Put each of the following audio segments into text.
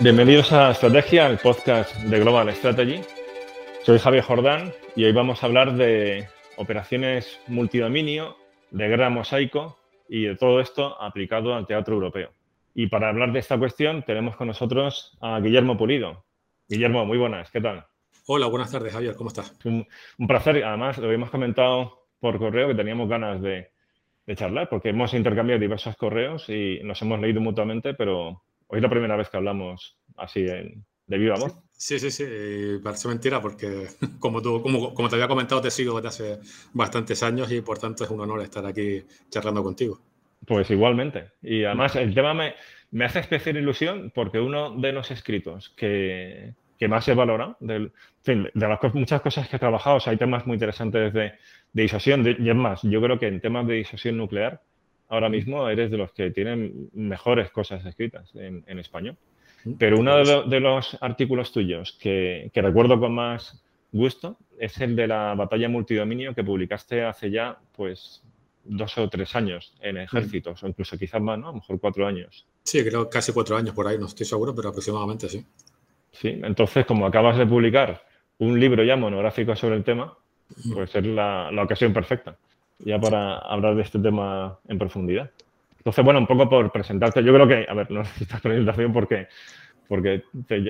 Bienvenidos a Estrategia, el podcast de Global Strategy. Soy Javier Jordán y hoy vamos a hablar de operaciones multidominio, de guerra mosaico y de todo esto aplicado al teatro europeo. Y para hablar de esta cuestión tenemos con nosotros a Guillermo Pulido. Guillermo, muy buenas, ¿qué tal? Hola, buenas tardes, Javier, ¿cómo estás? Un, placer, además lo habíamos comentado por correo que teníamos ganas de, charlar porque hemos intercambiado diversos correos y nos hemos leído mutuamente, pero hoy es la primera vez que hablamos así de viva voz. Sí, sí, sí, parece mentira porque como, tú, como, como te había comentado te sigo desde hace bastantes años y por tanto es un honor estar aquí charlando contigo. Pues igualmente. Y además el tema me, me hace especial ilusión porque uno de los escritos que, que más se valora, de, de las muchas cosas que he trabajado, hay temas muy interesantes de, de disuasión, y es más, yo creo que en temas de disuasión nuclear, ahora mismo eres de los que tienen mejores cosas escritas en, en español. Pero uno de, de, los artículos tuyos que, que, recuerdo con más gusto es el de la batalla multidominio que publicaste hace ya, pues, dos o tres años en ejércitos, o incluso quizás más, ¿no? A lo mejor cuatro años. Sí, creo casi cuatro años por ahí, no estoy seguro, pero aproximadamente sí. Sí, entonces como acabas de publicar un libro ya monográfico sobre el tema, pues es la, la ocasión perfecta ya para hablar de este tema en profundidad. Entonces, bueno, un poco por presentarte, yo creo que, a ver, no necesitas presentación porque, porque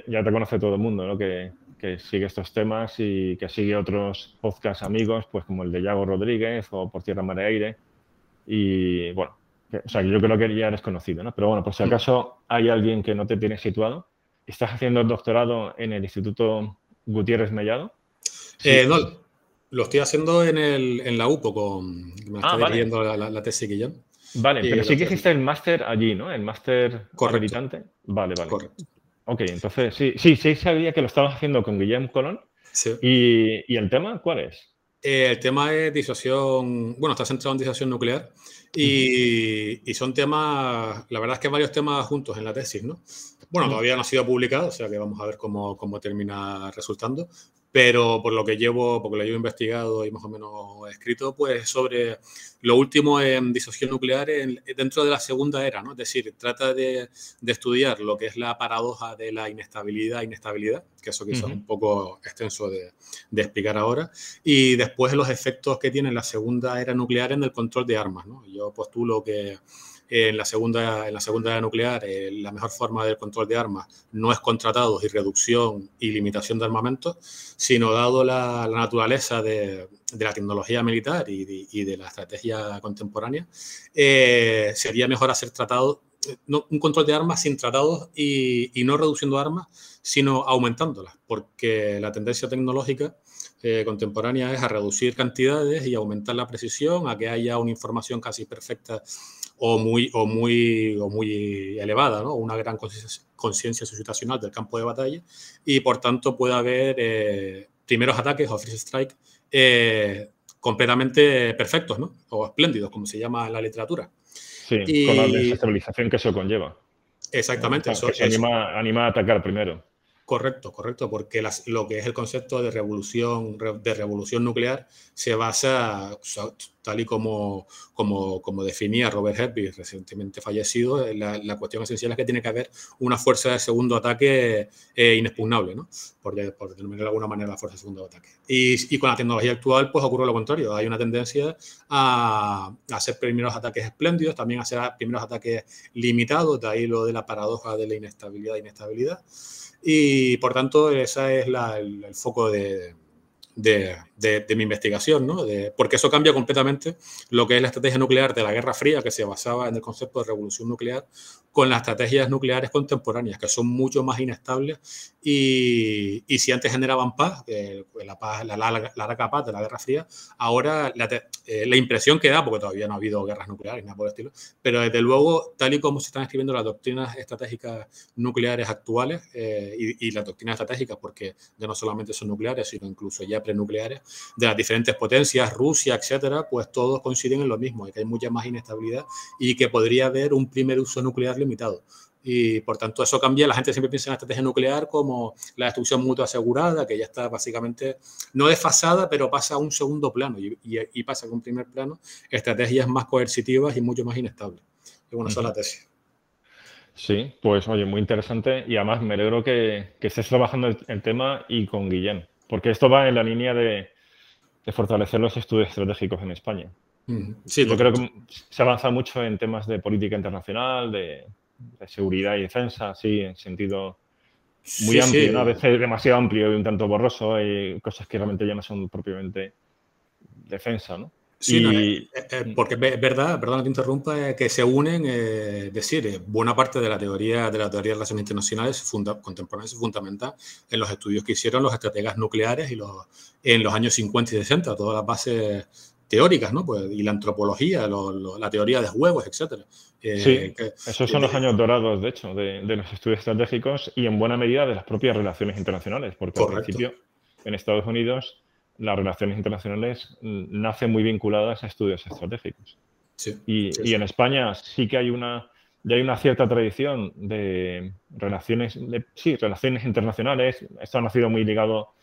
ya te conoce todo el mundo, ¿no? Que, que, sigue estos temas y que sigue otros podcast amigos, pues como el de Yago Rodríguez o Por Tierra, Mar y Aire. Y bueno, o sea, yo creo que ya eres conocido, ¿no? Pero bueno, por si acaso hay alguien que no te tiene situado, ¿Estás haciendo el doctorado en el Instituto Gutiérrez Mellado? Eh, no, lo estoy haciendo en, el, en la UPO, con, me ah, estoy leyendo la, la, tesis ya. Vale, pero sí que hiciste el máster allí, ¿no? El máster habilitante. Vale, vale. Correcto. Ok, entonces sí, sí, sí sabía que lo estabas haciendo con Guillermo Colón. Sí. ¿Y, ¿Y, el tema cuál es? Eh, el tema es disuasión, bueno, está centrado en disuasión nuclear y, y, son temas, la verdad es que varios temas juntos en la tesis, ¿no? Bueno, todavía no ha sido publicado, o sea que vamos a ver cómo, cómo termina resultando, pero por lo que llevo, porque lo llevo investigado y más o menos escrito, pues sobre lo último en disociación nuclear dentro de la segunda era, ¿no? Es decir, trata de, de, estudiar lo que es la paradoja de la inestabilidad, inestabilidad, que eso quizás es un poco extenso de, de, explicar ahora, y después los efectos que tiene la segunda era nuclear en el control de armas, ¿no? Yo postulo que en la segunda, en la segunda nuclear, eh, la mejor forma del control de armas no es contratados y reducción y limitación de armamento, sino dado la, naturaleza de, de, la tecnología militar y de, y de la estrategia contemporánea, eh, sería mejor hacer tratados, no, un control de armas sin tratados y, y, no reduciendo armas, sino aumentándolas, porque la tendencia tecnológica eh, contemporánea es a reducir cantidades y aumentar la precisión, a que haya una información casi perfecta o muy, o muy, o muy elevada, ¿no? una gran conciencia situacional del campo de batalla y por tanto puede haber eh, primeros ataques o free strike eh, completamente perfectos ¿no? o espléndidos, como se llama en la literatura. Sí, y, con la desestabilización que eso conlleva. Exactamente. Eso, se anima, anima, a atacar primero. Correcto, correcto, porque lo que es el concepto de revolución, de revolución nuclear se basa, tal y como, como, como definía Robert Hedby, recientemente fallecido, la, cuestión esencial es que tiene que haber una fuerza de segundo ataque eh, inexpugnable, ¿no? por, por denominar de alguna manera la fuerza de segundo ataque. Y, y, con la tecnología actual, pues ocurre lo contrario, hay una tendencia a, a hacer primeros ataques espléndidos, también a hacer primeros ataques limitados, de ahí lo de la paradoja de la inestabilidad inestabilidad. Y por tanto, ese es el, foco de, de, de, mi investigación, ¿no? Porque eso cambia completamente lo que es la estrategia nuclear de la Guerra Fría, que se basaba en el concepto de revolución nuclear, con las estrategias nucleares contemporáneas, que son mucho más inestables. Y, y si antes generaban paz, eh, la, paz la, larga, la, larga paz de la Guerra Fría, ahora la, eh, la, impresión que da, porque todavía no ha habido guerras nucleares, nada por el estilo, pero desde luego, tal y como se están escribiendo las doctrinas estratégicas nucleares actuales eh, y, y, las doctrinas estratégicas, porque ya no solamente son nucleares, sino incluso ya prenucleares, de las diferentes potencias, Rusia, etcétera, pues todos coinciden en lo mismo, que hay mucha más inestabilidad y que podría haber un primer uso nuclear limitado. Y por tanto eso cambia, la gente siempre piensa en la estrategia nuclear como la destrucción mutua asegurada, que ya está básicamente no desfasada, pero pasa a un segundo plano y, y, y pasa a un primer plano estrategias más coercitivas y mucho más inestables. Es una sola tesis. Sí, pues oye, muy interesante y además me alegro que, estés trabajando el, tema y con Guillén, porque esto va en la línea de, fortalecer los estudios estratégicos en España. Sí, Yo creo que se avanza mucho en temas de política internacional, de, seguridad y defensa, sí, en sentido muy amplio, a veces demasiado amplio y un tanto borroso, hay cosas que realmente ya no son propiamente defensa, ¿no? Sí, eh, eh, eh, porque es verdad, perdón que te interrumpa, que se unen, es decir, buena parte de la teoría de la teoría de relaciones internacionales contemporáneas se fundamenta en los estudios que hicieron los estrategas nucleares y los, en los años 50 y 60, todas las bases teóricas, ¿no? Pues, y la antropología, la teoría de juegos, etcétera. sí, esos son los años dorados, de hecho, de, los estudios estratégicos y en buena medida de las propias relaciones internacionales, porque al principio en Estados Unidos las relaciones internacionales nacen muy vinculadas a estudios estratégicos. y, en España sí que hay una, ya hay una cierta tradición de relaciones, sí, relaciones internacionales. Esto ha nacido muy ligado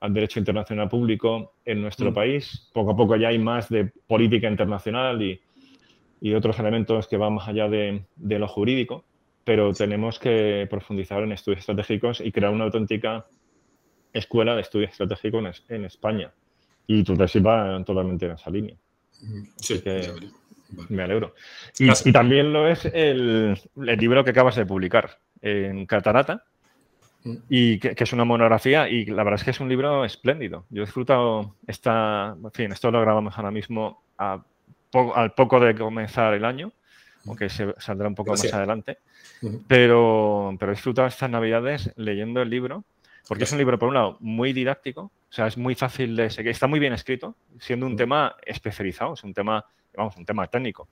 al derecho internacional público en nuestro mm. país. Poco a poco ya hay más de política internacional y, y otros elementos que van más allá de, de, lo jurídico, pero tenemos que profundizar en estudios estratégicos y crear una auténtica escuela de estudios estratégicos en, España. Y tu tesis va totalmente en esa línea. Sí, me alegro. Y, también lo es el, libro que acabas de publicar en Catarata, mm. Y que, es una monografía, y la verdad es que es un libro espléndido. Yo he disfrutado esta, en fin, esto lo grabamos ahora mismo al poco de comenzar el año, aunque se, saldrá un poco más adelante, pero, pero he disfrutado estas navidades leyendo el libro porque es un libro, por un lado, muy didáctico, o sea, es muy fácil de seguir, está muy bien escrito, siendo un tema especializado, es un tema, vamos, un tema técnico,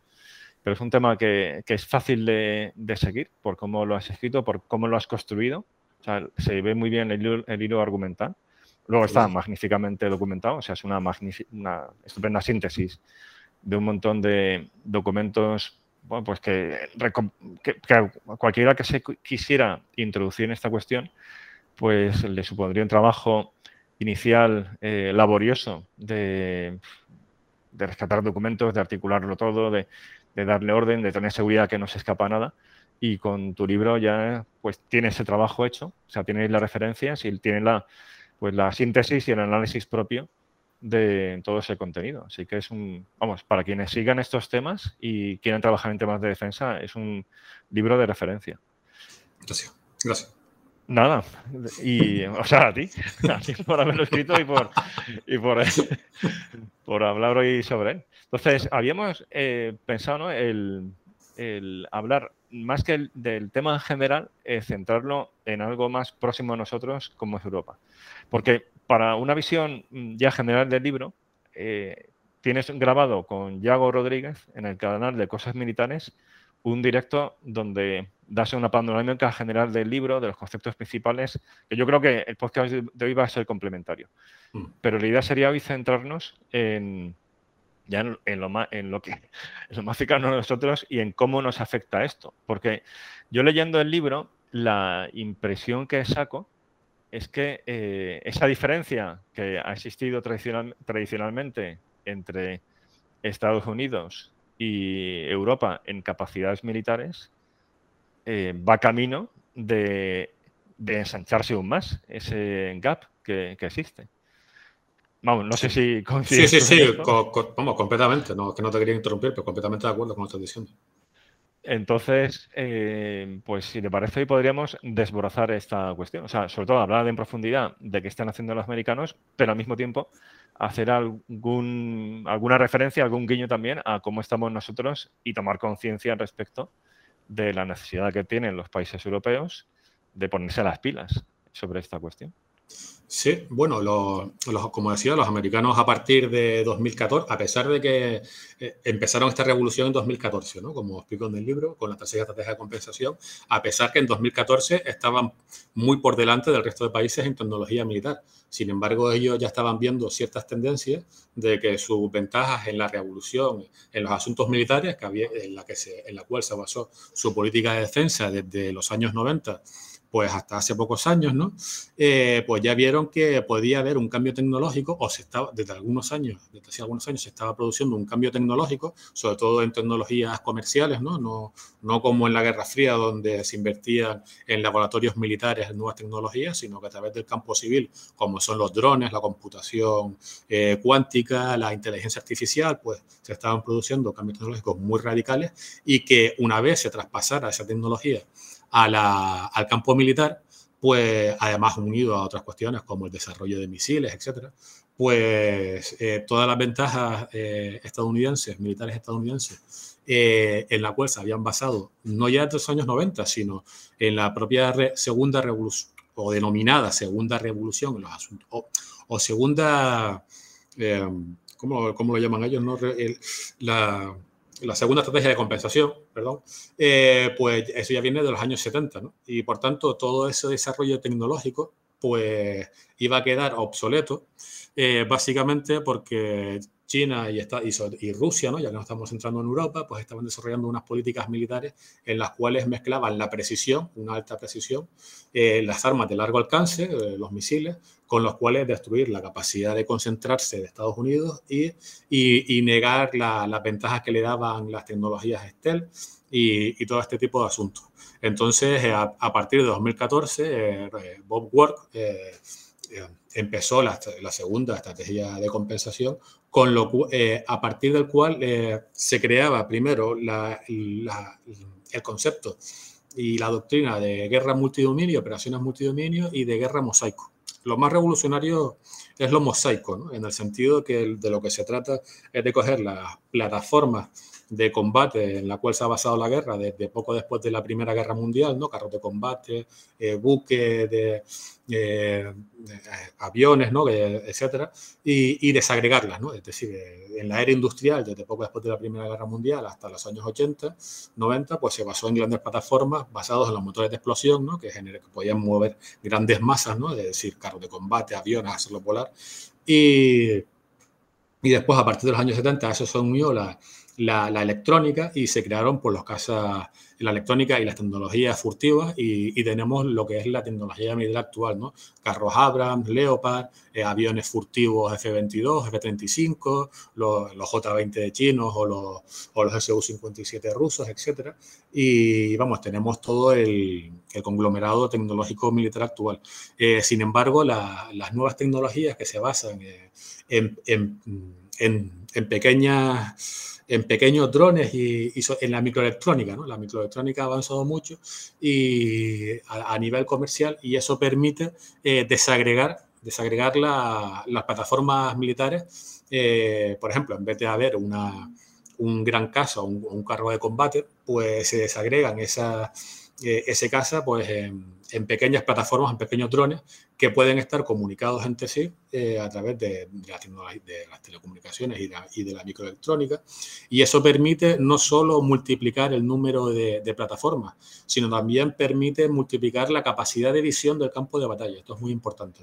pero es un tema que, es fácil de, seguir por cómo lo has escrito, por cómo lo has construido, o sea, se ve muy bien el, hilo argumental. Luego está magníficamente documentado, o sea, es una, una estupenda síntesis de un montón de documentos bueno, pues que, que, que, cualquiera que se quisiera introducir en esta cuestión pues le supondría un trabajo inicial eh, laborioso de, rescatar documentos, de articularlo todo, de, darle orden, de tener seguridad que no se escapa nada. Y con tu libro ya pues tiene ese trabajo hecho, o sea, tienes las referencias y tiene la, pues, la síntesis y el análisis propio de todo ese contenido. Así que es un, vamos, para quienes sigan estos temas y quieran trabajar en temas de defensa, es un libro de referencia. Gracias. Gracias. Nada, y, o sea, a ti, a ti por haberlo escrito y por, y por, por hablar hoy sobre él. Entonces, habíamos eh, pensado ¿no? el, el, hablar más que del tema en general, eh, centrarlo en algo más próximo a nosotros como es Europa. Porque para una visión ya general del libro, eh, tienes grabado con Yago Rodríguez en el canal de Cosas Militares un directo donde das una panorámica general del libro, de los conceptos principales, que yo creo que el podcast de hoy va a ser complementario. Mm. Pero la idea sería hoy centrarnos en, ya en, lo más, en, lo que, lo más cercano a nosotros y en cómo nos afecta esto. Porque yo leyendo el libro, la impresión que saco es que eh, esa diferencia que ha existido tradicionalmente entre Estados Unidos y Europa en capacidades militares eh, va camino de, ensancharse aún más ese gap que, existe. Vamos, no sé si coincides. Sí, sí, sí, vamos, completamente. No, que no te quería interrumpir, pero completamente de acuerdo con lo que estás diciendo. Entonces, eh, pues si te parece, podríamos desbrozar esta cuestión. O sea, sobre todo hablar en profundidad de qué están haciendo los americanos, pero al mismo tiempo hacer algún, alguna referencia, algún guiño también a cómo estamos nosotros y tomar conciencia respecto de la necesidad que tienen los países europeos de ponerse las pilas sobre esta cuestión. Sí, bueno, los, como decía, los americanos a partir de 2014, a pesar de que eh, empezaron esta revolución en 2014, ¿no? como explico en el libro, con la tercera estrategia de compensación, a pesar que en 2014 estaban muy por delante del resto de países en tecnología militar. Sin embargo, ellos ya estaban viendo ciertas tendencias de que sus ventajas en la revolución, en los asuntos militares, que había, en, la que se, en la cual se basó su política de defensa desde los años 90, pues hasta hace pocos años, ¿no? Eh, pues ya vieron que podía haber un cambio tecnológico, o se estaba, desde algunos años, desde hace algunos años se estaba produciendo un cambio tecnológico, sobre todo en tecnologías comerciales, ¿no? No, no como en la Guerra Fría, donde se invertían en laboratorios militares en nuevas tecnologías, sino que a través del campo civil, como son los drones, la computación eh, cuántica, la inteligencia artificial, pues se estaban produciendo cambios tecnológicos muy radicales y que una vez se traspasara esa tecnología al campo militar, pues además unido a otras cuestiones como el desarrollo de misiles, etcétera, pues eh, todas las ventajas eh, estadounidenses, militares estadounidenses, eh, en la cual se habían basado no ya en los años 90, sino en la propia segunda revolución, o denominada segunda revolución en los asuntos, o, segunda, ¿cómo, ¿cómo, lo llaman ellos? No? la, la segunda estrategia de compensación, perdón, eh, pues eso ya viene de los años 70, ¿no? Y por tanto, todo ese desarrollo tecnológico, pues iba a quedar obsoleto, eh, básicamente porque China y, Rusia, ¿no? ya que no estamos entrando en Europa, pues estaban desarrollando unas políticas militares en las cuales mezclaban la precisión, una alta precisión, eh, las armas de largo alcance, los misiles, con los cuales destruir la capacidad de concentrarse de Estados Unidos y, y, negar las ventajas que le daban las tecnologías Estel y, todo este tipo de asuntos. Entonces, eh, a, partir de 2014, Bob Work empezó la, segunda estrategia de compensación con lo, eh, a partir del cual eh, se creaba primero el concepto y la doctrina de guerra multidominio, operaciones multidominio y de guerra mosaico. Lo más revolucionario es lo mosaico, en el sentido que de lo que se trata es de coger las plataformas de combate en la cual se ha basado la guerra desde poco después de la Primera Guerra Mundial, ¿no? carros de combate, eh, buques, de, eh, aviones, ¿no? etcétera, y, desagregarlas. ¿no? Es decir, en la era industrial, desde poco después de la Primera Guerra Mundial hasta los años 80, 90, pues se basó en grandes plataformas basadas en los motores de explosión, ¿no? que, que podían mover grandes masas, ¿no? es decir, carros de combate, aviones, hacerlos volar. Y, y después, a partir de los años 70, eso se unió la la, electrónica y se crearon por los casas, la electrónica y las tecnologías furtivas y, tenemos lo que es la tecnología militar actual, ¿no? Carros Abrams, Leopard, eh, aviones furtivos F-22, F-35, los, J-20 de chinos o los, o los Su-57 rusos, etc. Y vamos, tenemos todo el, conglomerado tecnológico militar actual. Eh, sin embargo, las nuevas tecnologías que se basan eh, en, en, en pequeñas en pequeños drones y, en la microelectrónica. ¿no? La microelectrónica ha avanzado mucho y a, nivel comercial y eso permite eh, desagregar, desagregar las plataformas militares. Eh, por ejemplo, en vez de haber una, un gran caso, un, un carro de combate, pues se desagregan esa, eh, ese caza pues, en, pequeñas plataformas, en pequeños drones que pueden estar comunicados entre sí eh, a través de, las telecomunicaciones y de, la microelectrónica. Y eso permite no solo multiplicar el número de, plataformas, sino también permite multiplicar la capacidad de visión del campo de batalla. Esto es muy importante,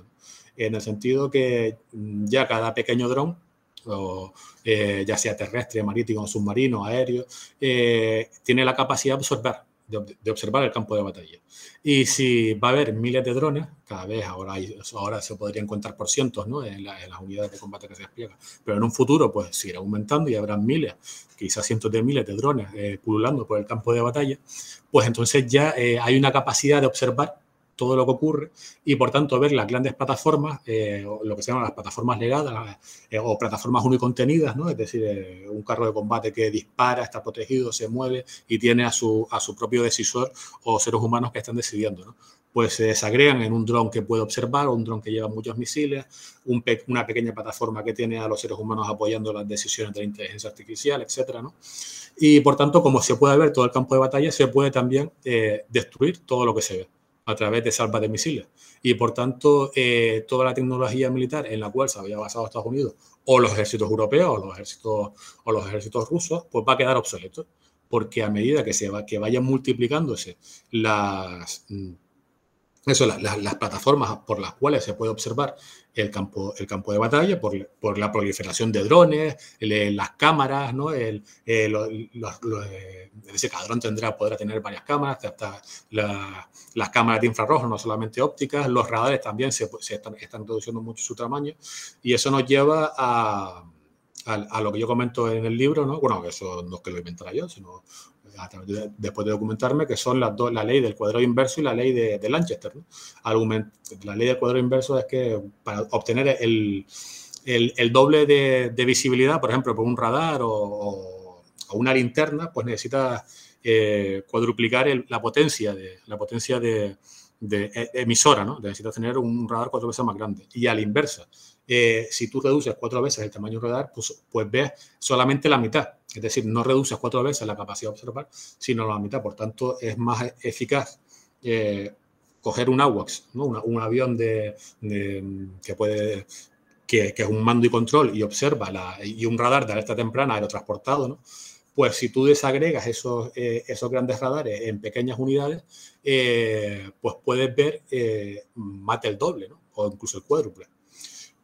en el sentido que mm, ya cada pequeño dron eh, ya sea terrestre, marítimo, submarino, aéreo, tiene la capacidad de absorber de, observar el campo de batalla. Y si va a haber miles de drones, cada vez ahora, ahora se podrían contar por cientos ¿no? en, las unidades de combate que se despliegan, pero en un futuro pues seguirá aumentando y habrá miles, quizás cientos de miles de drones eh, pululando por el campo de batalla, pues entonces ya eh, hay una capacidad de observar todo lo que ocurre y por tanto ver las grandes plataformas, eh, lo que se llaman las plataformas legadas eh, o plataformas unicontenidas, ¿no? es decir, eh, un carro de combate que dispara, está protegido, se mueve y tiene a su, a su propio decisor o seres humanos que están decidiendo. ¿no? Pues se desagregan en un dron que puede observar un dron que lleva muchos misiles, una pequeña plataforma que tiene a los seres humanos apoyando las decisiones de la inteligencia artificial, etcétera, ¿no? Y por tanto, como se puede ver todo el campo de batalla, se puede también destruir todo lo que se ve a través de salvas de misiles. Y por tanto, eh, toda la tecnología militar en la cual se había basado Estados Unidos o los ejércitos europeos o los ejércitos, o los ejércitos rusos, pues va a quedar obsoleto. Porque a medida que, se va, que vayan multiplicándose las, mm, eso, las plataformas por las cuales se puede observar el campo, el campo de batalla, por, por la proliferación de drones, las cámaras, ¿no? El, eh, ese cadrón tendrá, podrá tener varias cámaras, hasta las cámaras de infrarrojo, no solamente ópticas, los radares también se, están, reduciendo mucho su tamaño, y eso nos lleva a, a, lo que yo comento en el libro, ¿no? Bueno, eso no es que lo inventara yo, sino después de documentarme, que son la ley del cuadrado inverso y la ley de, de Lanchester. la ley del cuadrado inverso es que para obtener el, doble de, de, visibilidad, por ejemplo, por un radar o, una linterna, pues necesita eh, cuadruplicar la potencia de la potencia de, de e, emisora, ¿no? Necesitas tener un radar cuatro veces más grande. Y a la inversa, eh, si tú reduces cuatro veces el tamaño radar, pues, pues ves solamente la mitad. Es decir, no reduces cuatro veces la capacidad de observar, sino la mitad. Por tanto, es más eficaz eh, coger un AWACS, ¿no? un avión de, que puede que, es un mando y control y observa y un radar de alerta temprana aerotransportado, ¿no? pues si tú desagregas esos, eh, grandes radares en pequeñas unidades, pues puedes ver más del doble ¿no? o incluso el cuádruple.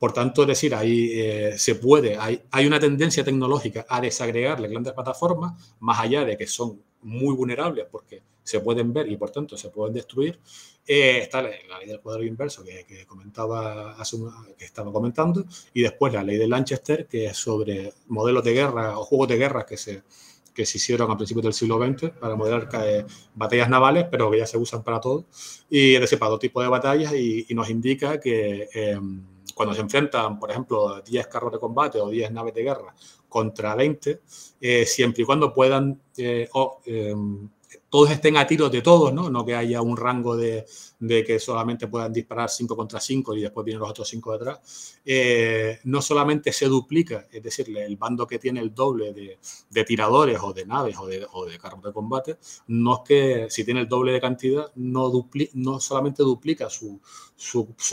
Por tanto, es decir, ahí eh, se puede, hay, hay, una tendencia tecnológica a desagregar las grandes plataformas, más allá de que son muy vulnerables porque se pueden ver y por tanto se pueden destruir. Eh, está la, ley del cuadro inverso que, comentaba hace que estaba comentando y después la ley de Lanchester que es sobre modelos de guerra o juegos de guerra que se, que se hicieron a principios del siglo XX para modelar eh, batallas navales, pero que ya se usan para todo, y es decir, para todo tipo de batallas, y, nos indica que em, cuando se enfrentan, por ejemplo, 10 carros de combate o 10 naves de guerra contra 20, eh, siempre y cuando puedan eh, em, todos estén a tiros de todos, ¿no? No que haya un rango de, que solamente puedan disparar 5 contra 5 y después vienen los otros 5 detrás. Eh, no solamente se duplica, es decir, el bando que tiene el doble de, tiradores o de naves o de, carros de combate, no es que si tiene el doble de cantidad, no, no solamente duplica su,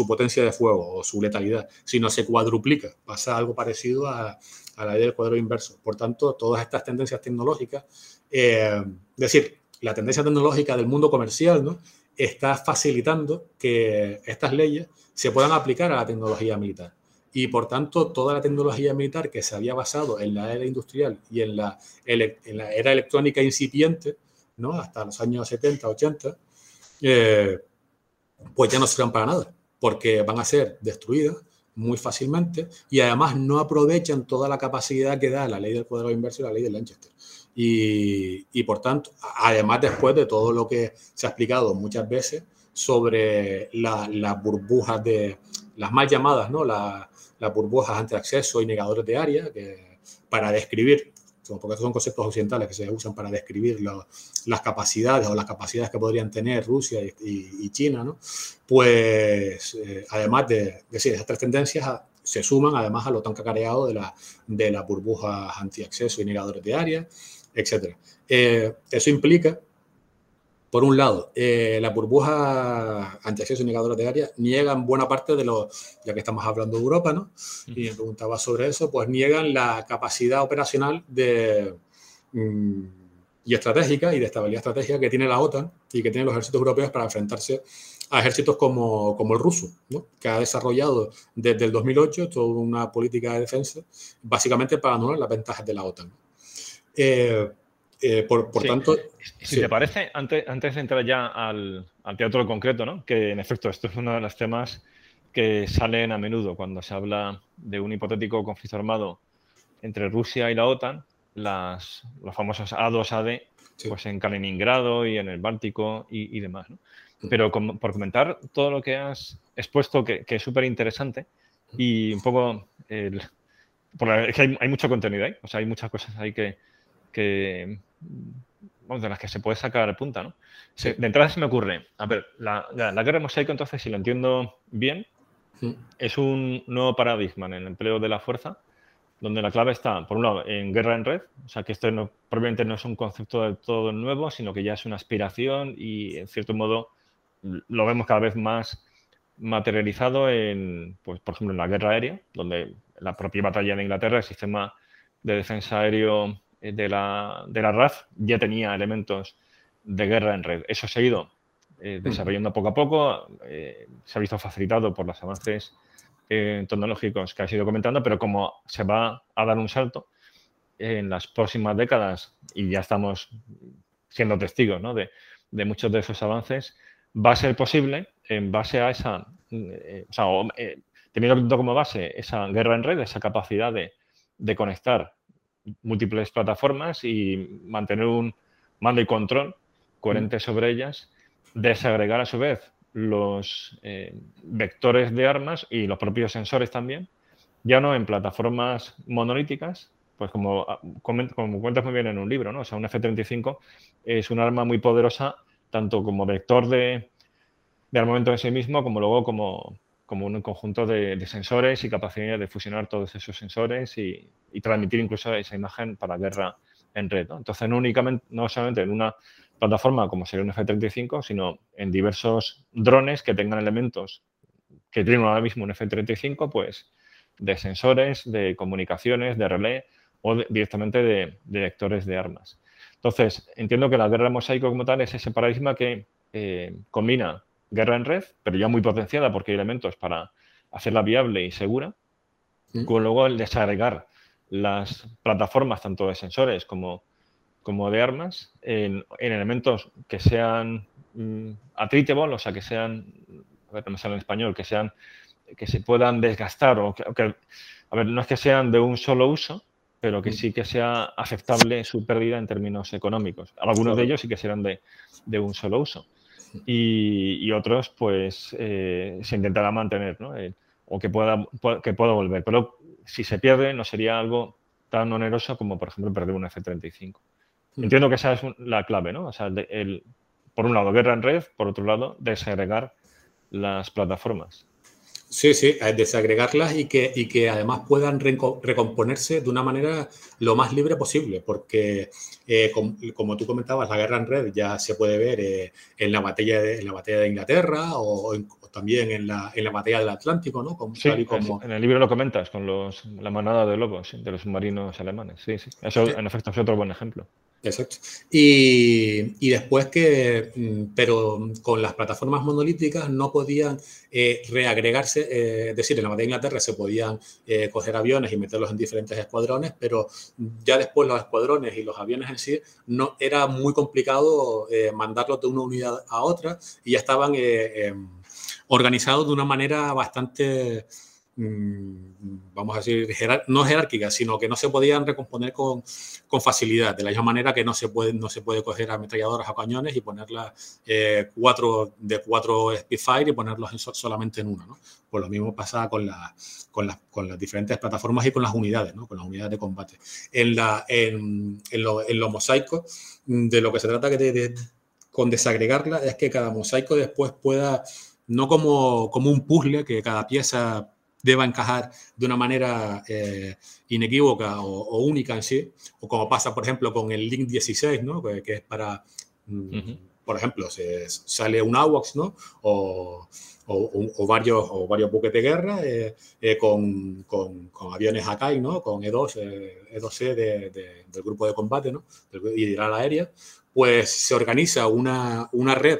potencia de fuego o su letalidad, sino se cuadruplica. Pasa algo parecido a, la idea del cuadro inverso. Por tanto, todas estas tendencias tecnológicas, eh, es decir, la tendencia tecnológica del mundo comercial ¿no? está facilitando que estas leyes se puedan aplicar a la tecnología militar. Y por tanto, toda la tecnología militar que se había basado en la era industrial y en la, era electrónica incipiente, ¿no? hasta los años 70, 80, eh, pues ya no sirven para nada, porque van a ser destruidas muy fácilmente y además no aprovechan toda la capacidad que da la ley del cuadrado inverso y la ley de Lanchester. Y, por tanto, además después de todo lo que se ha explicado muchas veces sobre las burbujas de, las mal llamadas, ¿no? las burbujas ante acceso y negadores de área, que para describir, porque estos son conceptos occidentales que se usan para describir las capacidades o las capacidades que podrían tener Rusia y, China, ¿no? pues eh, además de, decir, esas tres tendencias se suman además a lo tan cacareado de, la, de las burbujas anti-acceso y negadores de área, etc. Eh, eso implica, por un lado, eh, las burbujas anti-acceso y negadoras de área niegan buena parte de lo, ya que estamos hablando de Europa, ¿no? Y me preguntaba sobre eso, pues niegan la capacidad operacional de, mm, y estratégica y de estabilidad estratégica que tiene la OTAN y que tienen los ejércitos europeos para enfrentarse a ejércitos como, como el ruso, ¿no? que ha desarrollado desde el 2008 toda una política de defensa, básicamente para anular las ventajas de la OTAN. Eh, eh, por, tanto. Si te parece, antes, antes de entrar ya al, teatro concreto, ¿no? que en efecto esto es uno de los temas que salen a menudo cuando se habla de un hipotético conflicto armado entre Rusia y la OTAN, las, los famosos A2AD, pues en Kaliningrado y en el Báltico y, demás. ¿no? Pero por comentar todo lo que has expuesto, que, es súper interesante, y un poco, es que hay, mucho contenido ahí, o sea, hay muchas cosas ahí que, que de las que se puede sacar punta, ¿no? De entrada se me ocurre, a ver, la, la, guerra mosaico, entonces, si lo entiendo bien, es un nuevo paradigma en el empleo de la fuerza, donde la clave está, por un lado, en guerra en red, o sea, que esto no, probablemente no es un concepto del todo nuevo, sino que ya es una aspiración y, en cierto modo, lo vemos cada vez más materializado en, pues, por ejemplo, en la guerra aérea, donde la propia batalla de Inglaterra, el sistema de defensa aéreo de la, de la RAF ya tenía elementos de guerra en red. Eso se ha ido eh, desarrollando poco a poco. se ha visto facilitado por los avances tecnológicos que ha ido comentando, pero como se va a dar un salto en las próximas décadas, y ya estamos siendo testigos de, de muchos de esos avances, va a ser posible en base a esa, o sea, teniendo como base esa guerra en red, esa capacidad de, de conectar múltiples plataformas y mantener un mando y control coherente mm. sobre ellas, desagregar a su vez los eh, vectores de armas y los propios sensores también, ya no en plataformas monolíticas, pues como, ah, como cuentas muy bien en un libro, ¿no? O sea, un F-35 es un arma muy poderosa tanto como vector de, de armamento en sí mismo, como luego como, como un conjunto de, sensores y capacidad de fusionar todos esos sensores y, transmitir incluso esa imagen para guerra en red. Entonces, no únicamente, no solamente en una plataforma como sería un F-35, sino en diversos drones que tengan elementos que tienen ahora mismo un F-35, pues de sensores, de comunicaciones, de relé o directamente de, vectores de armas. Entonces, entiendo que la guerra mosaico como tal es ese paradigma que eh, combina guerra en red, pero ya muy potenciada porque hay elementos para hacerla viable y segura. Con luego el desagregar las plataformas tanto de sensores como, como de armas en, elementos que sean mm, o sea, que sean, a ver, no me sale en español, que sean, que se puedan desgastar o que, a ver, no es que sean de un solo uso, pero que sí que sea aceptable su pérdida en términos económicos. Algunos de ellos sí que serán de, de un solo uso y, otros pues eh, se intentará mantener ¿no? Eh, o que pueda, que pueda volver. Pero si se pierde no sería algo tan oneroso como por ejemplo perder un F-35. Mm. Entiendo que esa es la clave, ¿no? O sea, el, por un lado guerra en red, por otro lado desagregar las plataformas. Sí, sí, desagregarlas y que, y que además puedan recomponerse de una manera lo más libre posible, porque eh, como, tú comentabas, la guerra en red ya se puede ver eh, en, la batalla de, en la batalla de Inglaterra o, también en la, en la batalla del Atlántico, ¿no? Como, sí, como... en el libro lo comentas, con los, la manada de lobos de los submarinos alemanes. Sí, sí. Eso, en efecto, es otro buen ejemplo. Exacto. Y, después que, mm, pero con las plataformas monolíticas no podían eh, reagregarse, eh, es decir, en la batalla de Inglaterra se podían eh, coger aviones y meterlos en diferentes escuadrones, pero ya después los escuadrones y los aviones en sí no era muy complicado mandarlos de una unidad a otra y ya estaban em, organizados de una manera bastante vamos a decir, no jerárquicas, sino que no se podían recomponer con, con, facilidad, de la misma manera que no se puede, no se puede coger ametralladoras o cañones y ponerlas eh, cuatro, de cuatro Spitfire y ponerlos solamente en una. ¿no? Pues lo mismo pasa con, la, con, con, las diferentes plataformas y con las unidades, ¿no? con las unidades de combate. En, la, en, en, los mosaicos, de lo que se trata que con desagregarla es que cada mosaico después pueda, no como, como un puzzle, que cada pieza deba encajar de una manera eh, inequívoca o, única en sí, o como pasa, por ejemplo, con el Link 16, ¿no? que, es para, mm, por ejemplo, se, sale un AWACS ¿no? o, o, varios, o varios buques de guerra eh, eh, con, con, con, aviones Akai, ¿no? con E2, E2C de, del grupo de combate ¿no? y de la aérea, pues se organiza una, una red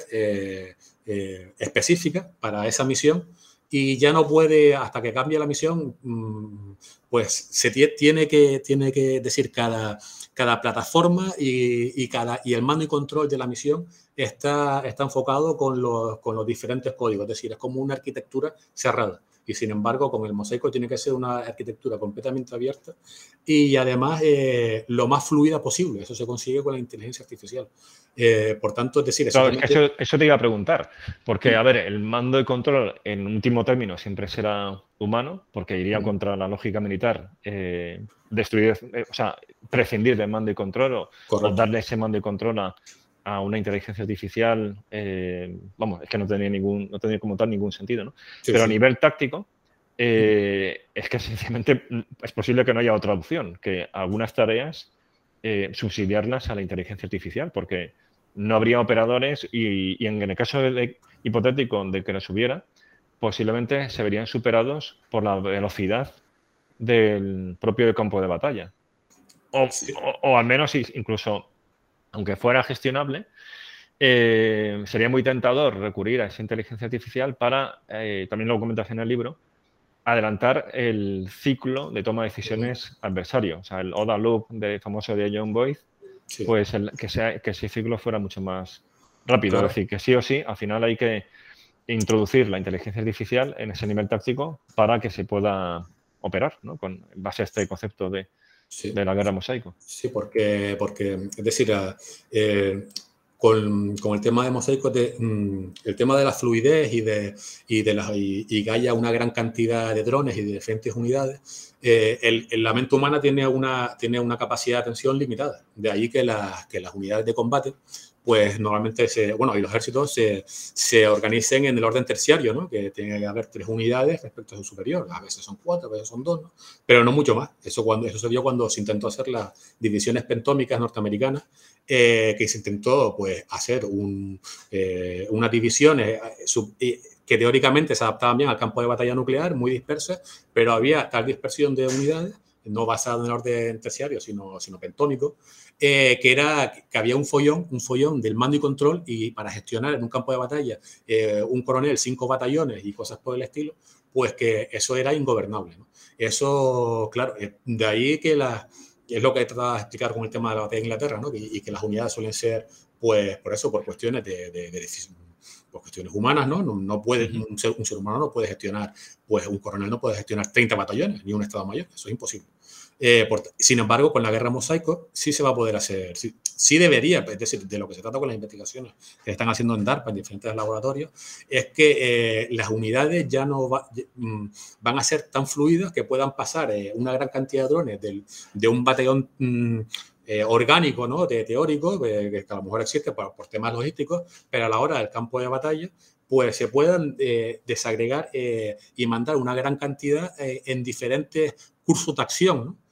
específica para esa misión y ya no puede, hasta que cambie la misión, mm, pues se tiene que, tiene que decir cada, cada plataforma y, y, cada, y el mando y control de la misión está, está enfocado con los, con los diferentes códigos, es decir, es como una arquitectura cerrada y sin embargo con el mosaico tiene que ser una arquitectura completamente abierta y además eh, lo más fluida posible. Eso se consigue con la inteligencia artificial. Eh, por tanto, es decir, eso, eso, te iba a preguntar, porque a ver, el mando de control en último término siempre será humano, porque iría contra la lógica militar, eh, destruir, o sea, prescindir del mando y control o, o darle ese mando y control a, a una inteligencia artificial, eh, vamos, es que no tenía ningún, no tenía como tal ningún sentido, ¿no? Pero a nivel táctico, eh, es que sencillamente es posible que no haya otra opción, que algunas tareas eh, subsidiarlas a la inteligencia artificial, porque no habría operadores y, en el caso hipotético de que las hubiera, posiblemente se verían superados por la velocidad del propio campo de batalla. O, o al menos incluso aunque fuera gestionable, eh, sería muy tentador recurrir a esa inteligencia artificial para, eh, también lo comentas en el libro, adelantar el ciclo de toma de decisiones adversario. O sea, el ODA loop de, famoso de John Boyd, pues que, sea, que ese ciclo fuera mucho más rápido. Es decir, que sí o sí, al final hay que introducir la inteligencia artificial en ese nivel táctico para que se pueda operar, ¿no? Con base a este concepto de, de la guerra mosaico. Sí, porque, porque es decir, eh, con, con, el tema de mosaico, de, mm, el tema de la fluidez y, de, y, de la, y, que haya una gran cantidad de drones y de diferentes unidades, eh, el, la mente humana tiene una, tiene una capacidad de atención limitada. De ahí que, la, que las unidades de combate pues normalmente, se, bueno, y los ejércitos se, se, organicen en el orden terciario, ¿no? Que tiene que haber tres unidades respecto a su superior. A veces son cuatro, a veces son dos, ¿no? Pero no mucho más. Eso, cuando, eso se vio cuando se intentó hacer las divisiones pentómicas norteamericanas, eh, que se intentó, pues, hacer un, eh, unas divisiones eh, que teóricamente se adaptaban bien al campo de batalla nuclear, muy dispersas, pero había tal dispersión de unidades no basado en orden terciario, sino, sino pentónico, eh, que era que había un follón, un follón del mando y control y para gestionar en un campo de batalla eh, un coronel, cinco batallones y cosas por el estilo, pues que eso era ingobernable. Eso, claro, de ahí que la, es lo que he tratado de explicar con el tema de la batalla de Inglaterra, ¿no? y, que las unidades suelen ser, pues, por eso, por cuestiones de, de, de por cuestiones humanas, ¿no? No, puede, un, ser, un, ser, humano no puede gestionar, pues un coronel no puede gestionar 30 batallones, ni un Estado Mayor, eso es imposible. Eh, sin embargo, con la guerra mosaico sí se va a poder hacer, sí, debería, es decir, de lo que se trata con las investigaciones que están haciendo en DARPA en diferentes laboratorios, es que eh, las unidades ya no mm, van a ser tan fluidas que puedan pasar eh, una gran cantidad de drones de un batallón mm, orgánico, ¿no? Teórico, que a lo mejor existe por, temas logísticos, pero a la hora del campo de batalla, pues se puedan desagregar y mandar una gran cantidad en diferentes cursos de acción, ¿no?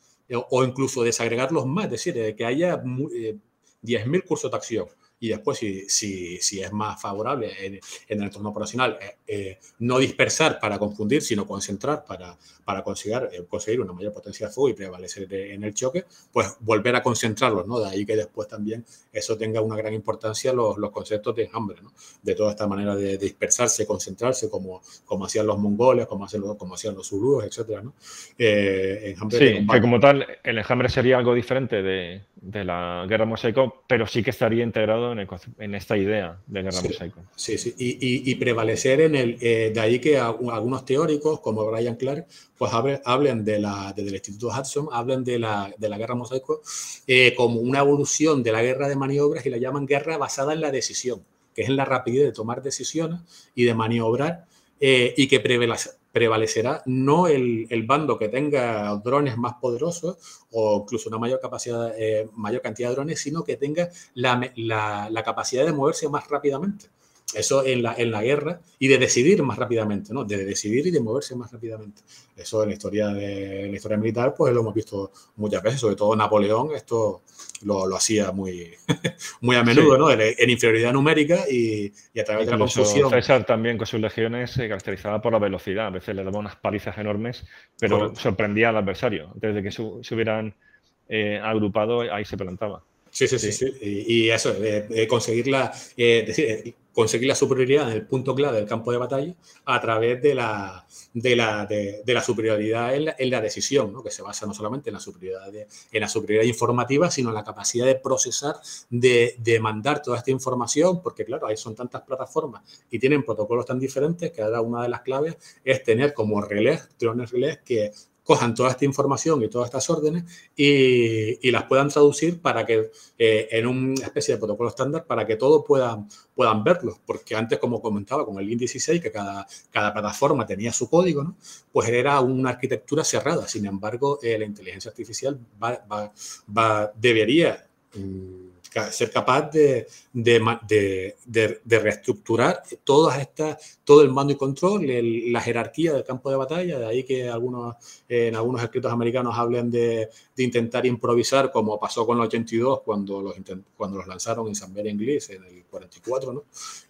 O incluso desagregarlos más, es decir, que haya 10.000 eh, cursos de acción y después, si, si, si es más favorable en, en, el entorno operacional, eh, eh, no dispersar para confundir, sino concentrar para, para conseguir, eh, conseguir una mayor potencia de fuego y prevalecer en el choque, pues volver a concentrarlos, ¿no? De ahí que después también eso tenga una gran importancia los, los conceptos de enjambre, ¿no? De toda esta manera de, dispersarse, concentrarse, como, como hacían los mongoles, como hacían los, como hacían los zulúes, etcétera, ¿no? enjambre sí, que como tal, el enjambre sería algo diferente de, de la guerra mosaico, pero sí que estaría integrado en, esta idea de guerra sí, mosaico. Sí, sí, y, prevalecer en el, eh, de ahí que algunos teóricos, como Brian Clark, pues hablen de la, desde el Instituto Hudson, hablen de la, de la guerra mosaico eh, como una evolución de la guerra de maniobras y la llaman guerra basada en la decisión, que es en la rapidez de tomar decisiones y de maniobrar eh, y que prevalece prevalecerá no el, el, bando que tenga drones más poderosos o incluso una mayor capacidad, eh, mayor cantidad de drones, sino que tenga la, la, la, capacidad de moverse más rápidamente. Eso en la, en la guerra y de decidir más rápidamente, ¿no? De decidir y de moverse más rápidamente. Eso en la historia, de, en la historia militar, pues lo hemos visto muchas veces, sobre todo Napoleón, esto lo, lo hacía muy, muy a menudo, sí. ¿no? En, en, inferioridad numérica y, y a través Incluso de la confusión. César también con sus legiones se caracterizaba por la velocidad, a veces le daba unas palizas enormes, pero Correcto. sorprendía al adversario. Desde que su, se hubieran eh, agrupado, ahí se plantaba. Sí, sí, sí, sí. Y, y, eso, eh, eh, conseguir la, eh, decir, conseguir la superioridad en el punto clave del campo de batalla a través de la, de la, de, la superioridad en la, decisión, que se basa no solamente en la superioridad, en la superioridad informativa, sino en la capacidad de procesar, de, mandar toda esta información, porque claro, ahí son tantas plataformas y tienen protocolos tan diferentes que ahora una de las claves es tener como relés, drones relés que cojan toda esta información y todas estas órdenes y, las puedan traducir para que eh, en una especie de protocolo estándar para que todos puedan, puedan verlos. Porque antes, como comentaba, con el IN 16, que cada, cada plataforma tenía su código, ¿no? pues era una arquitectura cerrada. Sin embargo, eh, la inteligencia artificial va, va, debería... Mmm, ser capaz de, de, de, de, reestructurar todas estas, todo el mando y control, el, la jerarquía del campo de batalla, de ahí que algunos, en algunos escritos americanos hablen de, intentar improvisar, como pasó con los 82 cuando los, cuando los lanzaron en San English en el 44, ¿no?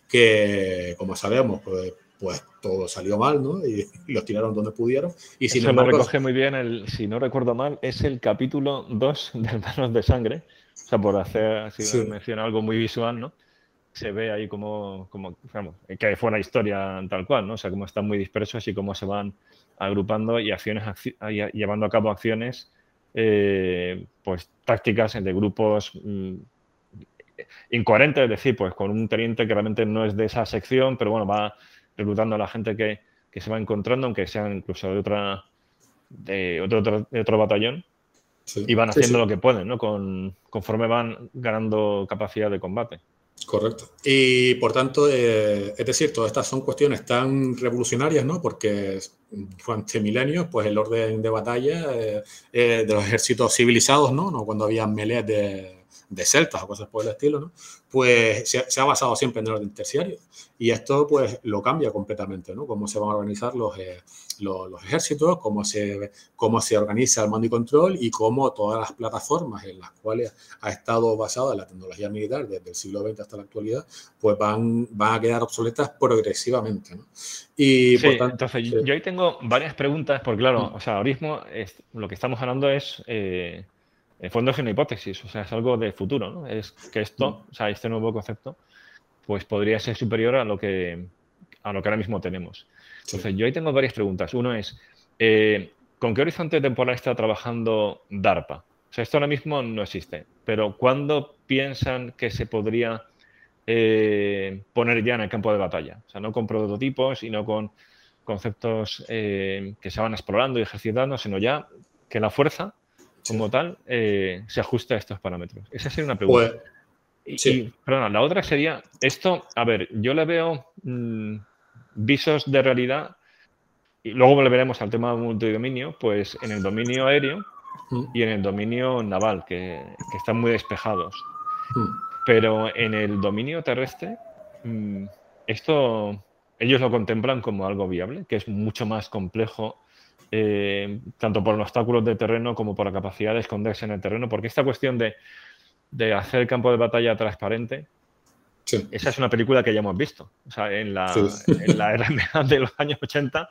que como sabemos, pues, pues todo salió mal, ¿no? Y, los tiraron donde pudieron. Y sin Eso embargo, lo recoge muy bien, el, si no recuerdo mal, es el capítulo 2 de Manos de Sangre, o sea, por hacer, así sí. menciona algo muy visual, ¿no? se ve ahí como, como que fue la historia tal cual, ¿no? O sea, cómo están muy dispersos y cómo se van agrupando y acciones, llevando a cabo acciones, eh, pues tácticas de grupos mm, incoherentes, es decir, pues con un teniente que realmente no es de esa sección, pero bueno, va reclutando a la gente que, que se va encontrando, aunque sean incluso de otra de otro, de otro batallón. Y van haciendo lo que pueden, ¿no? Con, conforme van ganando capacidad de combate. Correcto. Y por tanto, eh, es decir, todas estas son cuestiones tan revolucionarias, ¿no? Porque durante milenios, pues el orden de batalla eh, eh, de los ejércitos civilizados, ¿no? ¿no? Cuando había meleas de, de celtas o cosas por el estilo, ¿no? Pues se, ha basado siempre en el orden terciario. Y esto, pues, lo cambia completamente, ¿no? Cómo se van a organizar los, eh, los, ejércitos, cómo se, cómo se organiza el mando y control y cómo todas las plataformas en las cuales ha estado basada la tecnología militar desde el siglo XX hasta la actualidad, pues van, van a quedar obsoletas progresivamente, ¿no? Y por tanto, entonces, yo ahí tengo varias preguntas, porque claro, mm. o sea, ahora mismo es, lo que estamos hablando es... Eh, en fondo es una hipótesis, o sea, es algo de futuro, ¿no? Es que esto, o sea, este nuevo concepto, pues podría ser superior a lo que, a lo que ahora mismo tenemos. Entonces, yo ahí tengo varias preguntas. Uno es, eh, ¿con qué horizonte temporal está trabajando DARPA? O sea, esto ahora mismo no existe, pero ¿cuándo piensan que se podría eh, poner ya en el campo de batalla? O sea, no con prototipos y no con conceptos eh, que se van explorando y ejercitando, sino ya que la fuerza como tal eh, se ajusta a estos parámetros? Esa sería una pregunta. Pues, y, perdona, la otra sería, esto, a ver, yo le veo mm, visos de realidad y luego volveremos al tema multidominio, pues en el dominio aéreo mm. y en el dominio naval, que, están muy despejados. Mm. Pero en el dominio terrestre, esto ellos lo contemplan como algo viable, que es mucho más complejo eh, tanto por los obstáculos de terreno como por la capacidad de esconderse en el terreno, porque esta cuestión de, de hacer el campo de batalla transparente, esa es una película que ya hemos visto. O sea, en la, en la RMA de los años 80,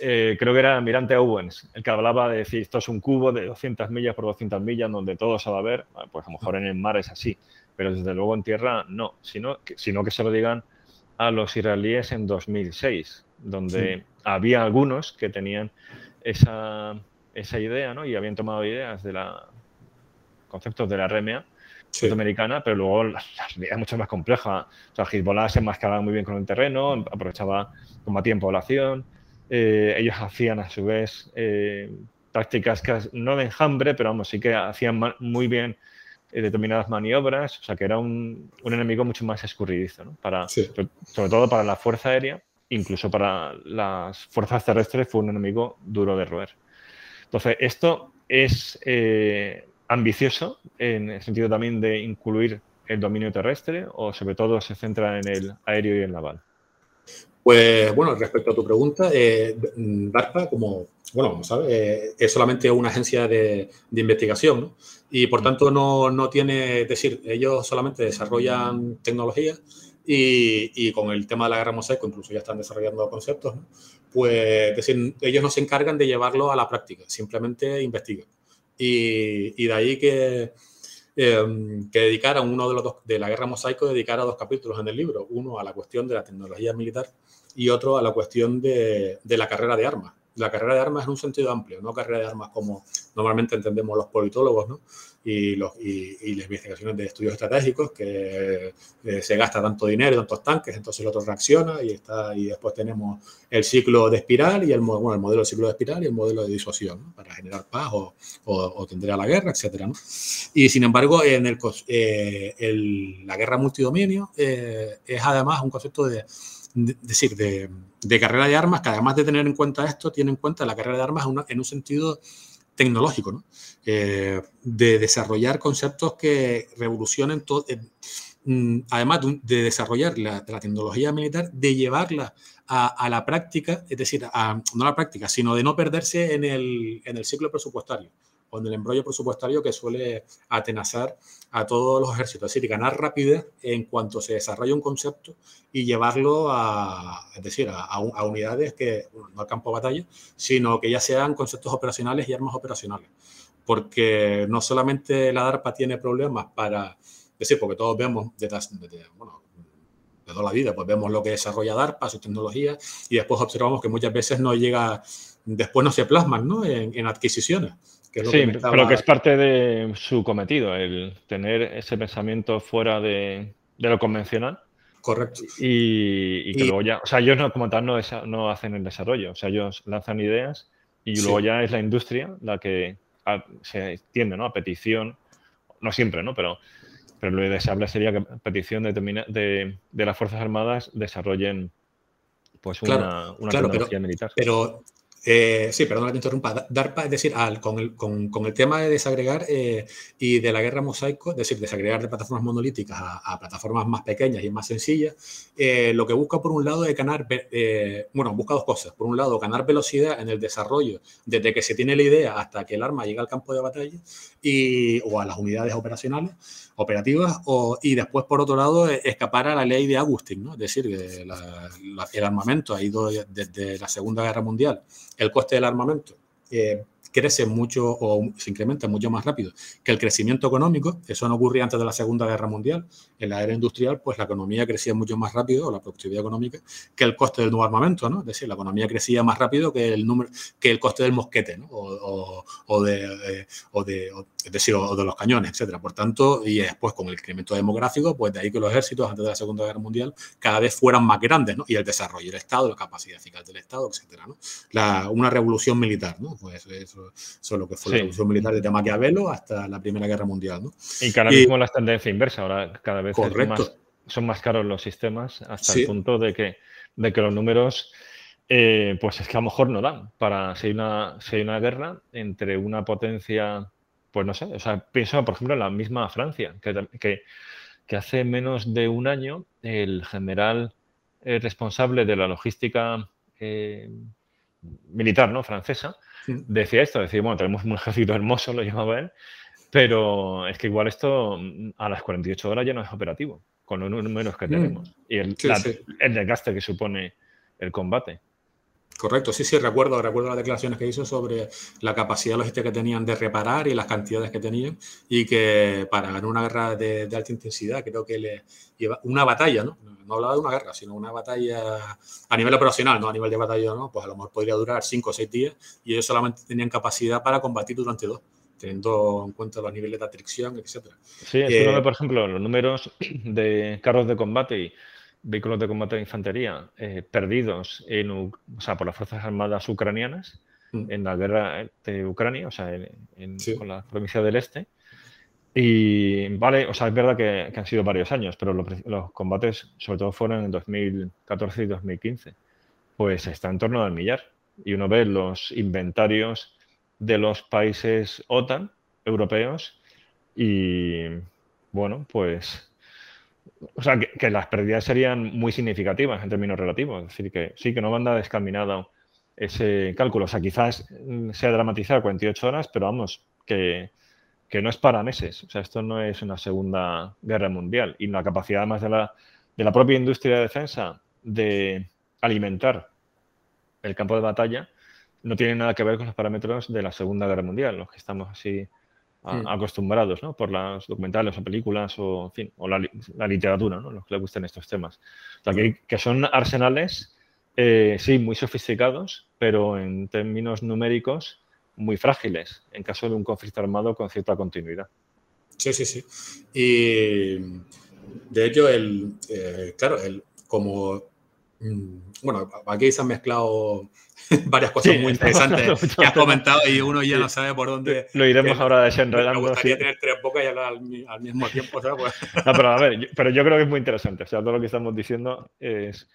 eh, creo que era Mirante Owens, el que hablaba de decir, esto es un cubo de 200 millas por 200 millas donde todo se va a ver. Pues a lo mejor en el mar es así, pero desde luego en tierra no, sino que, sino que se lo digan a los israelíes en 2006, donde había algunos que tenían esa, esa idea, ¿no? Y habían tomado ideas de la conceptos de la RMA americana, pero luego la, realidad es mucho más compleja. O sea, Hezbollah se enmascaraba muy bien con el terreno, aprovechaba, combatía en población. Eh, ellos hacían a su vez eh, tácticas no de enjambre, pero vamos, sí que hacían muy bien eh, determinadas maniobras. O sea, que era un, un enemigo mucho más escurridizo, ¿no? Para, sobre, sobre todo para la fuerza aérea incluso para las fuerzas terrestres fue un enemigo duro de roer. Entonces, esto es eh, ambicioso en el sentido también de incluir el dominio terrestre o sobre todo se centra en el aéreo y el naval. Pues bueno, respecto a tu pregunta, eh, DARPA, como, bueno, como sabes, eh, es solamente una agencia de, investigación ¿no? y por mm. tanto no, no, tiene, es decir, ellos solamente desarrollan tecnología y, con el tema de la guerra mosaico, incluso ya están desarrollando conceptos, pues decir, ellos no se encargan de llevarlo a la práctica, simplemente investigan. Y, de ahí que, eh, que dedicaran uno de los dos, de la guerra mosaico, dedicara dos capítulos en el libro, uno a la cuestión de la tecnología militar y otro a la cuestión de, de la carrera de armas. La carrera de armas en un sentido amplio, no carrera de armas como normalmente entendemos los politólogos, ¿no? y, los, y, las investigaciones de estudios estratégicos, que eh, se gasta tanto dinero, tantos tanques, entonces el otro reacciona y, está, y después tenemos el ciclo de espiral y el, bueno, el modelo de ciclo de espiral y el modelo de disuasión para generar paz o, o, tender a la guerra, etc. Y sin embargo, en el, eh, el, la guerra multidominio eh, es además un concepto de, decir, de, de, carrera de armas que además de tener en cuenta esto, tiene en cuenta la carrera de armas en un sentido tecnológico, ¿no? Eh, de desarrollar conceptos que revolucionen todo, eh, mm, además de, desarrollar la, tecnología militar, de llevarla a, la práctica, es decir, a, no a la práctica, sino de no perderse en el, en el ciclo presupuestario con el embrollo presupuestario que suele atenazar a todos los ejércitos. Es decir, ganar rapidez en cuanto se desarrolla un concepto y llevarlo a, es decir, a, unidades que, no al campo de batalla, sino que ya sean conceptos operacionales y armas operacionales. Porque no solamente la DARPA tiene problemas para, decir, porque todos vemos, bueno, toda la vida, pues vemos lo que desarrolla DARPA, sus tecnologías, y después observamos que muchas veces no llega, después no se plasman ¿no? En, adquisiciones. Sí, pero que es parte de su cometido, el tener ese pensamiento fuera de, lo convencional. Correcto. Y, que luego ya, o sea, ellos no, como tal no, no hacen el desarrollo, o sea, ellos lanzan ideas y luego ya es la industria la que se tiende ¿no? a petición, no siempre, ¿no? Pero pero lo deseable sería que petición de, de, de las Fuerzas Armadas desarrollen pues una, tecnología militar. Pero eh, sí, perdón que te interrumpa. DARPA, es decir, al, con, el, con, con, el tema de desagregar eh, y de la guerra mosaico, es decir, desagregar de plataformas monolíticas a, plataformas más pequeñas y más sencillas, eh, lo que busca por un lado es ganar, bueno, busca dos cosas. Por un lado, ganar velocidad en el desarrollo desde que se tiene la idea hasta que el arma llega al campo de batalla y, o a las unidades operacionales, operativas, y después, por otro lado, escapar a la ley de Agustín, ¿no? es decir, el armamento ha ido desde la Segunda Guerra Mundial el coste del armamento. Eh, crece mucho o se incrementa mucho más rápido que el crecimiento económico. Eso no ocurría antes de la Segunda Guerra Mundial. En la era industrial, pues la economía crecía mucho más rápido, o la productividad económica, que el coste del nuevo armamento, ¿no? Es decir, la economía crecía más rápido que el número, que el coste del mosquete, ¿no? O, de, o de, decir, o de los cañones, etcétera. Por tanto, y después con el incremento demográfico, pues de ahí que los ejércitos antes de la Segunda Guerra Mundial cada vez fueran más grandes, ¿no? Y el desarrollo del Estado, la capacidad eficaz del Estado, etcétera, ¿no? La, una revolución militar, ¿no? Pues eso eso, lo que fue la revolución militar desde Maquiavelo hasta la Primera Guerra Mundial. ¿no? Y cada vez la tendencia inversa, ahora cada vez son más caros los sistemas hasta el punto de que, de que los números, eh, pues es que a lo mejor no dan para si hay una, si hay una guerra entre una potencia, pues no sé, o sea, pienso por ejemplo en la misma Francia, que, que, hace menos de un año el general eh, responsable de la logística eh, militar ¿no? francesa decía esto, decía, bueno, tenemos un ejército hermoso, lo llamaba él, pero es que igual esto a las 48 horas ya no es operativo, con los números que mm. tenemos y el, el desgaste que supone el combate. Correcto, sí, sí, recuerdo, recuerdo las declaraciones que hizo sobre la capacidad logística que tenían de reparar y las cantidades que tenían y que para ganar una guerra de, alta intensidad creo que le lleva una batalla, ¿no? No hablaba de una guerra, sino una batalla a nivel operacional, no a nivel de batalla, ¿no? Pues a lo mejor podría durar cinco o seis días y ellos solamente tenían capacidad para combatir durante dos teniendo en cuenta los niveles de atracción, etcétera. Sí, eh, por ejemplo, los números de carros de combate y vehículos de combate de infantería eh, perdidos en, o sea, por las Fuerzas Armadas ucranianas mm. en la guerra de Ucrania, o sea, en, con la provincia del este. Y vale, o sea, es verdad que, han sido varios años, pero los, combates sobre todo fueron en 2014 y 2015. Pues está en torno al millar. Y uno ve los inventarios de los países OTAN, europeos, y bueno, pues o sea, que, las pérdidas serían muy significativas en términos relativos. Es decir, que sí, que no manda descaminado ese cálculo. O sea, quizás sea dramatizar 48 horas, pero vamos, que, no es para meses. O sea, esto no es una segunda guerra mundial. Y la capacidad además de la, de la propia industria de defensa de alimentar el campo de batalla no tiene nada que ver con los parámetros de la Segunda Guerra Mundial, los que estamos así Acostumbrados, ¿no? Por las documentales o películas o, en fin, o la, literatura, ¿no? Los que le gusten estos temas. O sea, que, son arsenales, eh, sí, muy sofisticados, pero en términos numéricos muy frágiles en caso de un conflicto armado con cierta continuidad. Sí, sí, sí. Y de hecho, el, eh, claro, el, como, bueno, aquí se han mezclado varias cosas muy interesantes que has comentado y uno ya no sabe por dónde. Lo iremos ahora desenredando. Me gustaría tener tres bocas y hablar al, mismo tiempo. Pues no, pero a ver, pero yo creo que es muy interesante. O sea, todo lo que estamos diciendo es,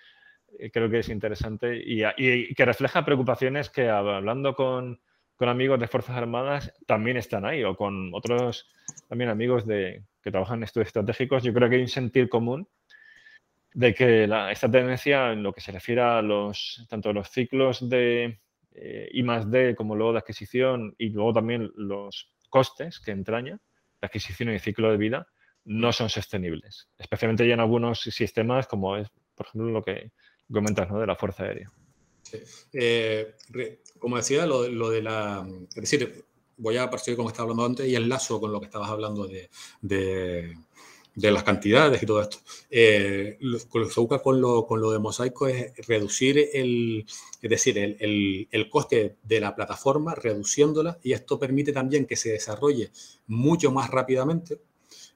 eh, creo que es interesante y, y que refleja preocupaciones que hablando con, con, amigos de Fuerzas Armadas también están ahí o con otros también amigos de, que trabajan en estudios estratégicos. Yo creo que hay un sentir común de que esta tendencia en lo que se refiere a los, tanto los ciclos de eh, I más D como luego de adquisición y luego también los costes que entraña la adquisición y ciclo de vida no son sostenibles, especialmente ya en algunos sistemas como es, por ejemplo, lo que comentas ¿no? de la Fuerza Aérea. Eh, como decía, lo, de la... Es decir, voy a partir lo que estaba hablando antes y enlazo con lo que estabas hablando de las cantidades y todo esto. Eh, lo, que se busca con lo, con lo, de mosaico es reducir el, es decir, el, el, coste de la plataforma, reduciéndola, y esto permite también que se desarrolle mucho más rápidamente.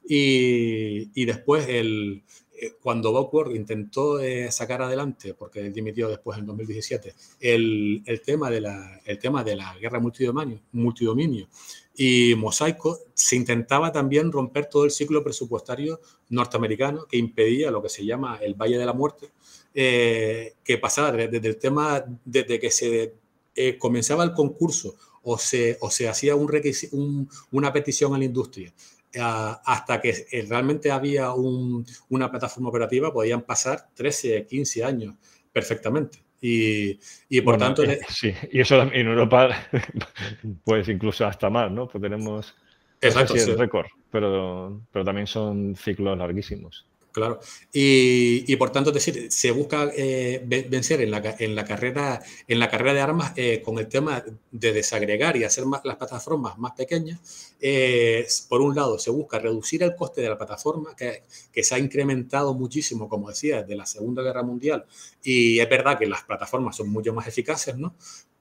Y, y después, el, eh, cuando Backward intentó eh, sacar adelante, porque dimitió después en 2017, el, el, tema, de la, el tema de la guerra multidominio, multidominio. Y Mosaico se intentaba también romper todo el ciclo presupuestario norteamericano que impedía lo que se llama el Valle de la Muerte, eh, que pasaba desde, el tema, desde que se eh, comenzaba el concurso o se, o se hacía un, una petición a la industria hasta que eh, realmente había una plataforma operativa, podían pasar 13, 15 años perfectamente. Y, y por tanto... Eh, sí, y eso en Europa, pues incluso hasta más, ¿no? Pues tenemos... Exacto, sí. récord, pero, pero también son ciclos larguísimos. Claro. Y, por tanto, es decir, se busca eh, vencer en la, en la, carrera, en la carrera de armas eh, con el tema de desagregar y hacer las plataformas más pequeñas. Eh, por un lado, se busca reducir el coste de la plataforma, que, que, se ha incrementado muchísimo, como decía, desde la Segunda Guerra Mundial. Y es verdad que las plataformas son mucho más eficaces, ¿no?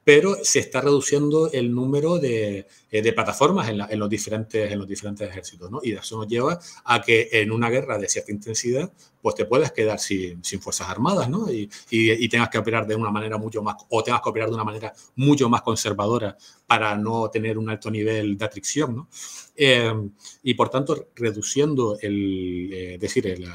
Pero se está reduciendo el número de, eh, plataformas en, los diferentes, en los diferentes ejércitos, ¿no? Y eso nos lleva a que en una guerra de cierta intensidad, pues te puedes quedar sin, fuerzas armadas, ¿no? Y, tengas que operar de una manera mucho más, o tengas que operar de una manera mucho más conservadora para no tener un alto nivel de atricción, ¿no? Eh, y por tanto, reduciendo el, eh, decir, el,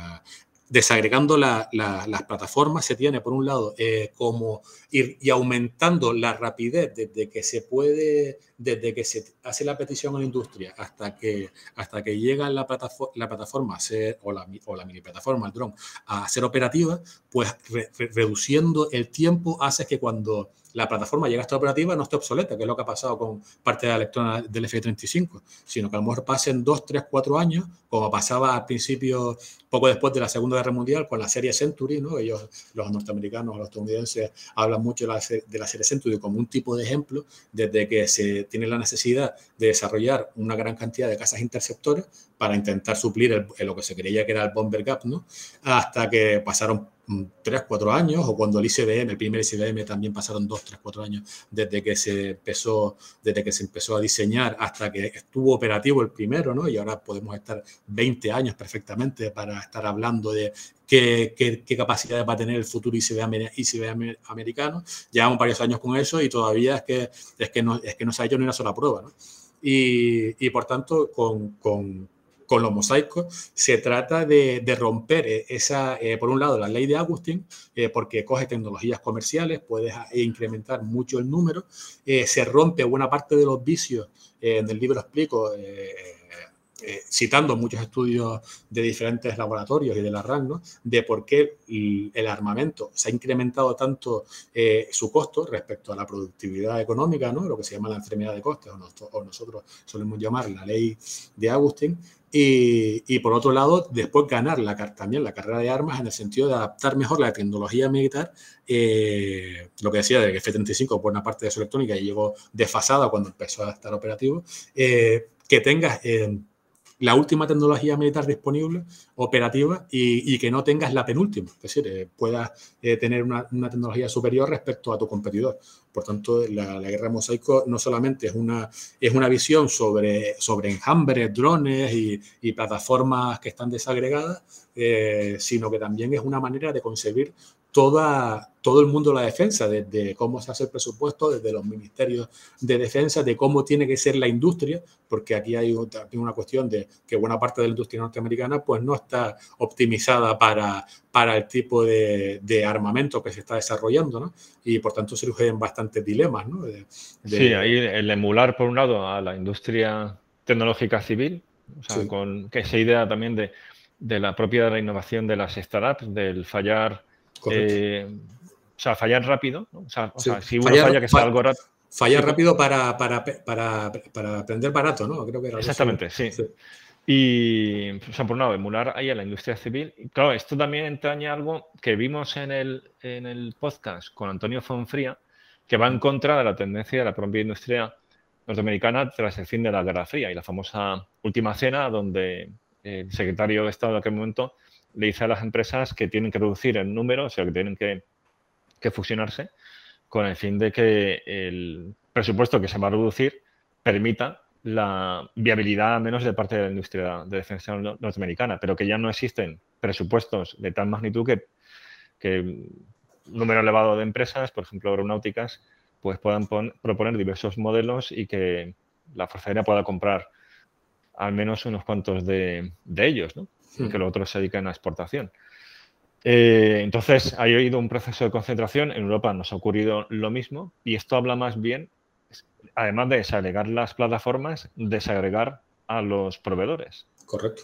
desagregando las plataformas, se tiene por un lado eh, como ir y aumentando la rapidez desde que se puede, desde que se hace la petición a la industria hasta que, hasta que llega la, plataforma, la plataforma a ser, o la, mini plataforma, el dron, a ser operativa, pues reduciendo el tiempo hace que cuando la plataforma llega a estar operativa no esté obsoleta, que es lo que ha pasado con parte de la electrona del F-35, sino que a lo mejor pasen dos, tres, cuatro años, como pasaba al principio, poco después de la Segunda Guerra Mundial, con la serie Century, ¿no? Ellos, los norteamericanos, los estadounidenses, hablan mucho de la, de la serie Century como un tipo de ejemplo, desde que se tiene la necesidad de desarrollar una gran cantidad de casas interceptores para intentar suplir lo que se creía que era el bomber gap, ¿no? Hasta que pasaron 3, mm, 4 años, o cuando el ICBM, el primer ICBM también pasaron 2, 3, 4 años desde que se empezó, desde que se empezó a diseñar hasta que estuvo operativo el primero, ¿no? Y ahora podemos estar 20 años perfectamente para estar hablando de qué, qué, qué capacidades va a tener el futuro ICBM, ICBM americano. Llevamos varios años con eso y todavía es que, es que, no, es que no se ha hecho ni una sola prueba, ¿no? Y, y por tanto, con, con con los mosaicos, se trata de, romper eh, esa, eh, por un lado, la ley de Agustín, eh, porque coge tecnologías comerciales, puedes incrementar mucho el número, se rompe buena parte de los vicios, en el libro explico, citando muchos estudios de diferentes laboratorios y de la RAN, de por qué el armamento se ha incrementado tanto su costo respecto a la productividad económica, ¿no? lo que se llama la enfermedad de costes, o, nosotros solemos llamar la ley de Agustín, y, por otro lado, después ganar también la carrera de armas en el sentido de adaptar mejor la tecnología militar, eh, lo que decía de que F-35, por una parte de su electrónica, llegó desfasada cuando empezó a estar operativo, eh, que tengas... Eh, la última tecnología militar disponible, operativa, y, que no tengas la penúltima, es decir, eh, puedas eh, tener una, tecnología superior respecto a tu competidor. Por tanto, la, guerra mosaico no solamente es una, es una visión sobre, sobre enjambres, drones y, plataformas que están desagregadas, eh, sino que también es una manera de concebir toda, todo el mundo de la defensa, desde cómo se hace el presupuesto, desde los ministerios de defensa, de cómo tiene que ser la industria, porque aquí hay una cuestión de que buena parte de la industria norteamericana pues no está optimizada para, para el tipo de, armamento que se está desarrollando, ¿no? Y por tanto surgen bastantes dilemas, ¿no? Sí, ahí el emular por un lado a la industria tecnológica civil, o sea, con que esa idea también de, de la propia de innovación de las startups, del fallar eh, o sea, fallar rápido. O, sea, si uno falla, que sea algo rápido. Fallar rápido para, para, para, para, aprender barato, ¿no? Creo que era Exactamente, sí. Y, o sea, por un lado, emular ahí a la industria civil. claro, esto también entraña algo que vimos en el, en el podcast con Antonio Fonfría, que va en contra de la tendencia de la propia industria norteamericana tras el fin de la Guerra Fría y la famosa Última Cena, donde el secretario de Estado de aquel momento le dice a las empresas que tienen que reducir el número, o sea, que tienen que, que fusionarse con el fin de que el presupuesto que se va a reducir permita la viabilidad menos de parte de la industria de defensa norteamericana, pero que ya no existen presupuestos de tal magnitud que, un número elevado de empresas, por ejemplo aeronáuticas, pues puedan proponer diversos modelos y que la Fuerza Aérea pueda comprar al menos unos cuantos de, ellos, ¿no? Y que los otros se dediquen a exportación. Eh, entonces, ha habido un proceso de concentración. En Europa nos ha ocurrido lo mismo y esto habla más bien además de desagregar las plataformas, desagregar a los proveedores. Correcto.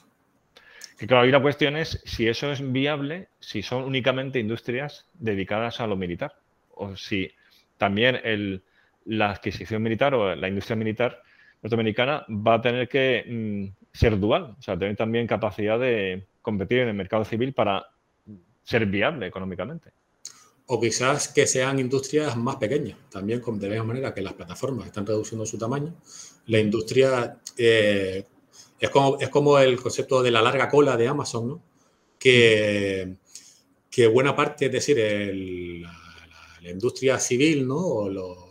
Que claro, ahí la cuestión es si eso es viable, si son únicamente industrias dedicadas a lo militar, o si también el, la adquisición militar o la industria militar norteamericana va a tener que mm, ser dual, o sea, tener también capacidad de competir en el mercado civil para ser viable económicamente o quizás que sean industrias más pequeñas, también de la misma manera que las plataformas están reduciendo su tamaño. La industria eh, es, como, es como el concepto de la larga cola de Amazon, ¿no? que, que buena parte, es decir, la, industria civil ¿no? o, el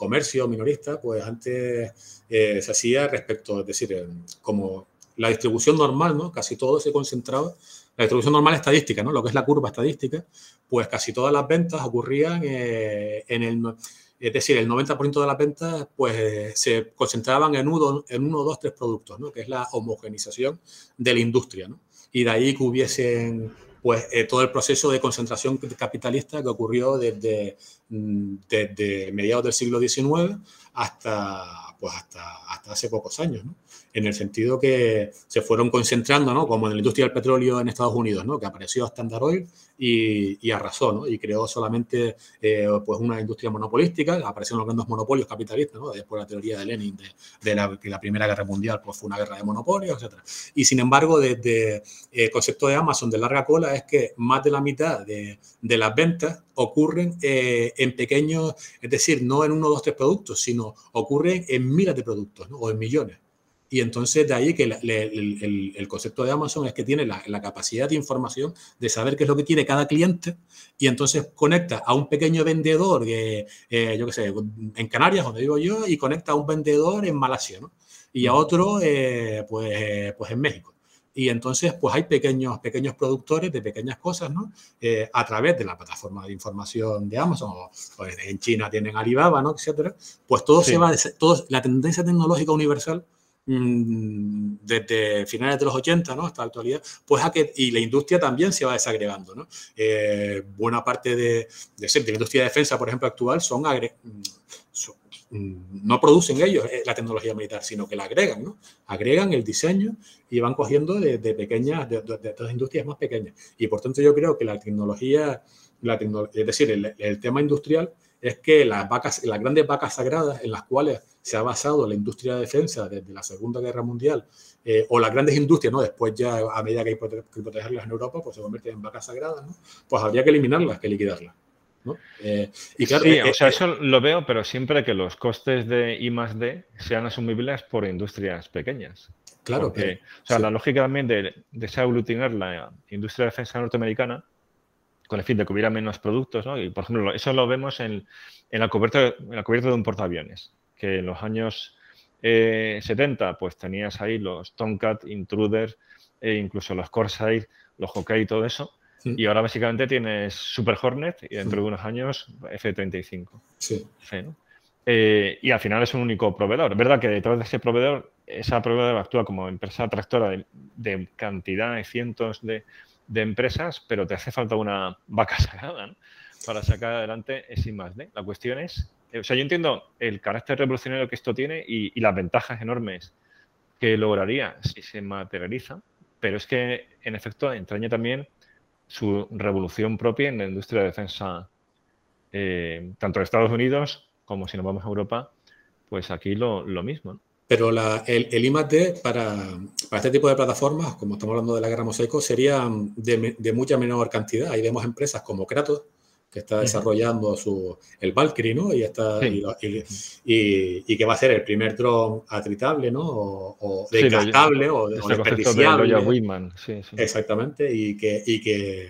comercio minorista, pues antes eh, se hacía respecto, es decir, como la distribución normal, ¿no? casi todo se concentraba la distribución normal estadística, ¿no? lo que es la curva estadística, pues casi todas las ventas ocurrían eh, en el... Es decir, el 90% de las ventas pues, se concentraban en uno, en uno, dos, tres productos, ¿no? que es la homogenización de la industria. ¿no? Y de ahí que hubiesen pues, eh, todo el proceso de concentración capitalista que ocurrió desde, mm, desde mediados del siglo XIX hasta, pues, hasta, hasta hace pocos años. ¿no? En el sentido que se fueron concentrando, ¿no? como en la industria del petróleo en Estados Unidos, ¿no? que apareció Standard Oil y, arrasó, ¿no? y creó solamente eh, pues una industria monopolística, aparecieron los grandes monopolios capitalistas, ¿no? después la teoría de Lenin de, la, que la Primera Guerra Mundial pues, fue una guerra de monopolios, etc. Y sin embargo, desde eh, el concepto de Amazon de larga cola es que más de la mitad de, las ventas ocurren eh, en pequeños, es decir, no en uno, dos, tres productos, sino ocurren en miles de productos ¿no? o en millones. Y entonces de ahí que el, concepto de Amazon es que tiene la, capacidad de información de saber qué es lo que tiene cada cliente y entonces conecta a un pequeño vendedor, que, eh, yo qué sé, en Canarias, donde vivo yo, y conecta a un vendedor en Malasia, ¿no? Y a otro, eh, pues, pues en México. Y entonces, pues hay pequeños, pequeños productores de pequeñas cosas, ¿no? Eh, a través de la plataforma de información de Amazon, o, pues en China tienen Alibaba, ¿no? Etcétera. Pues todo se va, todo, la tendencia tecnológica universal Mm, desde finales de los 80 ¿no? hasta la actualidad, pues a que, y la industria también se va desagregando. ¿no? Eh, buena parte de, de, la industria de defensa, por ejemplo, actual, son, mm, mm, no producen ellos eh, la tecnología militar, sino que la agregan, ¿no? Agregan el diseño y van cogiendo de, pequeñas, de, de, industrias más pequeñas. Y por tanto yo creo que la tecnología, la es decir, el, el tema industrial es que las vacas, las grandes vacas sagradas en las cuales se ha basado la industria de defensa desde la Segunda Guerra Mundial, eh, o las grandes industrias, ¿no? Después ya a medida que hay que protegerlas en Europa, pues se convierten en vacas sagradas, ¿no? Pues habría que eliminarlas, que liquidarlas. ¿no? Eh, y claro, sí, eh, o sea, eso lo veo, pero siempre que los costes de I más D sean asumibles por industrias pequeñas. Claro. Porque, o sea, la lógica también de, de aglutinar la industria de defensa norteamericana con el fin de que hubiera menos productos, ¿no? Y, por ejemplo, eso lo vemos en, la, cubierta, en la cubierta de un portaaviones, que en los años 70 eh, pues tenías ahí los Tomcat, Intruder, e incluso los Corsair, los Hawkeye y todo eso. Y ahora básicamente tienes Super Hornet y dentro de unos años F-35. Sí. Eh, y al final es un único proveedor. Es verdad que detrás de ese proveedor, esa proveedor actúa como empresa tractora de cantidad de cientos de, de empresas, pero te hace falta una vaca sagrada para sacar adelante ese más D. La cuestión es, o sea, yo entiendo el carácter revolucionario que esto tiene y, las ventajas enormes que lograría si se materializa, pero es que en efecto entraña también su revolución propia en la industria de defensa, eh, tanto de Estados Unidos como si nos vamos a Europa, pues aquí lo, lo mismo. Pero el, el I+.D. para, para este tipo de plataformas, como estamos hablando de la guerra mosaico, sería de, de, mucha menor cantidad. Ahí vemos empresas como Kratos, que está desarrollando su, el Valkyrie, ¿no? Y, está, y, que va a ser el primer dron atritable, ¿no? O, o desgastable o, o desperdiciable. De Exactamente, y que, y que,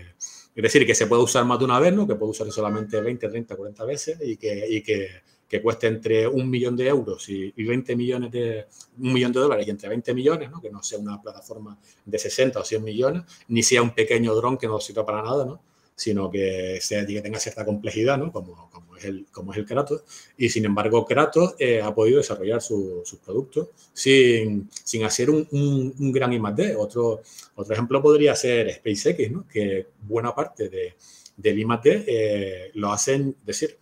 es decir, que se puede usar más de una vez, ¿no? Que puede usar solamente 20, 30, 40 veces y que, y que, que cueste entre un millón de euros y, 20 millones de, un millón de dólares y entre 20 millones, ¿no? Que no sea una plataforma de 60 o 100 millones, ni sea un pequeño dron que no sirva para nada, ¿no? Sino que, sea, que tenga cierta complejidad, ¿no? como, como, es el, como es el Kratos. Y sin embargo, Kratos eh, ha podido desarrollar sus productos sin, sin hacer un, un, gran I+.D. Otro, otro ejemplo podría ser SpaceX, ¿no? que buena parte de, del I+.D. Eh, lo hacen, decir,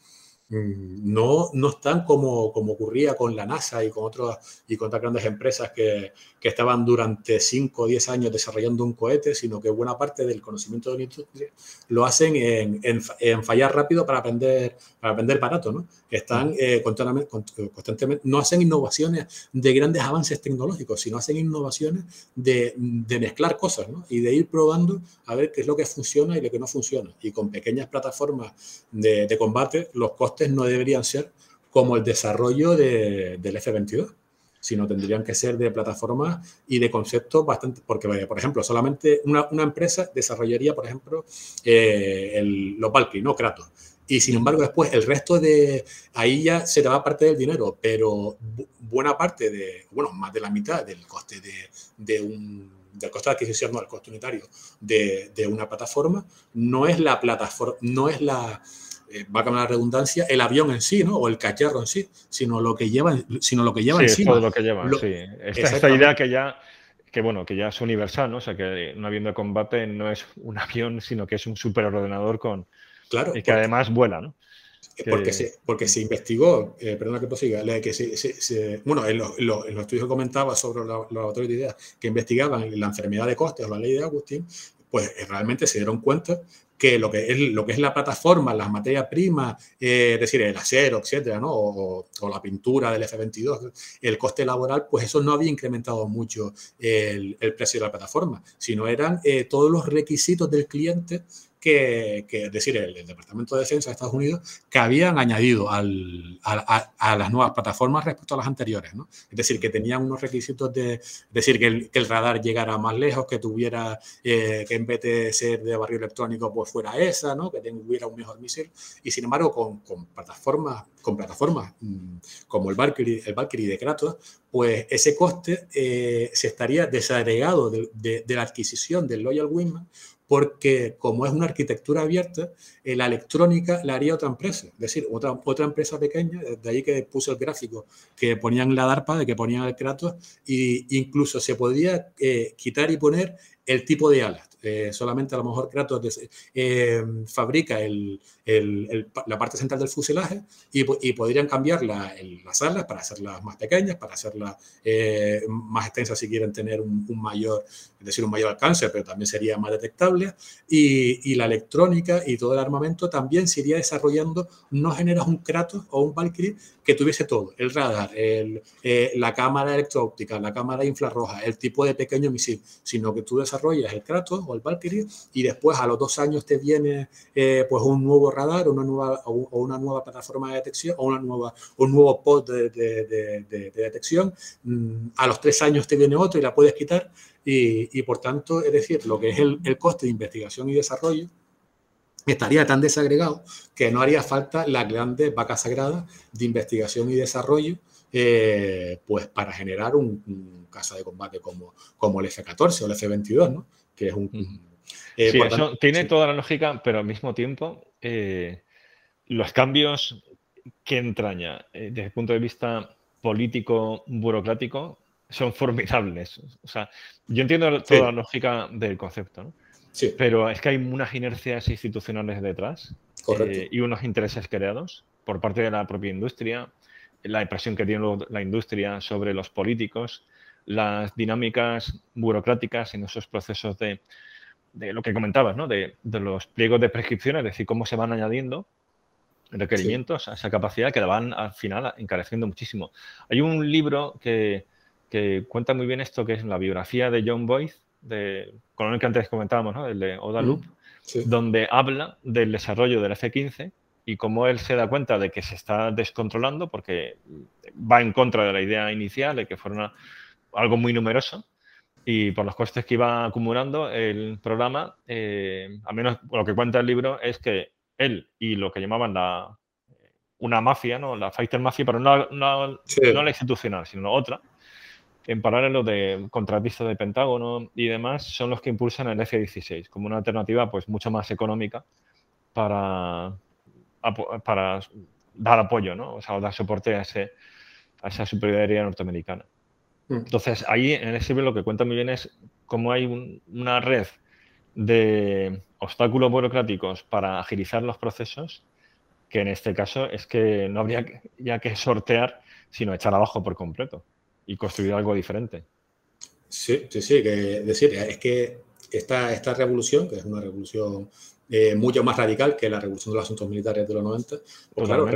no, no están como, como ocurría con la NASA y con, otras, y con otras grandes empresas que, que estaban durante 5 o 10 años desarrollando un cohete, sino que buena parte del conocimiento de la industria lo hacen en, en, fallar rápido para aprender, para aprender barato. ¿no? Están eh, constantemente, no hacen innovaciones de grandes avances tecnológicos, sino hacen innovaciones de, de mezclar cosas ¿no? y de ir probando a ver qué es lo que funciona y lo que no funciona. Y con pequeñas plataformas de, de combate, los costes no deberían ser como el desarrollo del F-22, sino tendrían que ser de plataformas y de conceptos bastante, porque, por ejemplo, solamente una, empresa desarrollaría, por ejemplo, eh, el, los Valkyrie, no Kratos. Y sin embargo, después el resto de. Ahí ya se te va parte del dinero, pero buena parte de. Bueno, más de la mitad del coste de, de un del coste de adquisición, no, el coste unitario de, de, una plataforma, no es la plataforma, no es la, eh, va a cambiar la redundancia, el avión en sí, ¿no? O el cacharro en sí, sino lo que lleva, sino lo que lleva sí, encima. Todo lo que lleva, sí. Esta, idea que ya, que bueno, que ya es universal, ¿no? O sea, que un avión de combate no es un avión, sino que es un superordenador con... Claro. Y que además vuela, ¿no? Porque, se, porque se investigó, eh, perdona que prosiga, que se, bueno, en, los estudios que comentaba sobre los laboratorios de ideas que investigaban la enfermedad de costes o la ley de Agustín, pues eh, realmente se dieron cuenta que lo que es, lo que es la plataforma, las materias primas, eh, es decir, el acero, etcétera, ¿no? O, la pintura del F-22, el coste laboral, pues eso no había incrementado mucho el, precio de la plataforma, sino eran eh, todos los requisitos del cliente que, es decir, el, Departamento de Defensa de Estados Unidos, que habían añadido al, a, las nuevas plataformas respecto a las anteriores. ¿no? Es decir, que tenían unos requisitos de, decir, que el, que radar llegara más lejos, que tuviera, eh, que en vez de ser de barrio electrónico, pues fuera esa, ¿no? que tuviera un mejor misil. Y sin embargo, con, con plataformas, con plataformas mm, como el Valkyrie, el Valkyrie de Kratos, pues ese coste eh, se estaría desagregado de, de, la adquisición del Loyal Wingman porque como es una arquitectura abierta, eh, la electrónica la haría otra empresa, es decir, otra, otra empresa pequeña, de ahí que puse el gráfico, que ponían la DARPA, de que ponían el Kratos, e incluso se podía eh, quitar y poner el tipo de alas. Eh, solamente a lo mejor Kratos fabrica el, la parte central del fuselaje y, podrían cambiar las alas para hacerlas más pequeñas, para hacerlas eh, más extensas si quieren tener un, mayor, es decir, un mayor alcance, pero también sería más detectable. Y, la electrónica y todo el armamento también se iría desarrollando. No generas un Kratos o un Valkyrie que tuviese todo, el radar, el, eh, la cámara electro-óptica, la cámara infrarroja, el tipo de pequeño misil, sino que tú desarrollas el Kratos o el Valkyrie y después a los dos años te viene eh, pues un nuevo radar una nueva, o una nueva plataforma de detección o una nueva, un nuevo pod de, de, detección. Mm, a los tres años te viene otro y la puedes quitar. Y, y por tanto, es decir, lo que es el, el coste de investigación y desarrollo estaría tan desagregado que no haría falta la grande vaca sagrada de investigación y desarrollo eh, pues para generar un, un, caza de combate como, como el F-14 o el F-22, ¿no? que es un, eh, sí, eso tiene toda la lógica, pero al mismo tiempo eh, los cambios que entraña eh, desde el punto de vista político, burocrático, son formidables. O sea, yo entiendo toda la lógica del concepto, ¿no? sí. pero es que hay unas inercias institucionales detrás y unos intereses creados por parte de la propia industria, la impresión que tiene la industria sobre los políticos, las dinámicas burocráticas en esos procesos de de lo que comentabas, ¿no? De, los pliegos de prescripciones, es decir, cómo se van añadiendo requerimientos a esa capacidad que la van al final encareciendo muchísimo. Hay un libro que, cuenta muy bien esto, que es la biografía de John Boyd, de, con el que antes comentábamos, ¿no? el de Oda Loop, donde habla del desarrollo del F-15 y cómo él se da cuenta de que se está descontrolando porque va en contra de la idea inicial de que fuera algo muy numeroso y por los costes que iba acumulando el programa, eh, al menos lo que cuenta el libro es que él y lo que llamaban la una mafia, ¿no? la Fighter Mafia, pero no, no, no la institucional, sino otra, en paralelo de contratistas de Pentágono y demás, son los que impulsan el F-16 como una alternativa pues mucho más económica para, para dar apoyo, ¿no? o sea, dar soporte a, ese, a esa superioridad norteamericana. Mm. Entonces, ahí en ese libro lo que cuenta muy bien es cómo hay una red de obstáculos burocráticos para agilizar los procesos, que en este caso es que no habría ya que sortear, sino echar abajo por completo y construir algo diferente. Sí, sí, sí, que decir, es que esta, esta revolución, que es una revolución eh, mucho más radical que la revolución de los asuntos militares de los 90. Pues claro,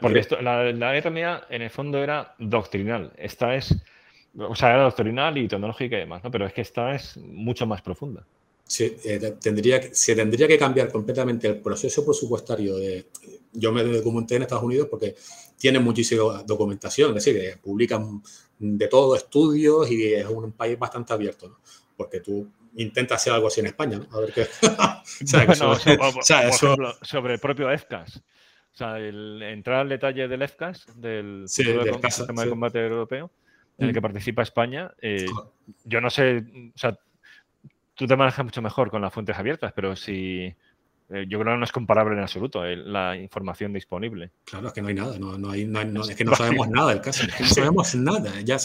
porque esto, la, la RMA en el fondo era doctrinal. Esta es, o sea, era doctrinal y tecnológica y demás, ¿no? Pero es que esta es mucho más profunda. Sí, eh, tendría, se tendría que cambiar completamente el proceso presupuestario de... Yo me documenté en Estados Unidos porque tienen muchísima documentación, es decir, publican de todo estudios y es un país bastante abierto, ¿no? Porque tú intentas hacer algo así en España, ¿no? A ver qué... sobre el propio EFCAS. O sea, el, entrar al detalle del EFCAS, del, Sistema de Combate Europeo, en el que mm. participa España, eh, yo no sé, o sea, tú te manejas mucho mejor con las fuentes abiertas, pero si eh, yo creo que no es comparable en absoluto eh, la información disponible. Claro, es que no hay nada, no, hay, es que no sabemos nada del caso, no sabemos nada. Ya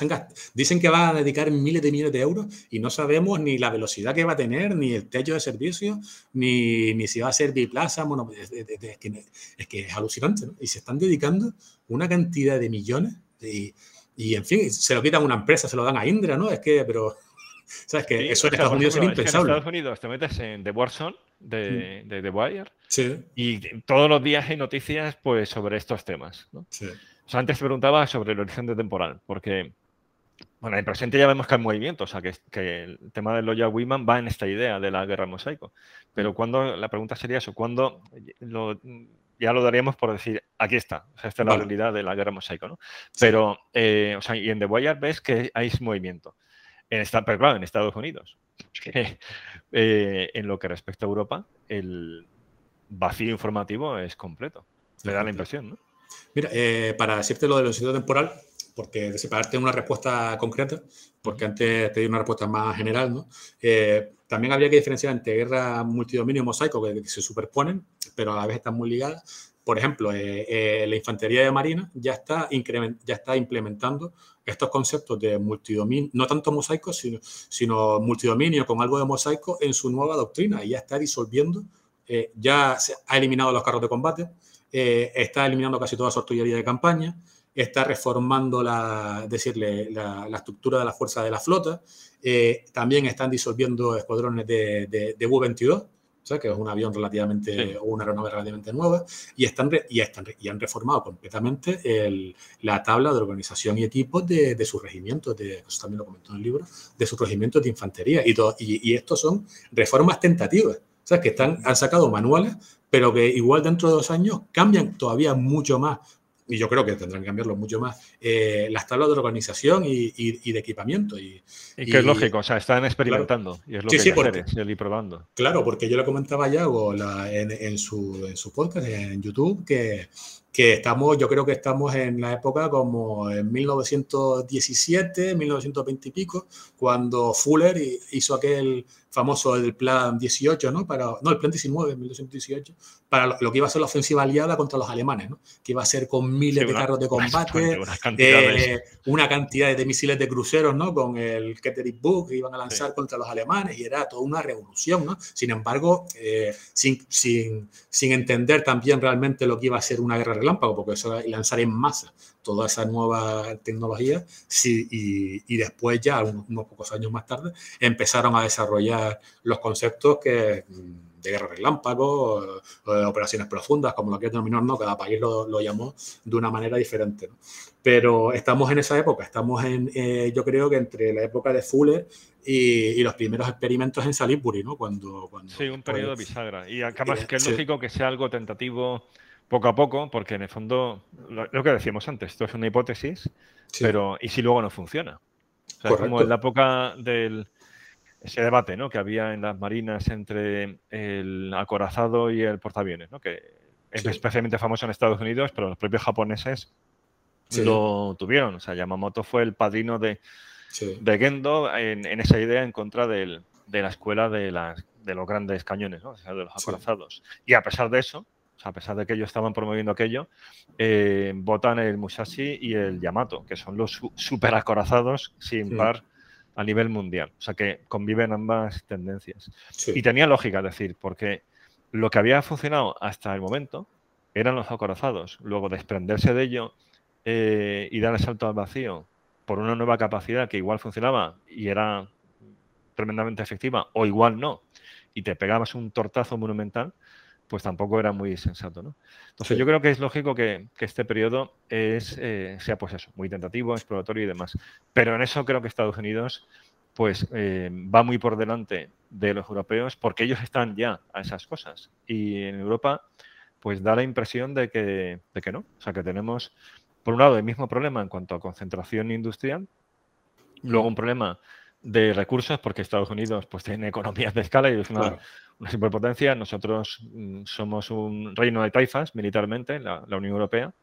dicen que va a dedicar miles de millones de euros y no sabemos ni la velocidad que va a tener, ni el techo de servicio, ni, ni si va a ser biplaza. Bueno, es, que, es, alucinante, ¿no? Y se están dedicando una cantidad de millones y, y, en fin, se lo quitan a una empresa, se lo dan a Indra, ¿no? Es que, pero ¿Sabes que eso en Estados Unidos es impensable? en Estados Unidos te metes en The Warzone de, mm. de The Wire y todos los días hay noticias pues, sobre estos temas. ¿no? O sea, antes te preguntaba sobre el horizonte temporal, porque bueno, en el presente ya vemos que hay movimiento, o sea, que, que el tema de Loya Wiman va en esta idea de la guerra mosaico. Pero mm. cuando, la pregunta sería eso, ¿cuándo ya lo daríamos por decir, aquí está, o sea, esta es la realidad de la guerra mosaico, ¿no? Pero, eh, o sea, y en The Wire ves que hay movimiento. En pero claro, en Estados Unidos. Eh, en lo que respecta a Europa, el vacío informativo es completo. Le da la impresión, ¿no? Mira, eh, para decirte lo del sitio temporal, porque de separarte una respuesta concreta, porque antes te di una respuesta más general, ¿no? Eh, también habría que diferenciar entre guerra multidominio y mosaico, que, se superponen, pero a la vez están muy ligadas. Por ejemplo, la infantería de marina ya está, ya está implementando estos conceptos de multidominio, no tanto mosaico, sino, sino multidominio con algo de mosaico en su nueva doctrina y ya está disolviendo, eh, ya se ha eliminado los carros de combate, eh, está eliminando casi toda su artillería de campaña, está reformando la, decirle, la, estructura de la fuerza de la flota, eh, también están disolviendo escuadrones de, de, de U-22, que es un avión relativamente, o una aeronave relativamente nueva, y, están, y, están, y han reformado completamente el, la tabla de organización y equipos de, de sus regimientos, de, eso también lo comentó en el libro, de sus regimientos de infantería. Y, todo, y, y estos son reformas tentativas, sea, que están, han sacado manuales, pero que igual dentro de dos años cambian todavía mucho más y yo creo que tendrán que cambiarlo mucho más, eh, las tablas de organización y, de equipamiento. Y, que es lógico, o sea, están experimentando y es lo que sí, hay ir probando. Claro, porque yo le comentaba a Yago en, en, su, en su podcast, en YouTube, que, que estamos, yo creo que estamos en la época como en 1917, 1920 y pico, cuando Fuller hizo aquel famoso el plan 18, ¿no? Para, no, el plan 19, 1918, para lo, que iba a ser la ofensiva aliada contra los alemanes, ¿no? Que iba a ser con miles de carros de combate, eh, una cantidad de misiles de cruceros, ¿no? Con el Kettering Book que iban a lanzar contra los alemanes y era toda una revolución, ¿no? Sin embargo, eh, sin, sin, sin entender también realmente lo que iba a ser una guerra relámpago, porque eso era lanzar en masa toda esa nueva tecnología sí, y, y, después ya, unos, unos, pocos años más tarde, empezaron a desarrollar los conceptos que, de guerra relámpago, operaciones profundas, como lo quieras denominar, ¿no? Cada país lo, lo llamó de una manera diferente. Pero estamos en esa época, estamos en, eh, yo creo que entre la época de Fuller y, los primeros experimentos en Salisbury, ¿no? Cuando, cuando sí, un periodo bisagra. Y además que es lógico que sea algo tentativo poco a poco, porque en el fondo, lo, que decíamos antes, esto es una hipótesis, pero ¿y si luego no funciona? O sea, como en la época del ese debate ¿no? que había en las marinas entre el acorazado y el portaaviones, ¿no? que es especialmente famoso en Estados Unidos, pero los propios japoneses lo tuvieron. O sea, Yamamoto fue el padrino de, de Gendo en, esa idea en contra de la escuela de, las, de los grandes cañones, ¿no? o sea, de los acorazados. Y a pesar de eso, a pesar de que ellos estaban promoviendo aquello, eh, votan el Musashi y el Yamato, que son los super acorazados sin par a nivel mundial. O sea que conviven ambas tendencias. Y tenía lógica, decir, porque lo que había funcionado hasta el momento eran los acorazados. Luego desprenderse de ello eh, y dar el salto al vacío por una nueva capacidad que igual funcionaba y era tremendamente efectiva, o igual no, y te pegabas un tortazo monumental, pues tampoco era muy sensato. ¿no? Entonces yo creo que es lógico que, este periodo es, eh, sea pues eso, muy tentativo, exploratorio y demás. Pero en eso creo que Estados Unidos pues eh, va muy por delante de los europeos porque ellos están ya a esas cosas. Y en Europa pues da la impresión de que, de que no. O sea que tenemos, por un lado, el mismo problema en cuanto a concentración industrial, luego un problema de recursos, porque Estados Unidos pues tiene economías de escala y es una, superpotencia. Nosotros mm, somos un reino de taifas militarmente, la, Unión Europea,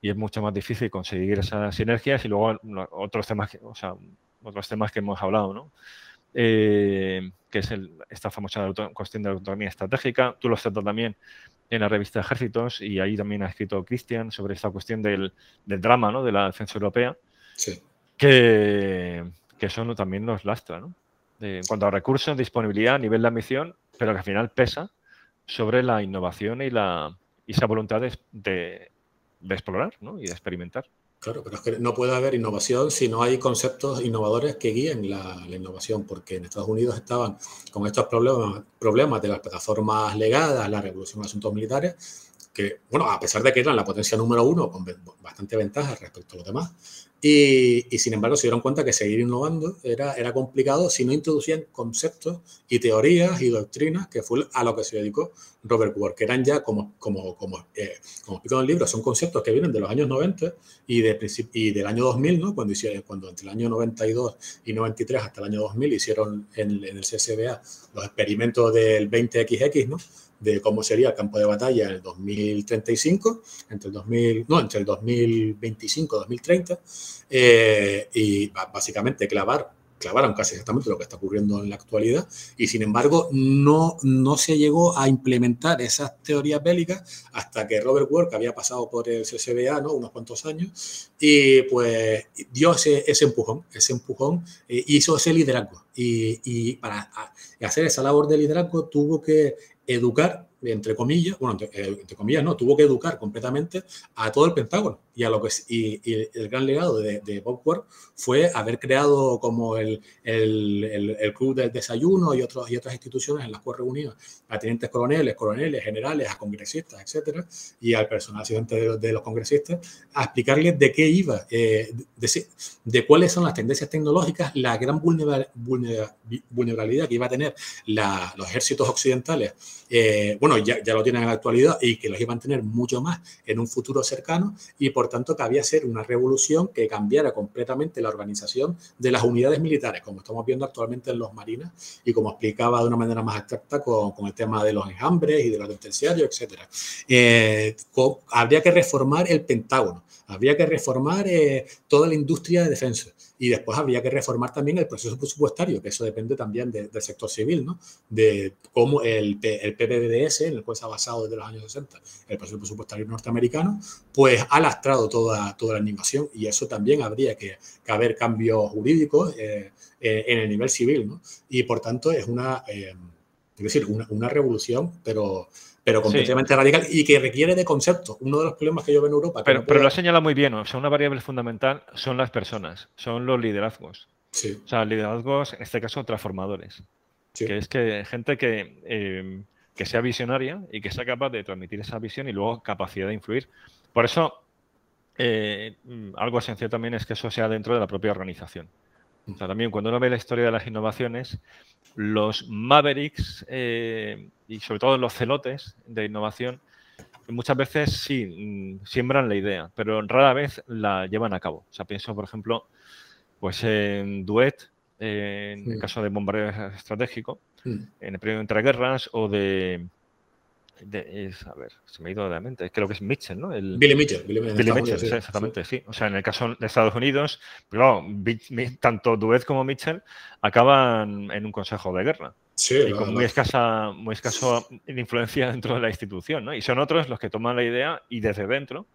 y es mucho más difícil conseguir esas sinergias y luego otros temas, que, o sea, otros temas que hemos hablado, ¿no? Eh, que es esta famosa cuestión de la autonomía estratégica. Tú lo has tratado también en la revista Ejércitos y ahí también ha escrito Cristian sobre esta cuestión del, del drama ¿no? de la defensa europea. Sí. Que, que eso también nos lastra, ¿no? en cuanto a recursos, disponibilidad, nivel de ambición, pero que al final pesa sobre la innovación y, la, esa voluntad de, explorar ¿no? y de experimentar. Claro, pero es que no puede haber innovación si no hay conceptos innovadores que guíen la, innovación, porque en Estados Unidos estaban con estos problemas, problemas de las plataformas legadas, la revolución de asuntos militares, que, bueno, a pesar de que eran la potencia número uno, con bastante ventaja respecto a los demás, y, sin embargo se dieron cuenta que seguir innovando era, era complicado si no introducían conceptos y teorías y doctrinas, que fue a lo que se dedicó Robert Ward, que eran ya, como, como, como, eh, como explico en el libro, son conceptos que vienen de los años 90 y, de, y del año 2000, ¿no? cuando, hicieron, cuando entre el año 92 y 93 hasta el año 2000 hicieron en, en el CSBA los experimentos del 20XX, ¿no? De cómo sería el campo de batalla en el 2035, entre el 2000, no, entre el 2025 2030, eh, y básicamente clavar, clavaron casi exactamente lo que está ocurriendo en la actualidad, y sin embargo no, no se llegó a implementar esas teorías bélicas hasta que Robert que había pasado por el CSBA ¿no? unos cuantos años, y pues dio ese, ese empujón, ese empujón, eh, hizo ese liderazgo. Y, y para hacer esa labor de liderazgo tuvo que educar, entre comillas, bueno, entre, eh, comillas no, tuvo que educar completamente a todo el Pentágono y a lo que y, el gran legado de, de, Bob fue haber creado como el, el, el, club del desayuno y, otros, y otras instituciones en las cuales reunía a tenientes coroneles, coroneles, generales, a congresistas, etcétera, y al personal asistente de, los congresistas a explicarles de qué iba, eh, de, de, cuáles son las tendencias tecnológicas, la gran vulnerabilidad que iba a tener la, los ejércitos occidentales eh, bueno, ya, ya, lo tienen en la actualidad y que los iban a tener mucho más en un futuro cercano y por tanto que había ser una revolución que cambiara completamente la organización de las unidades militares, como estamos viendo actualmente en los marinas y como explicaba de una manera más con, con el tema de los enjambres y de los terciarios, etcétera. Eh, habría que reformar el Pentágono, habría que reformar eh, toda la industria de defensa y después habría que reformar también el proceso presupuestario, que eso depende también del sector civil, ¿no? De cómo el, el PPDS, en el cual se ha basado desde los años 60 el proceso presupuestario norteamericano, pues ha lastrado toda, toda la animación y eso también habría que, haber cambios jurídicos eh, eh, en el nivel civil, ¿no? Y por tanto es una, eh, es decir, una, una revolución, pero pero completamente radical y que requiere de conceptos. Uno de los problemas que yo veo en Europa. Pero, pero lo señala muy bien, o sea, una variable fundamental son las personas, son los liderazgos. Sí. O sea, liderazgos, en este caso, transformadores. Que es que gente que, eh, que sea visionaria y que sea capaz de transmitir esa visión y luego capacidad de influir. Por eso, eh, mm, algo esencial también es que eso sea dentro de la propia organización. O sea, también cuando uno ve la historia de las innovaciones, los mavericks eh, y sobre todo los celotes de innovación, muchas veces sí mm, siembran la idea, pero rara vez la llevan a cabo. O sea, pienso, por ejemplo, pues en Duet, en el caso de bombardeo estratégico, en el periodo entre guerras o de, a ver, se me ha ido de la mente, creo que es Mitchell, ¿no? El, Billy Mitchell. Billy, Mitchell, exactamente, sí. O sea, en el caso de Estados Unidos, claro, tanto Duet como Mitchell acaban en un consejo de guerra. Sí, y con muy escasa, muy escaso influencia dentro de la institución, ¿no? Y son otros los que toman la idea y desde dentro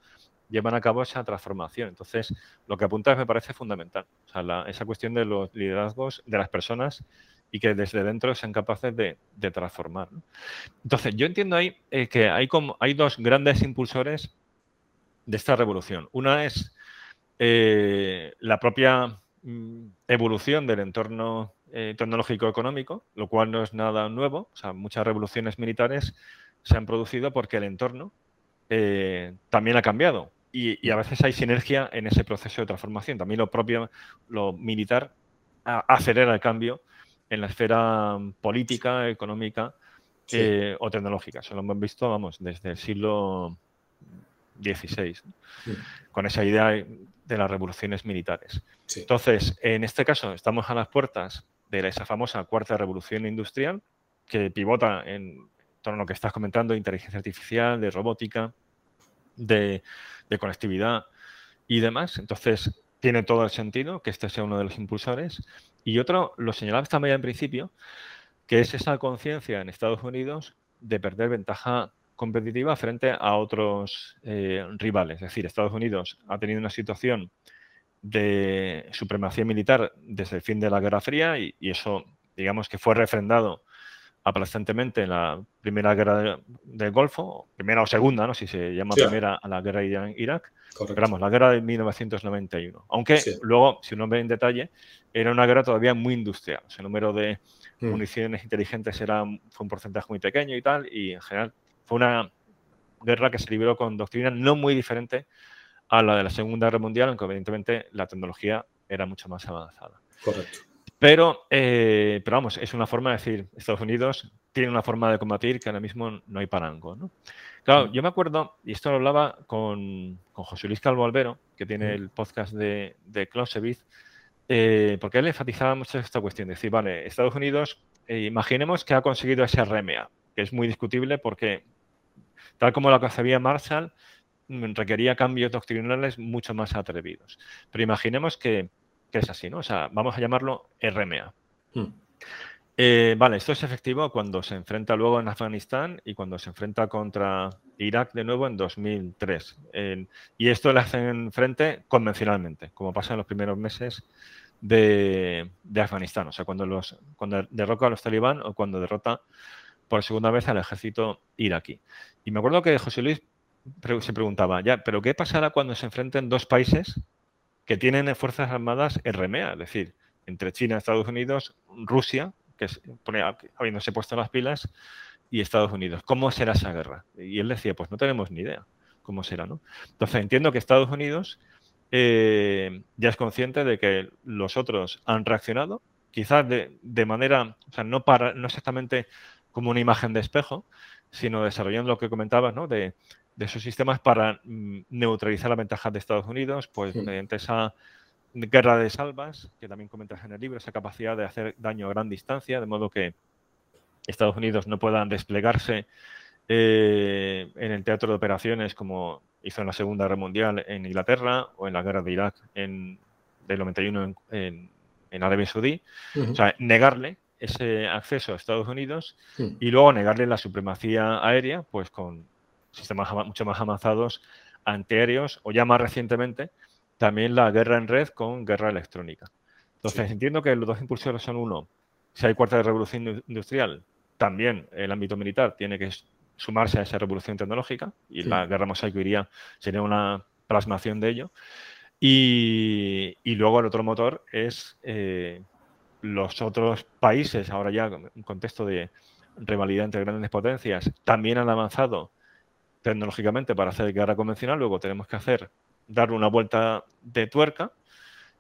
llevan a cabo esa transformación. Entonces, lo que apuntas me parece fundamental. O sea, esa cuestión de los liderazgos de las personas y que desde dentro sean capaces de, transformar. Entonces, yo entiendo ahí eh, que hay, como, hay dos grandes impulsores de esta revolución. Una es eh, la propia mm, evolución del entorno eh, tecnológico económico, lo cual no es nada nuevo. O sea, muchas revoluciones militares se han producido porque el entorno también ha cambiado. Y, a veces hay sinergia en ese proceso de transformación. También lo propio, lo militar, acelera el cambio en la esfera política, económica eh, o tecnológica. Eso lo hemos visto, vamos, desde el siglo XVI, con esa idea de las revoluciones militares. Entonces, en este caso, estamos a las puertas de esa famosa cuarta revolución industrial que pivota en torno a lo que estás comentando, de inteligencia artificial, de robótica, de, de conectividad y demás. Entonces, tiene todo el sentido que este sea uno de los impulsores. Y otro, lo señalaba también en principio, que es esa conciencia en Estados Unidos de perder ventaja competitiva frente a otros eh, rivales. Es decir, Estados Unidos ha tenido una situación de supremacía militar desde el fin de la Guerra Fría y, eso, digamos, que fue refrendado aplastantemente en la primera guerra del Golfo, primera o segunda, ¿no? si se llama primera a la guerra de Irak, pero la guerra de 1991. Aunque luego, si uno ve en detalle, era una guerra todavía muy industrial. el número de mm. municiones inteligentes era, fue un porcentaje muy pequeño y tal, y en general fue una guerra que se libró con doctrina no muy diferente a la de la Segunda Guerra Mundial, aunque evidentemente la tecnología era mucho más avanzada. Correcto. Pero, eh, pero vamos, es una forma de decir, Estados Unidos tiene una forma de combatir que ahora mismo no hay parango. ¿no? Claro, mm. yo me acuerdo, y esto lo hablaba con, con José Luis Calvo Albero, que tiene mm. el podcast de, de Clausewitz, eh, porque él enfatizaba mucho esta cuestión, de decir, vale, Estados Unidos, eh, imaginemos que ha conseguido ese RMA, que es muy discutible porque, tal como lo concebía Marshall, mm, requería cambios doctrinales mucho más atrevidos. Pero imaginemos que que es así, ¿no? O sea, vamos a llamarlo RMA. Hmm. Eh, vale, esto es efectivo cuando se enfrenta luego en Afganistán y cuando se enfrenta contra Irak de nuevo en 2003. y esto le hacen frente convencionalmente, como pasa en los primeros meses de, Afganistán. O sea, cuando, los, cuando derroca a los talibán o cuando derrota por segunda vez al ejército iraquí. Y me acuerdo que José Luis se preguntaba, ya, ¿pero qué pasará cuando se enfrenten dos países que tienen fuerzas armadas RMA, es decir, entre China, Estados Unidos, Rusia, que es, habiéndose puesto las pilas, y Estados Unidos. ¿Cómo será esa guerra? Y él decía, pues no tenemos ni idea cómo será, ¿no? Entonces entiendo que Estados Unidos eh, ya es consciente de que los otros han reaccionado, quizás de, manera, o sea, no, para, no exactamente como una imagen de espejo, sino desarrollando lo que comentabas, ¿no? De de esos sistemas para mm, neutralizar la ventaja de Estados Unidos, pues mediante esa guerra de salvas, que también comentas en el libro, esa capacidad de hacer daño a gran distancia, de modo que Estados Unidos no puedan desplegarse eh, en el teatro de operaciones como hizo en la Segunda Guerra Mundial en Inglaterra o en la guerra de Irak en, del 91 en, en, Arabia Saudí. O sea, negarle ese acceso a Estados Unidos y luego negarle la supremacía aérea, pues con sistemas mucho más avanzados antiaéreos o ya más recientemente también la guerra en red con guerra electrónica. Entonces entiendo que los dos impulsores son uno, si hay cuarta revolución industrial, también el ámbito militar tiene que sumarse a esa revolución tecnológica y la guerra mosaico iría, sería una plasmación de ello. Y, luego el otro motor es eh, los otros países, ahora ya en contexto de rivalidad entre grandes potencias, también han avanzado tecnológicamente para hacer guerra convencional, luego tenemos que hacer, dar una vuelta de tuerca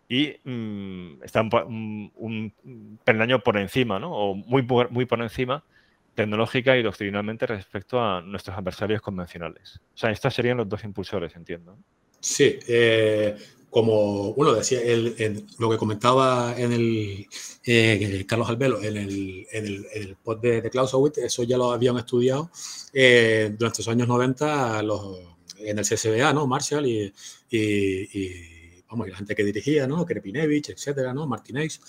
y mm, están un, un, peldaño por encima, ¿no? o muy, muy por encima tecnológica y doctrinalmente respecto a nuestros adversarios convencionales. O sea, estos serían los dos impulsores, entiendo. Sí, eh, como uno decía, el, lo que comentaba en el Carlos Albelo en el, en el, en post de, de Clausewitz, eso ya lo habían estudiado eh, durante los años 90 los, en el CSBA, ¿no? Marshall y, y, vamos, la gente que dirigía, ¿no? Krepinevich, etcétera, ¿no? Martinez,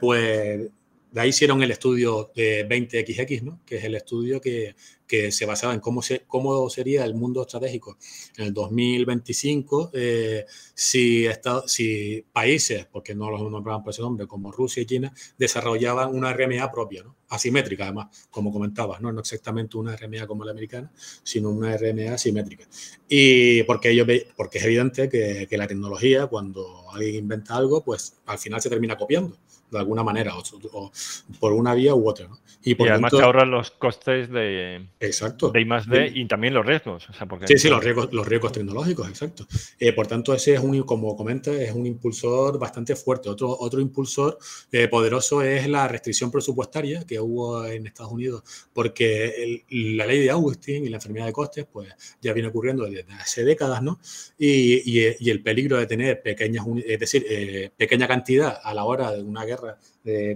pues de ahí hicieron el estudio de 20XX, ¿no? que es el estudio que, que se basaba en cómo, se, cómo sería el mundo estratégico en el 2025 eh, si, si países, porque no los nombraban por ese nombre, como Rusia y China, desarrollaban una RMA propia, ¿no? asimétrica además, como comentabas, ¿no? no exactamente una RMA como la americana, sino una RMA asimétrica. Y porque, ellos, porque es evidente que, que la tecnología, cuando alguien inventa algo, pues al final se termina copiando de alguna manera, o, por una vía u otra. ¿no? Y, por además te ahorran los costes de, exacto. de I más D y también los riesgos. O sea, porque sí, sí, los riesgos, los riesgos tecnológicos, exacto. Eh, por tanto, ese es un, como comenta, es un impulsor bastante fuerte. Otro, otro impulsor eh, poderoso es la restricción presupuestaria que hubo en Estados Unidos, porque la ley de Augustin y la enfermedad de costes, pues ya viene ocurriendo desde hace décadas, ¿no? Y, y, y el peligro de tener pequeñas, es decir, eh, pequeña cantidad a la hora de una guerra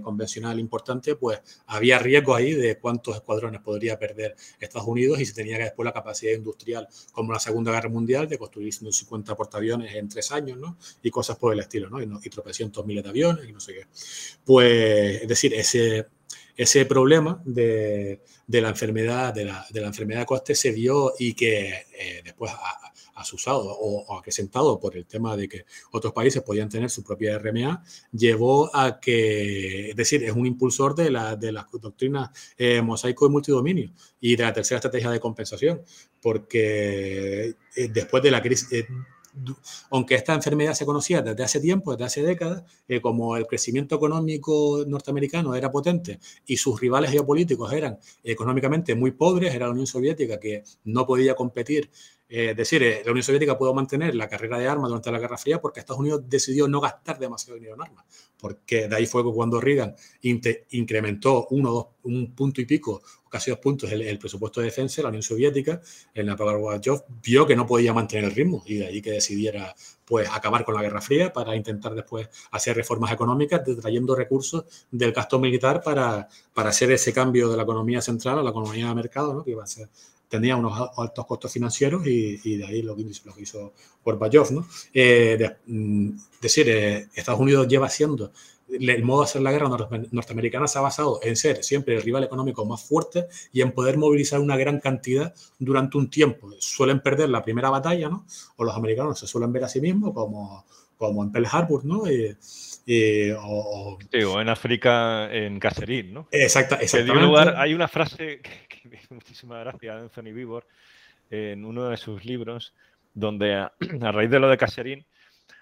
convencional importante, pues había riesgo ahí de cuántos escuadrones podría perder Estados Unidos y se tenía que después la capacidad industrial, como la Segunda Guerra Mundial, de construir 150 portaaviones en tres años, ¿no? Y cosas por el estilo, ¿no? Y, y tropecientos miles de aviones y no sé qué. Pues, es decir, ese, ese problema de, de la enfermedad de la, de la, enfermedad de coste se dio y que eh, después asusado o, o, acrecentado por el tema de que otros países podían tener su propia RMA, llevó a que, es decir, es un impulsor de, la, de las doctrinas eh, mosaico y multidominio y de la tercera estrategia de compensación, porque eh, después de la crisis, eh, aunque esta enfermedad se conocía desde hace tiempo, desde hace décadas, eh, como el crecimiento económico norteamericano era potente y sus rivales geopolíticos eran económicamente muy pobres, era la Unión Soviética que no podía competir eh, es decir, eh, la Unión Soviética pudo mantener la carrera de armas durante la Guerra Fría porque Estados Unidos decidió no gastar demasiado dinero en armas. Porque de ahí fue cuando Reagan incrementó uno, dos, un punto y pico, casi dos puntos, el, el presupuesto de defensa, la Unión Soviética, en la Gorbachev vio que no podía mantener el ritmo y de ahí que decidiera pues acabar con la Guerra Fría para intentar después hacer reformas económicas, trayendo recursos del gasto militar para, para hacer ese cambio de la economía central a la economía de mercado, ¿no? que iba a ser tenía unos altos costos financieros y, de ahí lo que, hizo Gorbachev. ¿no? Eh, de, mm, decir, eh, Estados Unidos lleva siendo el modo de hacer la guerra norteamericana se ha basado en ser siempre el rival económico más fuerte y en poder movilizar una gran cantidad durante un tiempo. Suelen perder la primera batalla, ¿no? O los americanos se suelen ver a sí mismos como, como en Pearl Harbor, ¿no? Y, y, o, sí, o, en África, en Cacerín, ¿no? Exacta, exactamente. Lugar, hay una frase que me hizo muchísima gracia de Anthony Vivor en uno de sus libros, donde a, a raíz de lo de Cacerín,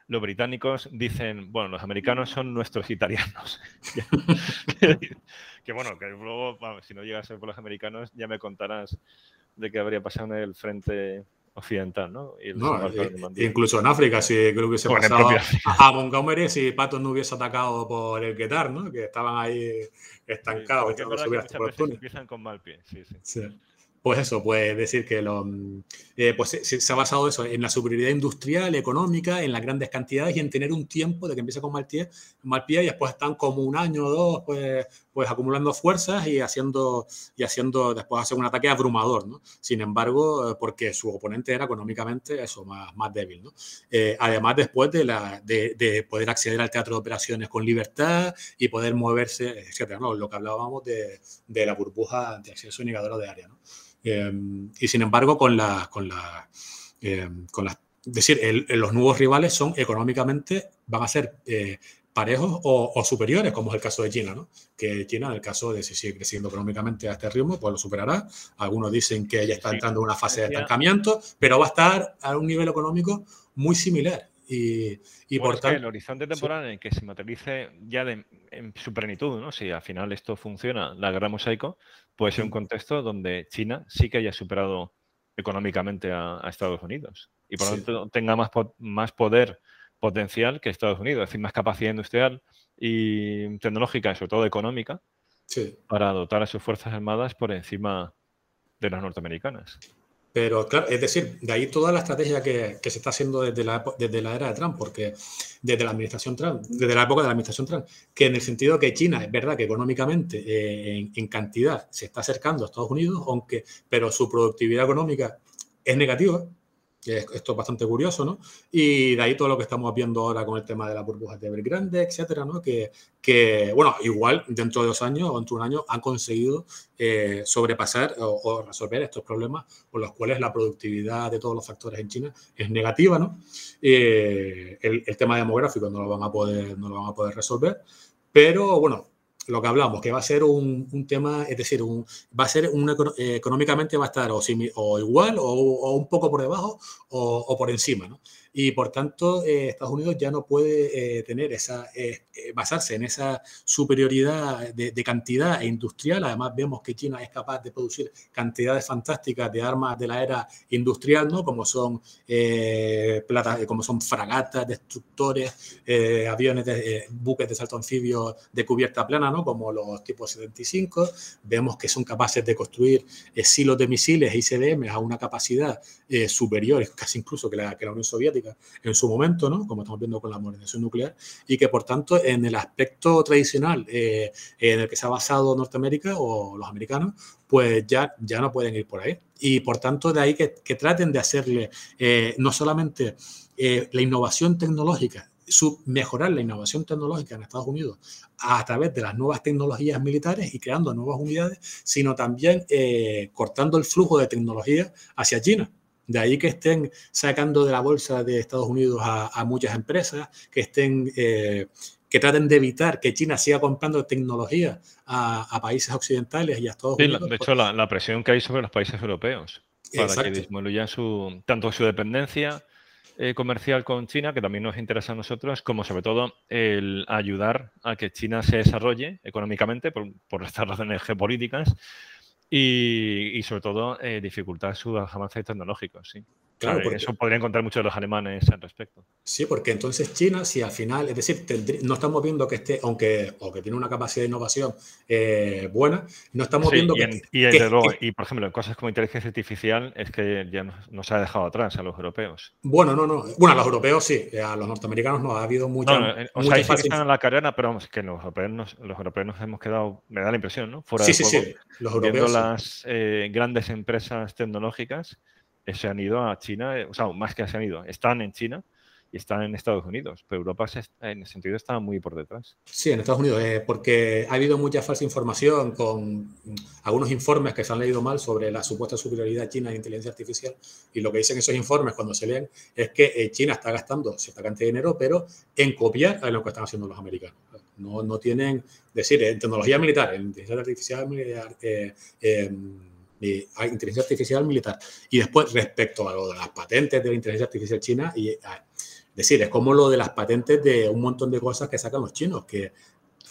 los británicos dicen, bueno, los americanos son nuestros italianos. que bueno, que luego, vamos, si no llega a ser por los americanos, ya me contarás de qué habría pasado en el frente occidental, ¿no? no eh, incluso en África, si creo que se pasado a Montgomery si Patos no hubiese atacado por el Qatar, ¿no? Que estaban ahí estancados. Sí, que que empiezan con mal pie, sí, sí. sí. Pues eso, pues decir que lo, eh, pues se, se, ha basado eso en la superioridad industrial, económica, en las grandes cantidades y en tener un tiempo de que empieza con mal pie, mal pie y después están como un año o dos pues, pues acumulando fuerzas y haciendo, y haciendo después hacer un ataque abrumador. ¿no? Sin embargo, eh, porque su oponente era económicamente eso, más, más débil. ¿no? Eh, además, después de, la, de, de, poder acceder al teatro de operaciones con libertad y poder moverse, etcétera, ¿no? Lo que hablábamos de, de la burbuja de acceso negadora de área. ¿no? Eh, y sin embargo, con la, con la, eh, con la es decir, los nuevos rivales son económicamente, van a ser eh, parejos o, o, superiores, como es el caso de China, ¿no? Que China, en el caso de si sigue creciendo económicamente a este ritmo, pues lo superará. Algunos dicen que ya está entrando en una fase de estancamiento, pero va a estar a un nivel económico muy similar. Y, y por tanto... El horizonte temporal en que se materialice ya en su plenitud, ¿no? Si al final esto funciona, la guerra mosaico, puede ser un contexto donde China sí que haya superado económicamente a, Estados Unidos y por lo tanto tenga más, más poder potencial que Estados Unidos, es decir, más capacidad industrial y tecnológica, sobre todo económica, para dotar a sus Fuerzas Armadas por encima de las norteamericanas. Pero claro, es decir, de ahí toda la estrategia que, se está haciendo desde la, desde la era de Trump, porque desde la administración Trump, desde la época de la administración Trump, que en el sentido que China es verdad que económicamente eh, en, cantidad se está acercando a Estados Unidos, aunque, pero su productividad económica es negativa, esto es bastante curioso, ¿no? Y de ahí todo lo que estamos viendo ahora con el tema de las burbujas de Evergrande, etcétera, ¿no? Que, que, bueno, igual dentro de dos años o dentro de un año han conseguido eh, sobrepasar o, resolver estos problemas por los cuales la productividad de todos los factores en China es negativa, ¿no? Eh, el, el, tema demográfico no lo van a poder, no lo van a poder resolver, pero bueno, lo que hablamos, que va a ser un, tema, es decir, un, va a ser un, eh, económicamente va a estar o, o igual o, un poco por debajo o, por encima, ¿no? Y por tanto eh, Estados Unidos ya no puede eh, tener esa, eh, basarse en esa superioridad de, cantidad industrial. Además vemos que China es capaz de producir cantidades fantásticas de armas de la era industrial, ¿no? como son plata, como son fragatas, destructores, aviones, buques de salto anfibio de cubierta plana, ¿no? como los tipos 75. Vemos que son capaces de construir silos de misiles e ICBM a una capacidad superior, casi incluso que la Unión Soviética en su momento, ¿no? como estamos viendo con la modernización nuclear, y que por tanto en el aspecto tradicional eh, en el que se ha basado Norteamérica o los americanos, pues ya, ya no pueden ir por ahí. Y por tanto de ahí que, traten de hacerle eh, no solamente eh, la innovación tecnológica, su, mejorar la innovación tecnológica en Estados Unidos a través de las nuevas tecnologías militares y creando nuevas unidades, sino también cortando el flujo de tecnología hacia China. De ahí que estén sacando de la bolsa de Estados Unidos a, muchas empresas, que estén, eh, que traten de evitar que China siga comprando tecnología a, países occidentales y a Estados Unidos. de hecho, la, presión que hay sobre los países europeos para que disminuyan su, tanto su dependencia eh, comercial con China, que también nos interesa a nosotros, como sobre todo el ayudar a que China se desarrolle económicamente por, por estas razones geopolíticas y, sobre todo eh, dificultar sus avances tecnológicos, sí. Claro, eso podrían contar muchos de los alemanes al respecto. Sí, porque entonces China, si al final, es decir, no estamos viendo que esté, aunque o que tiene una capacidad de innovación eh, buena, no estamos viendo que, y, por ejemplo, en cosas como inteligencia artificial, es que ya nos, ha dejado atrás a los europeos. Bueno, no, no. Bueno, a los europeos sí, a los norteamericanos no. Ha habido mucha. No, eh, o sea, están en la carrera, pero vamos, que los europeos, nos, los europeos nos hemos quedado, me da la impresión, ¿no? Fuera sí, sí, sí. Los europeos. Viendo las eh, grandes empresas tecnológicas se han ido a China, eh, o sea, más que se han ido, están en China y están en Estados Unidos, pero Europa en ese sentido está muy por detrás. Sí, en Estados Unidos, eh, porque ha habido mucha falsa información con algunos informes que se han leído mal sobre la supuesta superioridad china en inteligencia artificial y lo que dicen esos informes cuando se leen es que eh, China está gastando cierta cantidad de dinero, pero en copiar a lo que están haciendo los americanos. No, no tienen, decir, en tecnología militar, en inteligencia artificial militar, hay inteligencia artificial militar. Y después, respecto a lo de las patentes de la inteligencia artificial china, y, ah, decir, es como lo de las patentes de un montón de cosas que sacan los chinos, que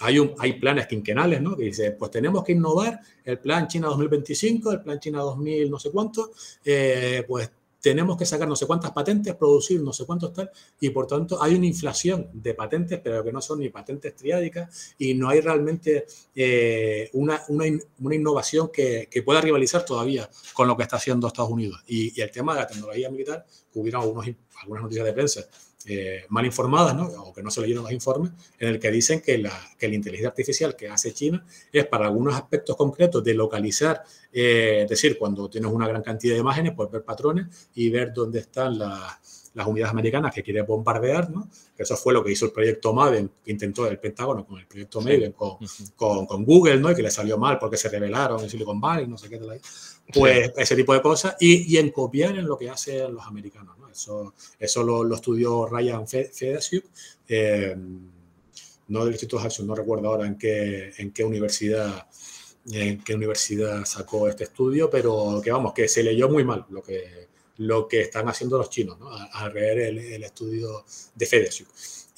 hay, un, hay planes quinquenales, ¿no? Que dice, pues tenemos que innovar el plan China 2025, el plan China 2000 no sé cuánto, eh, pues tenemos que sacar no sé cuántas patentes, producir no sé cuántos tal, y por tanto hay una inflación de patentes, pero que no son ni patentes triádicas, y no hay realmente eh, una, una, una, innovación que, que, pueda rivalizar todavía con lo que está haciendo Estados Unidos. Y, el tema de la tecnología militar, hubieron algunos, algunas noticias de prensa eh, mal informadas, ¿no? o que no se leyeron los informes, en el que dicen que la, que la inteligencia artificial que hace China es para algunos aspectos concretos de localizar, eh, es decir, cuando tienes una gran cantidad de imágenes, puedes ver patrones y ver dónde están las unidades americanas que quiere bombardear, ¿no? Que eso fue lo que hizo el proyecto Maven, que intentó el Pentágono con el proyecto Maven, con, con, con, Google, ¿no? Y que le salió mal porque se rebelaron en Silicon Valley, no sé qué tal ahí. Pues ese tipo de cosas y, y en copiar en lo que hacen los americanos, ¿no? Eso, eso lo, estudió Ryan Fedasiuk, eh, no del Instituto Hudson, no recuerdo ahora en qué, en qué universidad en qué universidad sacó este estudio, pero que vamos, que se leyó muy mal lo que, lo que están haciendo los chinos, ¿no? al ver el, el, estudio de FEDESIC.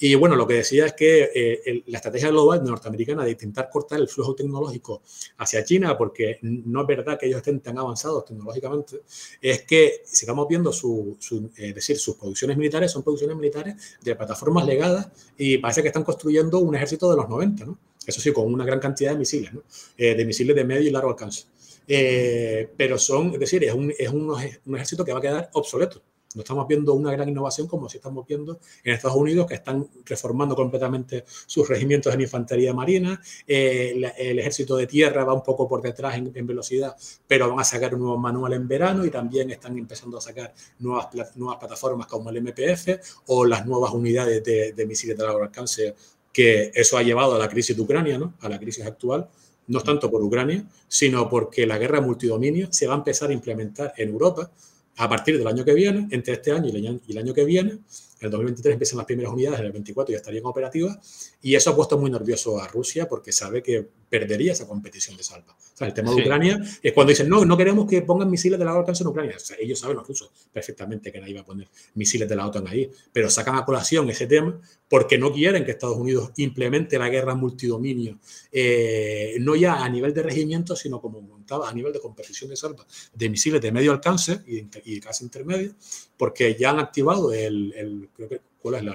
Y bueno, lo que decía es que eh, la estrategia global norteamericana de intentar cortar el flujo tecnológico hacia China, porque no es verdad que ellos estén tan avanzados tecnológicamente, es que sigamos viendo su, es decir, sus producciones militares son producciones militares de plataformas legadas y parece que están construyendo un ejército de los 90, ¿no? Eso sí, con una gran cantidad de misiles, ¿no? Eh, de misiles de medio y largo alcance. Eh, pero son, es decir, es un, es un ejército que va a quedar obsoleto no estamos viendo una gran innovación como si estamos viendo en Estados Unidos, que están reformando completamente sus regimientos en infantería marina. Eh, el ejército de tierra va un poco por detrás en, velocidad, pero van a sacar un nuevo manual en verano y también están empezando a sacar nuevas, nuevas plataformas como el MPF o las nuevas unidades de, misiles de largo alcance, que eso ha llevado a la crisis de Ucrania, ¿no? a la crisis actual no tanto por Ucrania, sino porque la guerra multidominio se va a empezar a implementar en Europa a partir del año que viene, entre este año y el año, que viene, en el 2023 empiezan las primeras unidades, en el 24 ya estarían operativas, y eso ha puesto muy nervioso a Rusia porque sabe que perdería esa competición de salva. O sea, el tema de Ucrania es cuando dicen, no, no queremos que pongan misiles de largo alcance en Ucrania. O sea, ellos saben, los rusos, perfectamente que nadie va a poner misiles de la OTAN ahí, pero sacan a colación ese tema porque no quieren que Estados Unidos implemente la guerra multidominio, eh, no ya a nivel de regimiento, sino como montaba a nivel de competición de salva de misiles de medio alcance y, casi intermedio, porque ya han activado el, el creo que ¿cuál es la,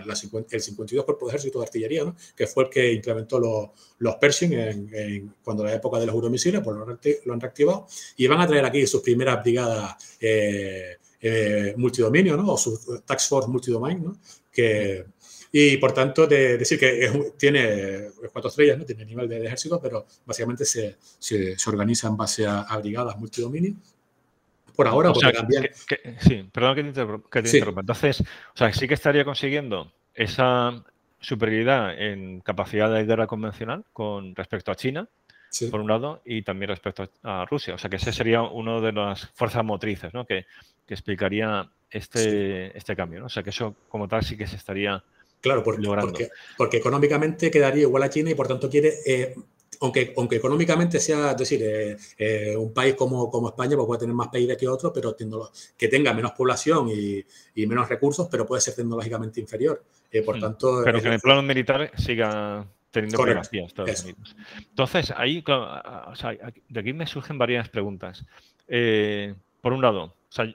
el 52 Cuerpo de Ejército de Artillería, ¿no? que fue el que implementó los, los Pershing en, cuando la época de los euromisiles, pues lo, han reactivado y van a traer aquí sus primeras brigadas eh, eh, multidominio, ¿no? o su Tax Force Multidomain, ¿no? que, y por tanto, de decir que tiene cuatro estrellas, ¿no? tiene nivel de, ejército, pero básicamente se, se, organiza en base a, a brigadas multidominio por ahora, porque también... sí, perdón que te, interrumpa. Entonces, o sea, sí que estaría consiguiendo esa superioridad en capacidad de guerra convencional con respecto a China, por un lado, y también respecto a Rusia. O sea, que ese sería uno de las fuerzas motrices ¿no? que, explicaría este, este cambio. ¿no? O sea, que eso como tal sí que se estaría claro, logrando. Porque, porque económicamente quedaría igual a China y por tanto quiere eh, aunque, aunque económicamente sea, es decir, eh, eh, un país como, como España pues puede tener más PIB que otro, pero que tenga menos población y, y, menos recursos, pero puede ser tecnológicamente inferior. Eh, por hmm. tanto, pero que en el plano militar siga teniendo primacía Estados Unidos. Entonces, ahí, o sea, de aquí me surgen varias preguntas. por un lado, o sea,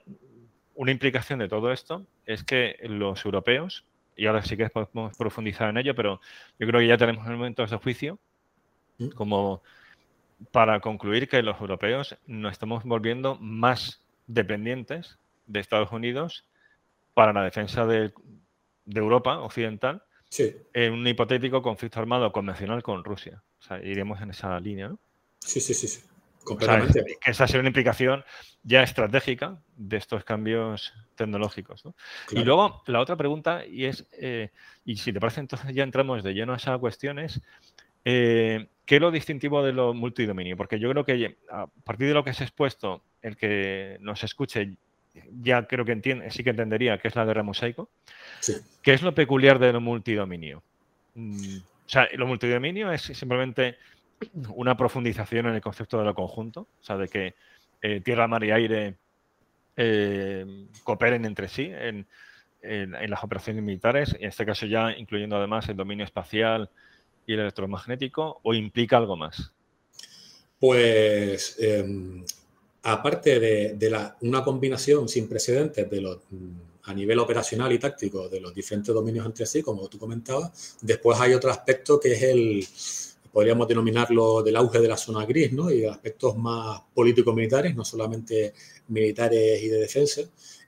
una implicación de todo esto es que los europeos, y ahora sí que podemos profundizar en ello, pero yo creo que ya tenemos el momento de juicio, Mm. Como para concluir que los europeos nos estamos volviendo más dependientes de Estados Unidos para la defensa de, Europa occidental en un hipotético conflicto armado convencional con Rusia. O sea, iremos en esa línea, ¿no? Sí, sí, sí, sí. Completamente. que esa sería una implicación ya estratégica de estos cambios tecnológicos. Y luego la otra pregunta, y es, eh, y si te parece, entonces ya entramos de lleno a esa cuestión, es eh, ¿Qué es lo distintivo de lo multidominio? Porque yo creo que a partir de lo que has expuesto, el que nos escuche ya creo que entiende, sí que entendería qué es la guerra mosaico. ¿Qué es lo peculiar de lo multidominio? Mm, o sea, lo multidominio es simplemente una profundización en el concepto de lo conjunto, o sea, de que eh, tierra, mar y aire eh, cooperen entre sí en, en, las operaciones militares, en este caso ya incluyendo además el dominio espacial, y el electromagnético o implica algo más? Pues em, aparte de, una combinación sin precedentes de los, a nivel operacional y táctico de los diferentes dominios entre sí, como tú comentabas, después hay otro aspecto que es el, podríamos denominarlo del auge de la zona gris, ¿no? Y aspectos más político-militares, no solamente militares y de defensa,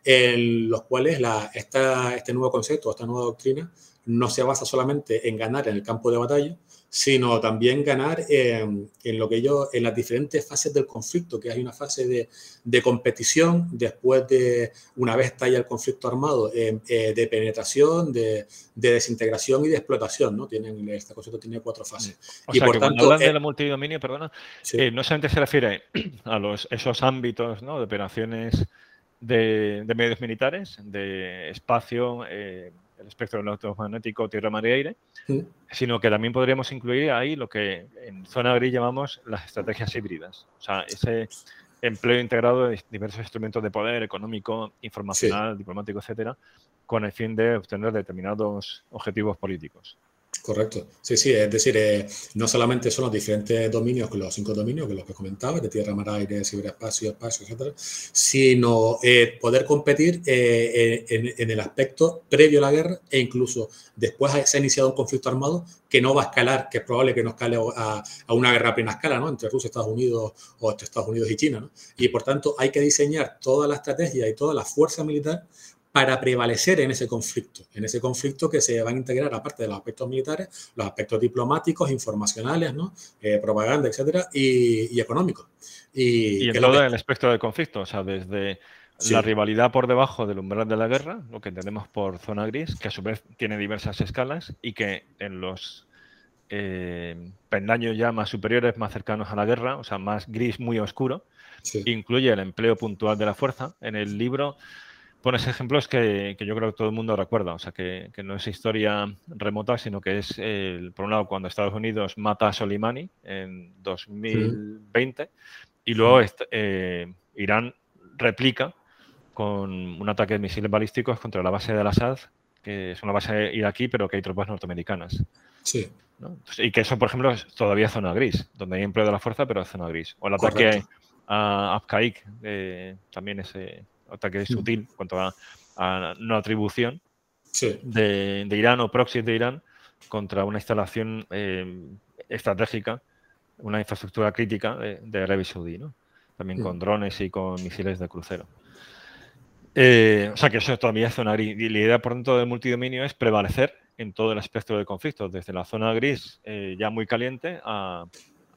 en los cuales la, este nuevo concepto, esta nueva doctrina, no se basa solamente en ganar en el campo de batalla, sino también ganar en, lo que yo, en las diferentes fases del conflicto, que hay una fase de, competición, después de, una vez estalla el conflicto armado, eh, eh, de penetración, de, desintegración y de explotación, ¿no? Tienen, este concepto tiene cuatro fases. y por tanto, cuando hablan de la multidominio, perdona, eh, no solamente se refiere a los, esos ámbitos ¿no? de operaciones de, medios militares, de espacio, el espectro electromagnético tierra, mar y aire, sino que también podríamos incluir ahí lo que en zona gris llamamos las estrategias híbridas. O sea, ese empleo integrado de diversos instrumentos de poder económico, informacional, diplomático, etcétera, con el fin de obtener determinados objetivos políticos. Correcto. Sí, sí, es decir, eh, no solamente son los diferentes dominios, los cinco dominios que los que comentaba, de tierra, mar, aire, ciberespacio, espacio, etcétera, sino eh, poder competir eh, en, el aspecto previo a la guerra e incluso después se ha iniciado un conflicto armado que no va a escalar, que es probable que no escale a, a una guerra a plena escala, ¿no? Entre Rusia, Estados Unidos o entre Estados Unidos y China, ¿no? Y por tanto hay que diseñar toda la estrategia y toda la fuerza militar para prevalecer en ese conflicto, en ese conflicto que se van a integrar, aparte de los aspectos militares, los aspectos diplomáticos, informacionales, ¿no? Eh, propaganda, etcétera, y, económicos. Y, en todo el aspecto del conflicto, o sea, desde la rivalidad por debajo del umbral de la guerra, lo que entendemos por zona gris, que a su vez tiene diversas escalas y que en los eh, pendaños ya más superiores, más cercanos a la guerra, o sea, más gris muy oscuro, incluye el empleo puntual de la fuerza. En el libro pones ejemplos que, yo creo que todo el mundo recuerda, o sea, que, no es historia remota, sino que es, por un lado, cuando Estados Unidos mata a Soleimani en 2020 y luego eh, Irán replica con un ataque de misiles balísticos contra la base de Al-Assad, que es una base iraquí, pero que hay tropas norteamericanas. Sí. y que eso, por ejemplo, es todavía zona gris, donde hay empleo de la fuerza, pero es zona gris. O el ataque a Abqaiq, eh, también ese ataque sutil en cuanto a, no atribución de, Irán o proxies de Irán contra una instalación eh, estratégica, una infraestructura crítica de, Arabia Saudí, ¿no? también con mm. drones y con misiles de crucero. Eh, o sea que eso todavía es zona gris. Y la idea, por tanto, del multidominio es prevalecer en todo el espectro de conflictos, desde la zona gris eh, ya muy caliente a,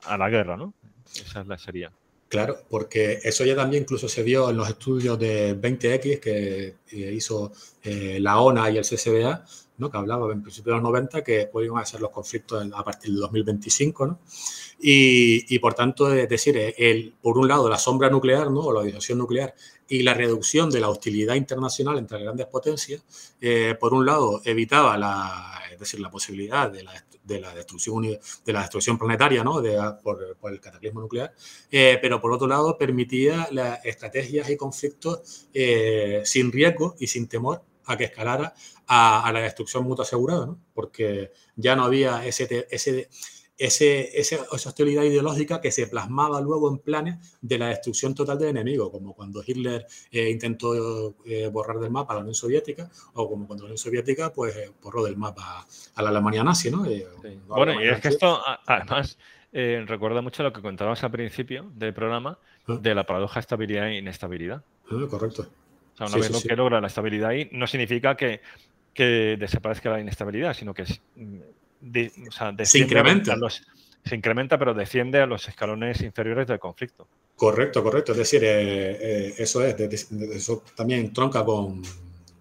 a, la guerra, ¿no? Esa es la sería. Claro, porque eso ya también incluso se vio en los estudios de 20X que eh, hizo eh, la ONA y el CCBA, ¿no? que hablaba en principio de los 90 que podían ser los conflictos a partir del 2025. ¿no? Y, por tanto, es decir, el, por un lado la sombra nuclear ¿no? o la disuasión nuclear y la reducción de la hostilidad internacional entre grandes potencias, eh, por un lado evitaba la, es decir, la posibilidad de la de la destrucción, de la destrucción planetaria ¿no? de, por, el cataclismo nuclear, eh, pero por otro lado permitía las estrategias y conflictos eh, sin riesgo y sin temor a que escalara a, la destrucción mutua asegurada, ¿no? porque ya no había ese, ese ese, esa hostilidad ideológica que se plasmaba luego en planes de la destrucción total del enemigo, como cuando Hitler eh, intentó eh, borrar del mapa a la Unión Soviética, o como cuando la Unión Soviética pues, eh, borró del mapa a la Alemania nazi. ¿no? Bueno, y es que esto además recuerda mucho lo que contabas al principio del programa ah. de la paradoja estabilidad e inestabilidad. Ah, correcto. O sea, una vez que logra la estabilidad ahí, no significa que, que desaparezca la inestabilidad, sino que se incrementa. se incrementa, pero desciende a los escalones inferiores del conflicto. Correcto, correcto. Es decir, eh, eh, eso es, eso también tronca con,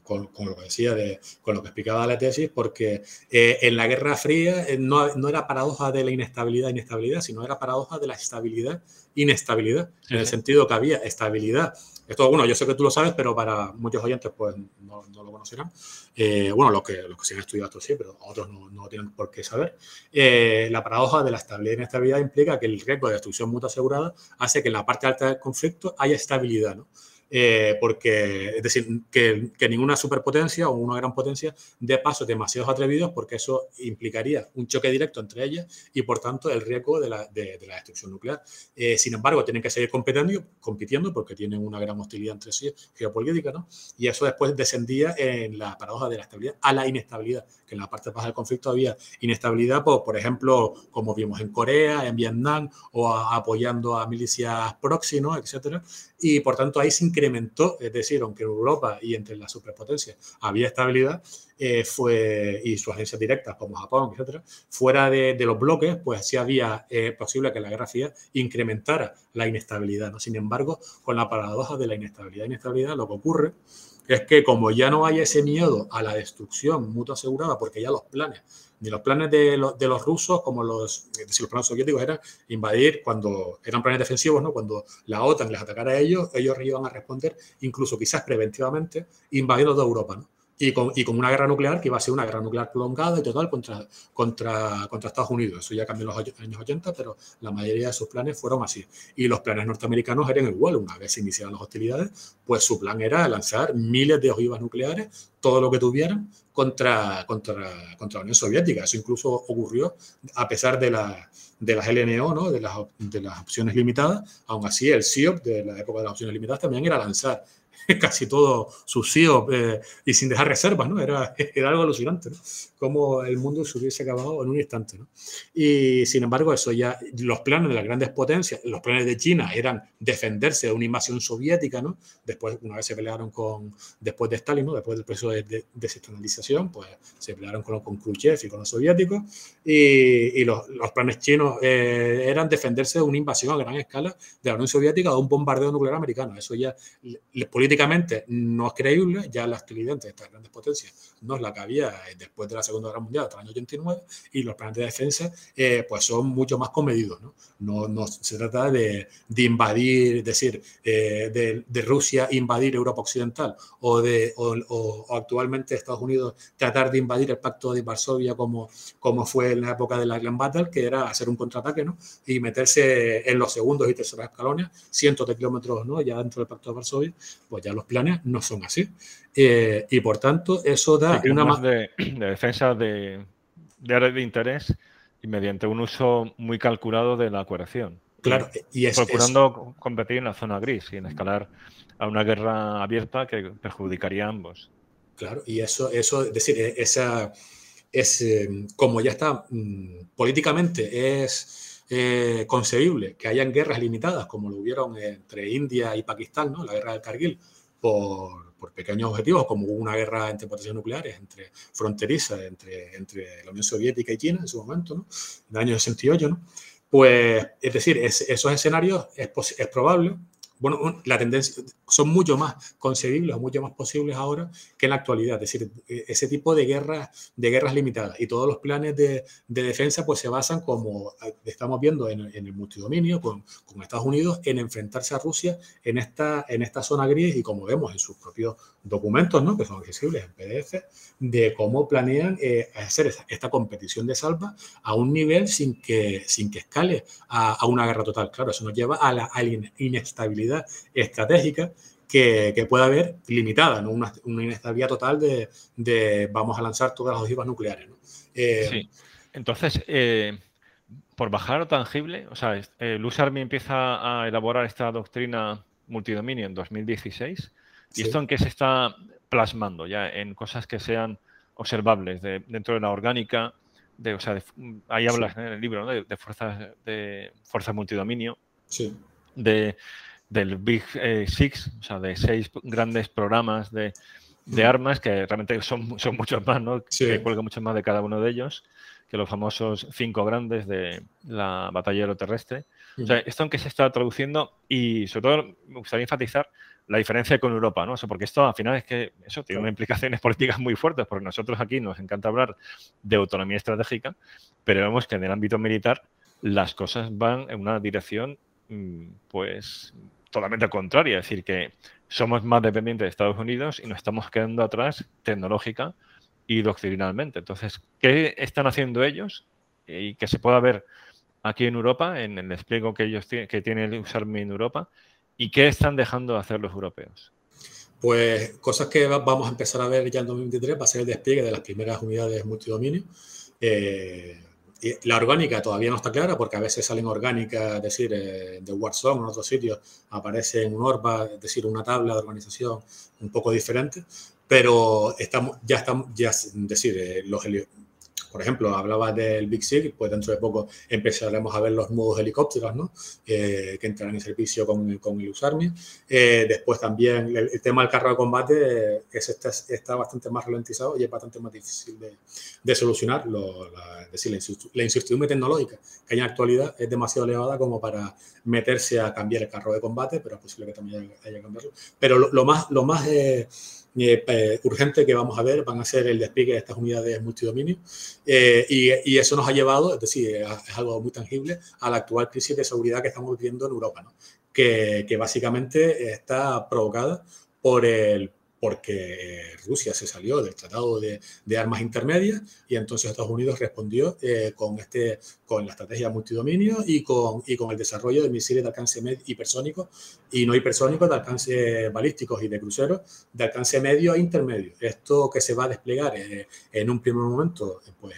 con, lo que decía, de, con lo que explicaba la tesis, porque eh, en la Guerra Fría no, no, era paradoja de la inestabilidad, inestabilidad, sino era paradoja de la estabilidad, inestabilidad, en el sentido que había estabilidad esto, bueno, yo sé que tú lo sabes, pero para muchos oyentes pues no, lo conocerán. Eh, bueno, los que, los que se han estudiado esto sí, pero otros no, no tienen por qué saber. Eh, la paradoja de la estabilidad y inestabilidad implica que el riesgo de destrucción mutua asegurada hace que en la parte alta del conflicto haya estabilidad, ¿no? Eh, porque, es decir, que, ninguna superpotencia o una gran potencia dé pasos demasiado atrevidos porque eso implicaría un choque directo entre ellas y, por tanto, el riesgo de la, de, la destrucción nuclear. Eh, sin embargo, tienen que seguir compitiendo, compitiendo porque tienen una gran hostilidad entre sí geopolítica, ¿no? Y eso después descendía en la paradoja de la estabilidad a la inestabilidad, que en la parte baja del conflicto había inestabilidad, por, por ejemplo, como vimos en Corea, en Vietnam, o apoyando a milicias proxy, ¿no? Etcétera. Y, por tanto, ahí sin incrementó, es decir, aunque en Europa y entre las superpotencias había estabilidad, eh, fue, y sus agencias directas como Japón, etcétera, fuera de, los bloques, pues sí había eh, posible que la Guerra Fría incrementara la inestabilidad. ¿no? Sin embargo, con la paradoja de la inestabilidad inestabilidad, lo que ocurre es que como ya no hay ese miedo a la destrucción mutua asegurada, porque ya los planes ni los planes de, los rusos como los, los planes soviéticos eran invadir cuando eran planes defensivos, ¿no? cuando la OTAN les atacara a ellos, ellos iban a responder incluso quizás preventivamente invadiendo toda Europa. ¿no? Y con, y con, una guerra nuclear que iba a ser una guerra nuclear prolongada y total contra, contra, contra Estados Unidos. Eso ya cambió en los años 80, pero la mayoría de sus planes fueron así. Y los planes norteamericanos eran igual. Una vez se iniciaron las hostilidades, pues su plan era lanzar miles de ojivas nucleares, todo lo que tuvieran, contra, contra, contra la Unión Soviética. Eso incluso ocurrió a pesar de, la, de las LNO, ¿no? de, las, de las opciones limitadas. Aún así, el SIOP de la época de las opciones limitadas también era lanzar casi todo sucio eh, y sin dejar reservas, ¿no? Era, era algo alucinante, ¿no? Cómo el mundo se hubiese acabado en un instante, ¿no? Y sin embargo, eso ya, los planes de las grandes potencias, los planes de China eran defenderse de una invasión soviética, ¿no? Después, una vez se pelearon con, después de Stalin, ¿no? Después del proceso de, desestabilización, pues se pelearon con, con Khrushchev y con los soviéticos y, y los, los, planes chinos eh, eran defenderse de una invasión a gran escala de la Unión Soviética o de un bombardeo nuclear americano. Eso ya, no es creíble, ya la hostilidad de estas grandes potencias no es la que había después de la Segunda Guerra Mundial, hasta el año 89, y los planes de defensa eh, pues son mucho más comedidos. ¿no? No, no se trata de, de invadir, es decir, eh, de, de, Rusia invadir Europa Occidental o, de, o, actualmente Estados Unidos tratar de invadir el pacto de Varsovia como, como fue en la época de la Grand Battle, que era hacer un contraataque ¿no? y meterse en los segundos y terceros escalones, cientos de kilómetros ¿no? ya dentro del pacto de Varsovia, pues ya los planes no son así. Eh, y por tanto, eso da una más de, de defensa de, de áreas de interés y mediante un uso muy calculado de la coerción. Claro, y es, procurando es... competir en la zona gris y en escalar a una guerra abierta que perjudicaría a ambos. Claro, y eso, eso es decir, e, esa es como ya está políticamente es eh, concebible que hayan guerras limitadas como lo hubieron entre India y Pakistán, ¿no? La guerra del Cargill por, pequeños objetivos, como una guerra entre potencias nucleares, entre fronteriza, entre, entre la Unión Soviética y China en su momento, en el año 68, ¿no? Pues, es decir, es, esos escenarios es, es probable bueno, la tendencia son mucho más concebibles o mucho más posibles ahora que en la actualidad. Es decir, e, ese tipo de guerras, de guerras limitadas y todos los planes de, de defensa pues se basan, como estamos viendo en, el multidominio con, con, Estados Unidos, en enfrentarse a Rusia en esta, en esta zona gris y como vemos en sus propios documentos, ¿no? que son accesibles en PDF, de cómo planean eh, hacer esta, esta, competición de salva a un nivel sin que, sin que escale a, a una guerra total. Claro, eso nos lleva a la, a la inestabilidad estratégica que, que pueda haber limitada, ¿no? una, una inestabilidad total de, de, vamos a lanzar todas las ojivas nucleares. ¿no? Eh, sí. Entonces, eh, por bajar lo tangible, o sea, eh, Luz Army empieza a elaborar esta doctrina multidominio en 2016. ¿Y sí. esto en qué se está plasmando? Ya en cosas que sean observables de, dentro de la orgánica. De, o sea, de, ahí hablas sí. en el libro ¿no? de, de, fuerzas de fuerza multidominio. Sí. De del Big eh, Six, o sea, de seis grandes programas de, de armas, que realmente son, son muchos más, ¿no? Sí. Que cuelga mucho más de cada uno de ellos, que los famosos cinco grandes de la batalla aeroterrestre. O sea, esto en qué se está traduciendo y sobre todo me gustaría enfatizar la diferencia con Europa, ¿no? O sea, porque esto al final es que eso tiene unas implicaciones políticas muy fuertes, porque nosotros aquí nos encanta hablar de autonomía estratégica, pero vemos que en el ámbito militar las cosas van en una dirección mm, pues totalmente contraria, es decir, que somos más dependientes de Estados Unidos y nos estamos quedando atrás tecnológica y doctrinalmente. Entonces, ¿qué están haciendo ellos? Y que se pueda ver aquí en Europa, en el despliegue que ellos que tiene el Usarmi en Europa, y qué están dejando de hacer los europeos. Pues cosas que vamos a empezar a ver ya en 2023 va a ser el despliegue de las primeras unidades multidominio. Eh, la orgánica todavía no está clara porque a veces salen orgánicas, es decir, eh, de Warzone en otros sitios aparece un ORBA, es decir, una tabla de organización un poco diferente, pero estamos, ya estamos, ya, es decir, eh, los, por ejemplo, hablaba del Big Sig, pues dentro de poco empezaremos a ver los nuevos helicópteros ¿no? eh, que entrarán en servicio con, con el USARMI. Eh, después también el, el, tema del carro de combate es, está, está, bastante más ralentizado y es bastante más difícil de, de solucionar. Lo, la, es decir, la incertidumbre tecnológica que hay en la actualidad es demasiado elevada como para meterse a cambiar el carro de combate, pero es posible que también haya que cambiarlo. Pero lo, lo más... Lo más eh, eh, urgente que vamos a ver van a ser el despliegue de estas unidades multidominio eh, y, eso nos ha llevado, es decir, es algo muy tangible, a la actual crisis de seguridad que estamos viviendo en Europa, ¿no? que, básicamente está provocada por el, porque Rusia se salió del Tratado de, Armas Intermedias y entonces Estados Unidos respondió eh, con, este, con la estrategia multidominio y con, y con el desarrollo de misiles de alcance hipersónico y no hipersónicos de alcance balísticos y de cruceros de alcance medio e intermedio. Esto que se va a desplegar eh, en un primer momento, pues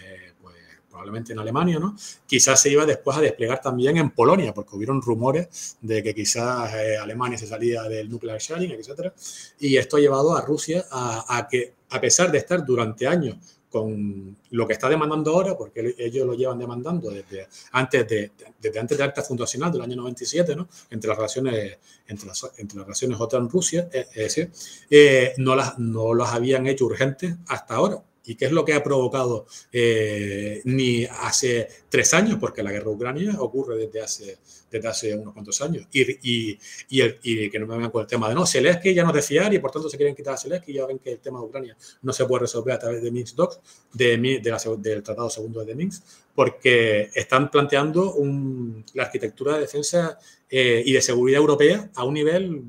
probablemente en Alemania, ¿no? Quizás se iba después a desplegar también en Polonia, porque hubieron rumores de que quizás eh, Alemania se salía del nuclear sharing, etc. Y esto ha llevado a Rusia a, que, a pesar de estar durante años con lo que está demandando ahora, porque ellos lo llevan demandando desde antes de, desde antes del acta fundacional del año 97, ¿no? entre las relaciones entre las, entre las relaciones OTAN-Rusia, eh, eh, no, las, no las habían hecho urgentes hasta ahora. ¿Y qué es lo que ha provocado eh, ni hace tres años? Porque la guerra de Ucrania ocurre desde hace, desde hace unos cuantos años. Y, y, y, el, y que no me vengan con el tema de no, Zelensky ya no es y por tanto se quieren quitar a Zelensky ya ven que el tema de Ucrania no se puede resolver a través de Minsk Docs, de, de del Tratado Segundo de Minsk, porque están planteando un, la arquitectura de defensa eh, y de seguridad europea a un nivel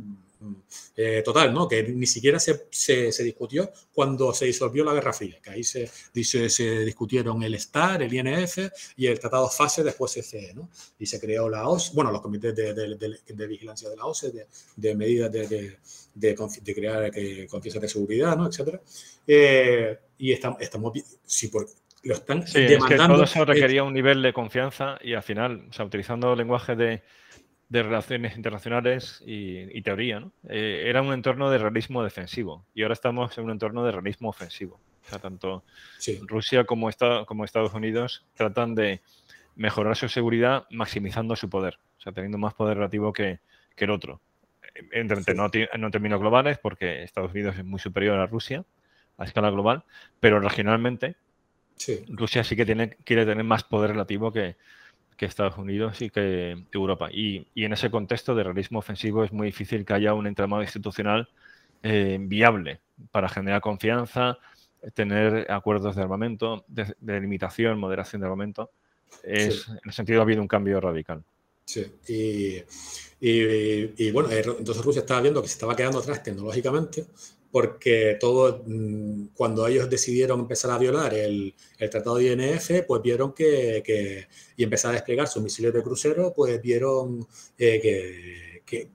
eh, total, ¿no? que ni siquiera se, se, discutió cuando se disolvió la Guerra Fría, que ahí se, se, discutieron el STAR, el INF y el Tratado FASE, después CCE, ¿no? y se creó la OSCE, bueno, los comités de, de, vigilancia de la OSCE, de, medidas de, de, crear eh, confianza de seguridad, ¿no? etc. Eh, y estamos, estamos si por, lo están demandando. Es que todo eso requería un nivel de confianza y al final, o sea, utilizando lenguaje de de relaciones internacionales y, teoría, ¿no? Eh, era un entorno de realismo defensivo y ahora estamos en un entorno de realismo ofensivo. O sea, tanto Rusia como, como Estados Unidos tratan de mejorar su seguridad maximizando su poder, o sea, teniendo más poder relativo que, el otro. Entre, no, no, en términos globales, porque Estados Unidos es muy superior a Rusia a escala global, pero regionalmente Rusia sí que tiene, quiere tener más poder relativo que, que Estados Unidos y que Europa. Y, en ese contexto de realismo ofensivo es muy difícil que haya un entramado institucional eh, viable para generar confianza, tener acuerdos de armamento, de, limitación, moderación de armamento. Es, En ese sentido ha habido un cambio radical. Sí, y, y, bueno, entonces Rusia estaba viendo que se estaba quedando atrás tecnológicamente porque todo, mm, cuando ellos decidieron empezar a violar el, el tratado de INF, pues vieron que, que, y empezar a desplegar sus misiles de crucero, pues vieron eh, que, que,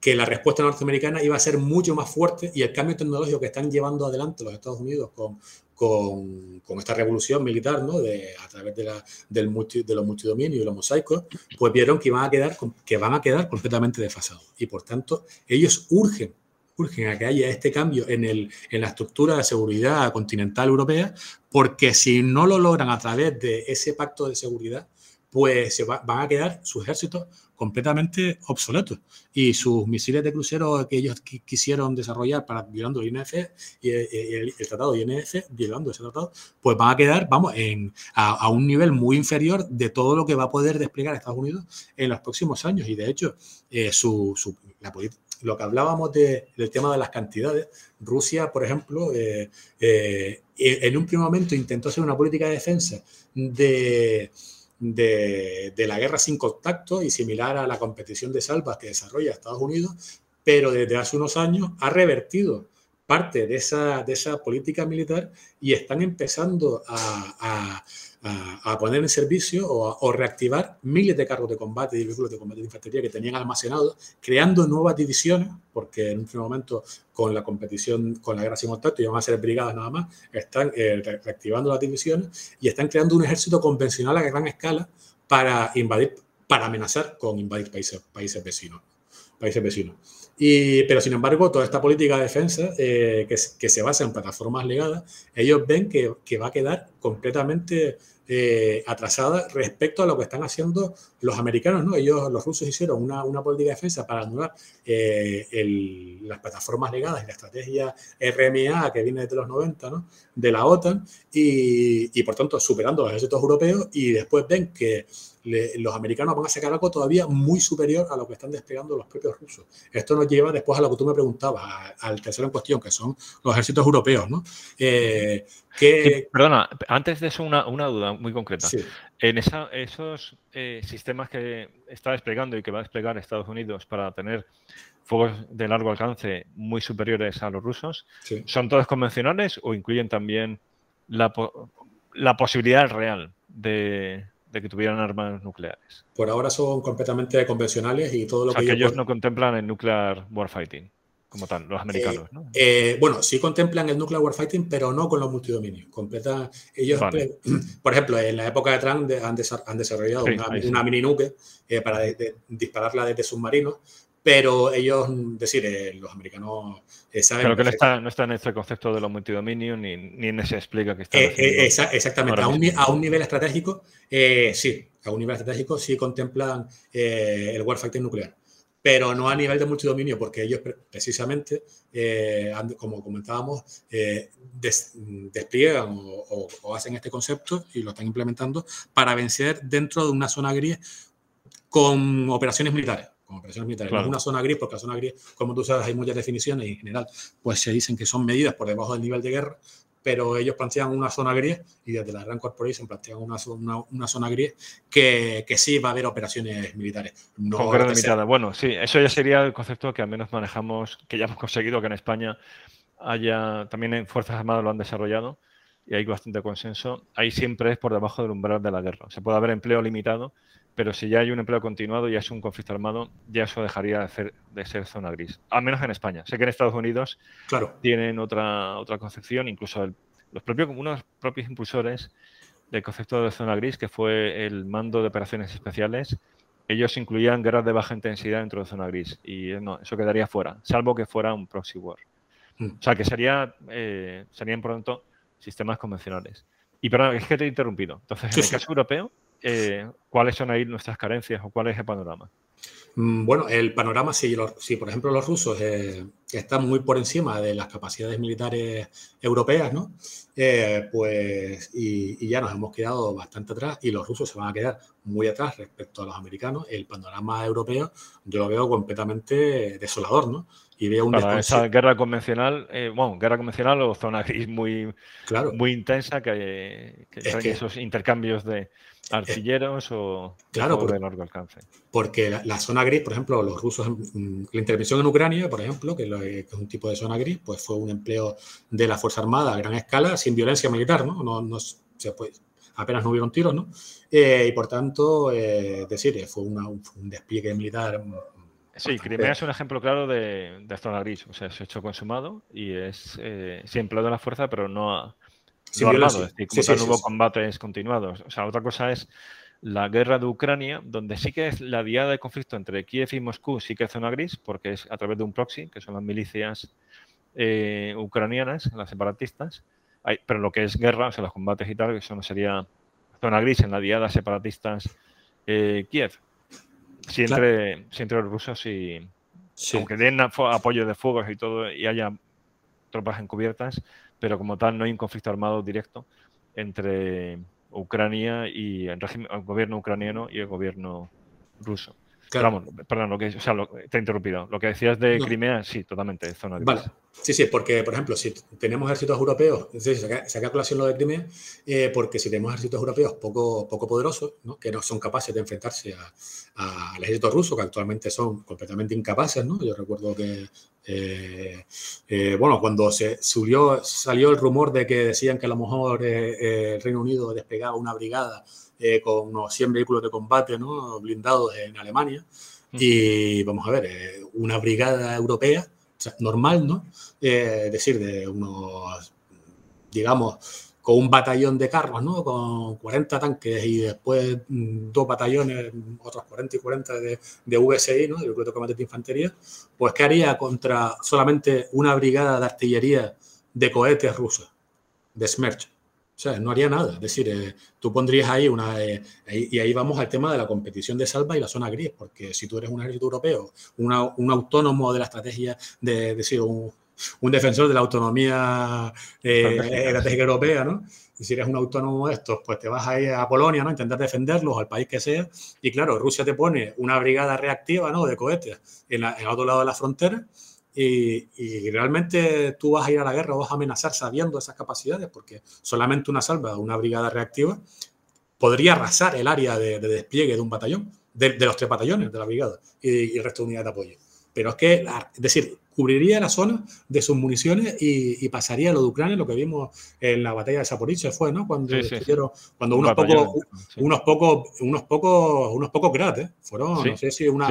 que, la respuesta norteamericana iba a ser mucho más fuerte y el cambio tecnológico que están llevando adelante los Estados Unidos con, con, con esta revolución militar, ¿no? De, a través de, la, del multi, de los multidominios y los mosaicos, pues vieron que, iban a quedar, que van a quedar completamente desfasados. Y por tanto, ellos urgen urgen a que haya este cambio en, el, en la estructura de seguridad continental europea, porque si no lo logran a través de ese pacto de seguridad, pues se van a quedar sus ejércitos completamente obsoletos y sus misiles de crucero que ellos quisieron desarrollar para violando el INF y el, tratado INF, violando ese tratado, pues van a quedar, vamos, en, a, un nivel muy inferior de todo lo que va a poder desplegar Estados Unidos en los próximos años. Y de hecho, eh, su, su, la, lo que hablábamos del tema de las cantidades, Rusia, por ejemplo, eh, eh, en un primer momento intentó hacer una política de defensa de, de, la guerra sin contacto y similar a la competición de salvas que desarrolla Estados Unidos, pero desde hace unos años ha revertido parte de esa, de esa política militar y están empezando a a, poner en servicio o, reactivar miles de carros de combate y vehículos de combate de infantería que tenían almacenados, creando nuevas divisiones, porque en un primer momento con la competición, con la guerra sin contacto, iban a ser brigadas nada más, están eh, reactivando las divisiones y están creando un ejército convencional a gran escala para invadir, para amenazar con invadir países, países vecinos. Países vecinos pero sin embargo, toda esta política de defensa eh, que, se basa en plataformas legadas, ellos ven que, va a quedar completamente eh, atrasada respecto a lo que están haciendo los americanos. ¿no? Ellos, los rusos, hicieron una, política de defensa para anular eh, las plataformas legadas y la estrategia RMA que viene desde los 90 ¿no? de la OTAN y, y, por tanto superando los ejércitos europeos y después ven que los americanos van a sacar algo todavía muy superior a lo que están desplegando los propios rusos. Esto nos lleva después a lo que tú me preguntabas, al tercero en cuestión, que son los ejércitos europeos, ¿no? Eh, que... perdona, Antes de eso, una, duda muy concreta. En esos eh, sistemas que está desplegando y que va a desplegar Estados Unidos para tener fuegos de largo alcance muy superiores a los rusos, ¿son todos convencionales o incluyen también la, la posibilidad real de, que tuvieran armas nucleares? Por ahora son completamente convencionales y todo lo que, ellos no contemplan el nuclear warfighting como tal, los americanos, ¿no? Eh, bueno, sí contemplan el nuclear warfighting, pero no con los multidominios. Completa, ellos, por ejemplo, en la época de Trump han, desarrollado una, mini nuke eh, para dispararla desde submarinos, pero ellos, decir, eh, los americanos saben. Pero que no está, no está en este concepto de los multidominios ni, ni se explica que está. exactamente, a un, a un, nivel estratégico, sí, a un nivel estratégico sí contemplan el warfighting nuclear pero no a nivel de multidominio, porque ellos precisamente, eh, como comentábamos, eh, despliegan o, hacen este concepto y lo están implementando para vencer dentro de una zona gris con operaciones militares. Con operaciones militares. No es una zona gris, porque la zona gris, como tú sabes, hay muchas definiciones y en general, pues se dicen que son medidas por debajo del nivel de guerra, pero ellos plantean una zona gris y desde la Grand Corporation plantean una, una, zona gris que, que, sí va a haber operaciones militares. No Bueno, sí, eso ya sería el concepto que al menos manejamos, que ya hemos conseguido que en España haya, también en Fuerzas Armadas lo han desarrollado y hay bastante consenso. Ahí siempre es por debajo del umbral de la guerra. Se puede haber empleo limitado, pero si ya hay un empleo continuado y es un conflicto armado, ya eso dejaría de ser, de ser zona gris. Al menos en España. Sé que en Estados Unidos claro. tienen otra, otra concepción, incluso los propios, unos propios impulsores del concepto de zona gris, que fue el mando de operaciones especiales, ellos incluían guerras de baja intensidad dentro de zona gris y no, eso quedaría fuera, salvo que fuera un proxy war. Mm. O sea, que sería, eh, serían, tanto, sistemas convencionales. Y perdón, es que te he interrumpido. Entonces, en el caso europeo, eh, ¿cuáles son ahí nuestras carencias o cuál es el panorama? Mm, bueno, el panorama, si, si por ejemplo los rusos eh, están muy por encima de las capacidades militares europeas, ¿no? Eh, pues, y, ya nos hemos quedado bastante atrás y los rusos se van a quedar muy atrás respecto a los americanos. El panorama europeo yo lo veo completamente desolador, ¿no? Y veo un Para esa guerra convencional, bueno, guerra convencional o zona gris muy, claro. muy intensa que, que, esos intercambios de, artilleros o claro, de largo alcance. Porque la, zona gris, por ejemplo, los rusos, la intervención en Ucrania, por ejemplo, que, es un tipo de zona gris, pues fue un empleo de la Fuerza Armada a gran escala, sin violencia militar, ¿no? no, no se puede, apenas no hubieron tiros, ¿no? Eh, y por tanto, eh, decir, fue un despliegue militar. Sí, Crimea es un ejemplo claro de, zona gris, o sea, es hecho consumado y es eh, sí empleado de la fuerza, pero no, no armado, es decir, como hubo combates continuados. O sea, otra cosa es la guerra de Ucrania, donde sí que es la diada de conflicto entre Kiev y Moscú, sí que es zona gris, porque es a través de un proxy, que son las milicias eh, ucranianas, las separatistas. pero lo que es guerra, o sea, los combates y tal, eso no sería zona gris en la diada separatistas eh, Kiev. Si entre, los rusos y. Aunque den apoyo de fuegos y todo, y haya tropas encubiertas, pero como tal no hay un conflicto armado directo entre Ucrania y el, régimen, el gobierno ucraniano y el gobierno ruso. Claro. perdón, lo que, o sea, te he interrumpido. Lo que decías de Crimea, sí, totalmente, zona Vale. Sí, sí, porque, por ejemplo, si tenemos ejércitos europeos, se saca, colación lo de Crimea, eh, porque si tenemos ejércitos europeos poco, poco poderosos, ¿no? que no son capaces de enfrentarse al ejército ruso, que actualmente son completamente incapaces, ¿no? Yo recuerdo que, eh, eh, bueno, cuando se subió, salió el rumor de que decían que a lo mejor el Reino Unido despegaba una brigada con unos 100 vehículos de combate ¿no? blindados en Alemania, y vamos a ver, una brigada europea normal, ¿no? Eh, es decir, de unos, digamos, con un batallón de carros, ¿no? Con 40 tanques y después mm, dos batallones, otros 40 y 40 de, de VSI, ¿no? El Grupo de de Infantería, pues ¿qué haría contra solamente una brigada de artillería de cohetes rusos, de Smerch? O sea, no haría nada. Es decir, eh, tú pondrías ahí una... Eh, y ahí vamos al tema de la competición de salva y la zona gris, porque si tú eres un ejército europeo, un autónomo de la estrategia de, decir, un, defensor de la autonomía eh, estratégica europea, ¿no? Y si eres un autónomo de estos, pues te vas a ir a Polonia, ¿no? Intentar defenderlos, al país que sea. Y claro, Rusia te pone una brigada reactiva, ¿no? De cohetes en, en el otro lado de la frontera Y, realmente tú vas a ir a la guerra o vas a amenazar sabiendo esas capacidades, porque solamente una salva, una brigada reactiva, podría arrasar el área de, despliegue de un batallón, de, los tres batallones de la brigada y, el resto de unidades de apoyo. Pero es que, es decir, cubriría la zona de sus municiones y, pasaría lo de Ucrania, lo que vimos en la batalla de Zaporizhia fue, ¿no? Cuando, cuando unos, pocos, unos pocos, unos pocos, unos pocos grates, fueron, no sé si una,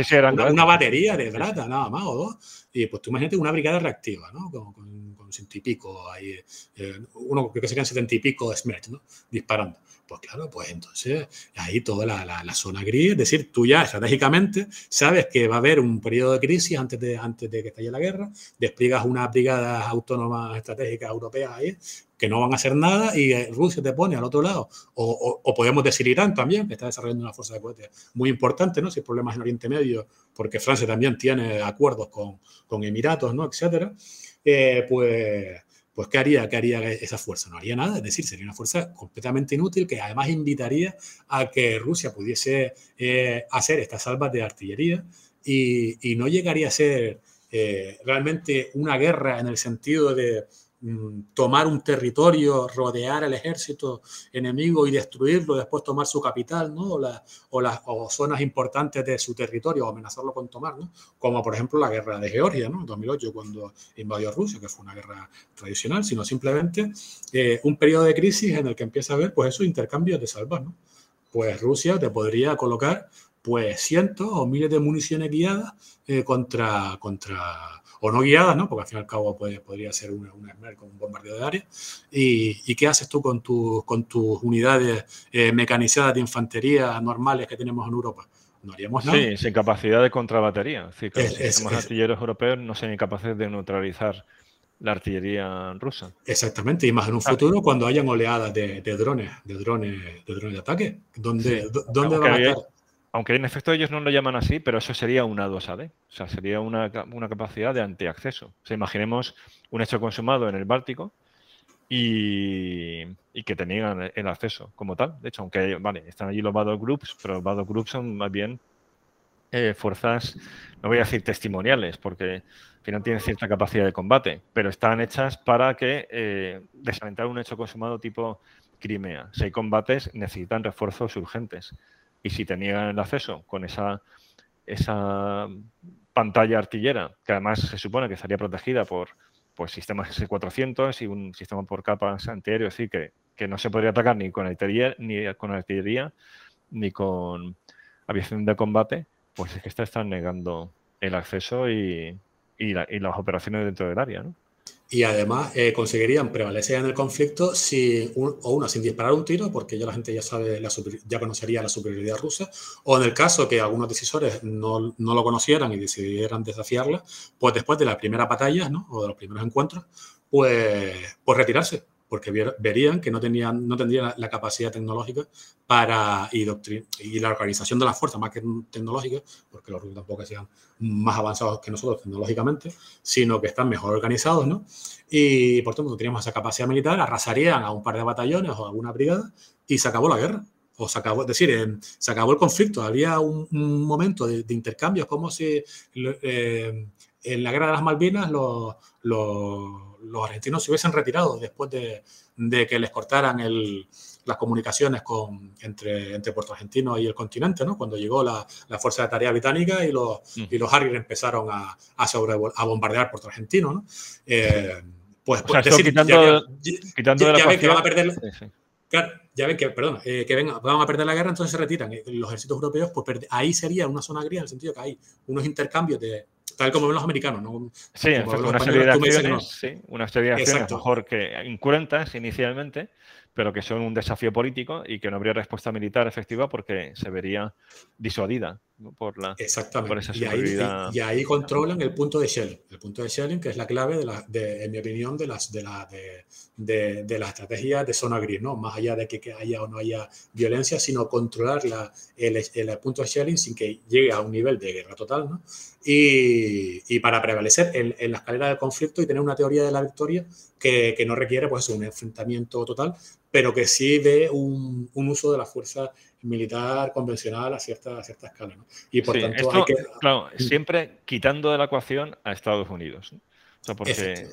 una, batería de grata, nada más o dos. Y pues tú imagínate una brigada reactiva, ¿no? Con, con, con ciento y pico, ahí, eh, uno que serían setenta y pico de Smerch, ¿no? Disparando. Pues claro, pues entonces ahí toda la, zona gris, es decir, tú ya estratégicamente sabes que va a haber un periodo de crisis antes de, antes de que estalle la guerra, despliegas una brigada autónoma estratégica europea ahí que no van a hacer nada y eh, Rusia te pone al otro lado. O, podemos decir Irán también, que está desarrollando una fuerza de cohetes muy importante, ¿no? Si hay problemas en Oriente Medio, porque Francia también tiene acuerdos con, con Emiratos, ¿no? Etcétera. Eh, pues pues ¿qué haría, ¿qué haría esa fuerza? No haría nada, es decir, sería una fuerza completamente inútil que además invitaría a que Rusia pudiese eh, hacer estas salvas de artillería y, no llegaría a ser eh, realmente una guerra en el sentido de Mm, tomar un territorio, rodear al ejército enemigo y destruirlo, después tomar su capital, ¿no? O, o las zonas importantes de su territorio, o amenazarlo con tomar, ¿no? Como por ejemplo la guerra de Georgia, ¿no? En 2008, cuando invadió Rusia, que fue una guerra tradicional, sino simplemente eh, un periodo de crisis en el que empieza a haber, pues, esos intercambios de salvar, ¿no? Pues Rusia te podría colocar, pues, cientos o miles de municiones guiadas eh, contra, contra o no guiadas, ¿no? porque al fin y al cabo podría ser una, una con un bombardeo de área. ¿Y, qué haces tú con, con tus unidades eh, mecanizadas de infantería normales que tenemos en Europa? No haríamos nada. Sí, sin capacidad de contrabatería. Es decir, los artilleros europeos no serían capaces de neutralizar la artillería rusa. Exactamente, y más en un futuro cuando hayan oleadas de, drones, de drones, de drones de ataque, ¿dónde, ¿dónde van a estar? Aunque en efecto ellos no lo llaman así, pero eso sería una 2AD, o sea, sería una, capacidad de antiacceso. O sea, imaginemos un hecho consumado en el Báltico y, que tenían el acceso como tal. De hecho, aunque vale, están allí los battle groups, pero los battle groups son más bien eh, fuerzas, no voy a decir testimoniales, porque al final tienen cierta capacidad de combate, pero están hechas para que eh, desalentar un hecho consumado tipo Crimea. Si hay combates, necesitan refuerzos urgentes y si tenían el acceso con esa, esa pantalla artillera, que además se supone que estaría protegida por pues, sistemas S-400 y un sistema por capas antiaéreo, es decir, que, que, no se podría atacar ni con artillería, ni con artillería, ni con aviación de combate, pues es que están negando el acceso y, y, y las operaciones dentro del área, ¿no? Y además eh, conseguirían prevalecer en el conflicto si, o una, sin disparar un tiro, porque ya la gente ya sabe, la ya conocería la superioridad rusa, o en el caso que algunos decisores no, no, lo conocieran y decidieran desafiarla, pues después de la primera batalla, ¿no? o de los primeros encuentros, pues, pues retirarse, porque verían que no, tenían, no tendrían la capacidad tecnológica para, y, y la organización de las fuerzas, más que tecnológica, porque los rusos tampoco sean más avanzados que nosotros tecnológicamente, sino que están mejor organizados, ¿no? Y por tanto, no teníamos esa capacidad militar, arrasarían a un par de batallones o a alguna brigada y se acabó la guerra. O se acabó, es decir, se acabó el conflicto. Había un, momento de, intercambios, como si eh, en la guerra de las Malvinas los los argentinos se hubiesen retirado después de, que les cortaran las comunicaciones con, entre, entre Puerto Argentino y el continente, ¿no? Cuando llegó la, Fuerza de Tarea Británica y los, y los Harrier empezaron a, a, sobre, a bombardear Puerto Argentino, ¿no? Eh, pues, pues decir, quitando, ya, ven que van a perder... ya ven que, perdón, eh, que van a perder la guerra, entonces se retiran. Los ejércitos europeos, pues ahí sería una zona gris en el sentido que hay unos intercambios de, tal como ven los americanos. ¿no? Sí, una serie de acciones, sí, una serie de acciones mejor que incruentas inicialmente, pero que son un desafío político y que no habría respuesta militar efectiva porque se vería disuadida por, la, por esa. Y ahí, y, ahí, controlan el punto de Schelling, el punto de Schelling que es la clave, de la, de, en mi opinión, de las, de, la, de, de, la estrategia de zona gris, ¿no? más allá de que, haya o no haya violencia, sino controlar la, el, el, punto de Schelling sin que llegue a un nivel de guerra total. ¿no? Y, y, para prevalecer en, en, la escalera del conflicto y tener una teoría de la victoria que, que no requiere pues, un enfrentamiento total, pero que sí ve un, uso de la fuerza militar convencional a cierta, cierta escala. Y por tanto hay que... Claro, siempre quitando de la ecuación a Estados Unidos. O sea, porque...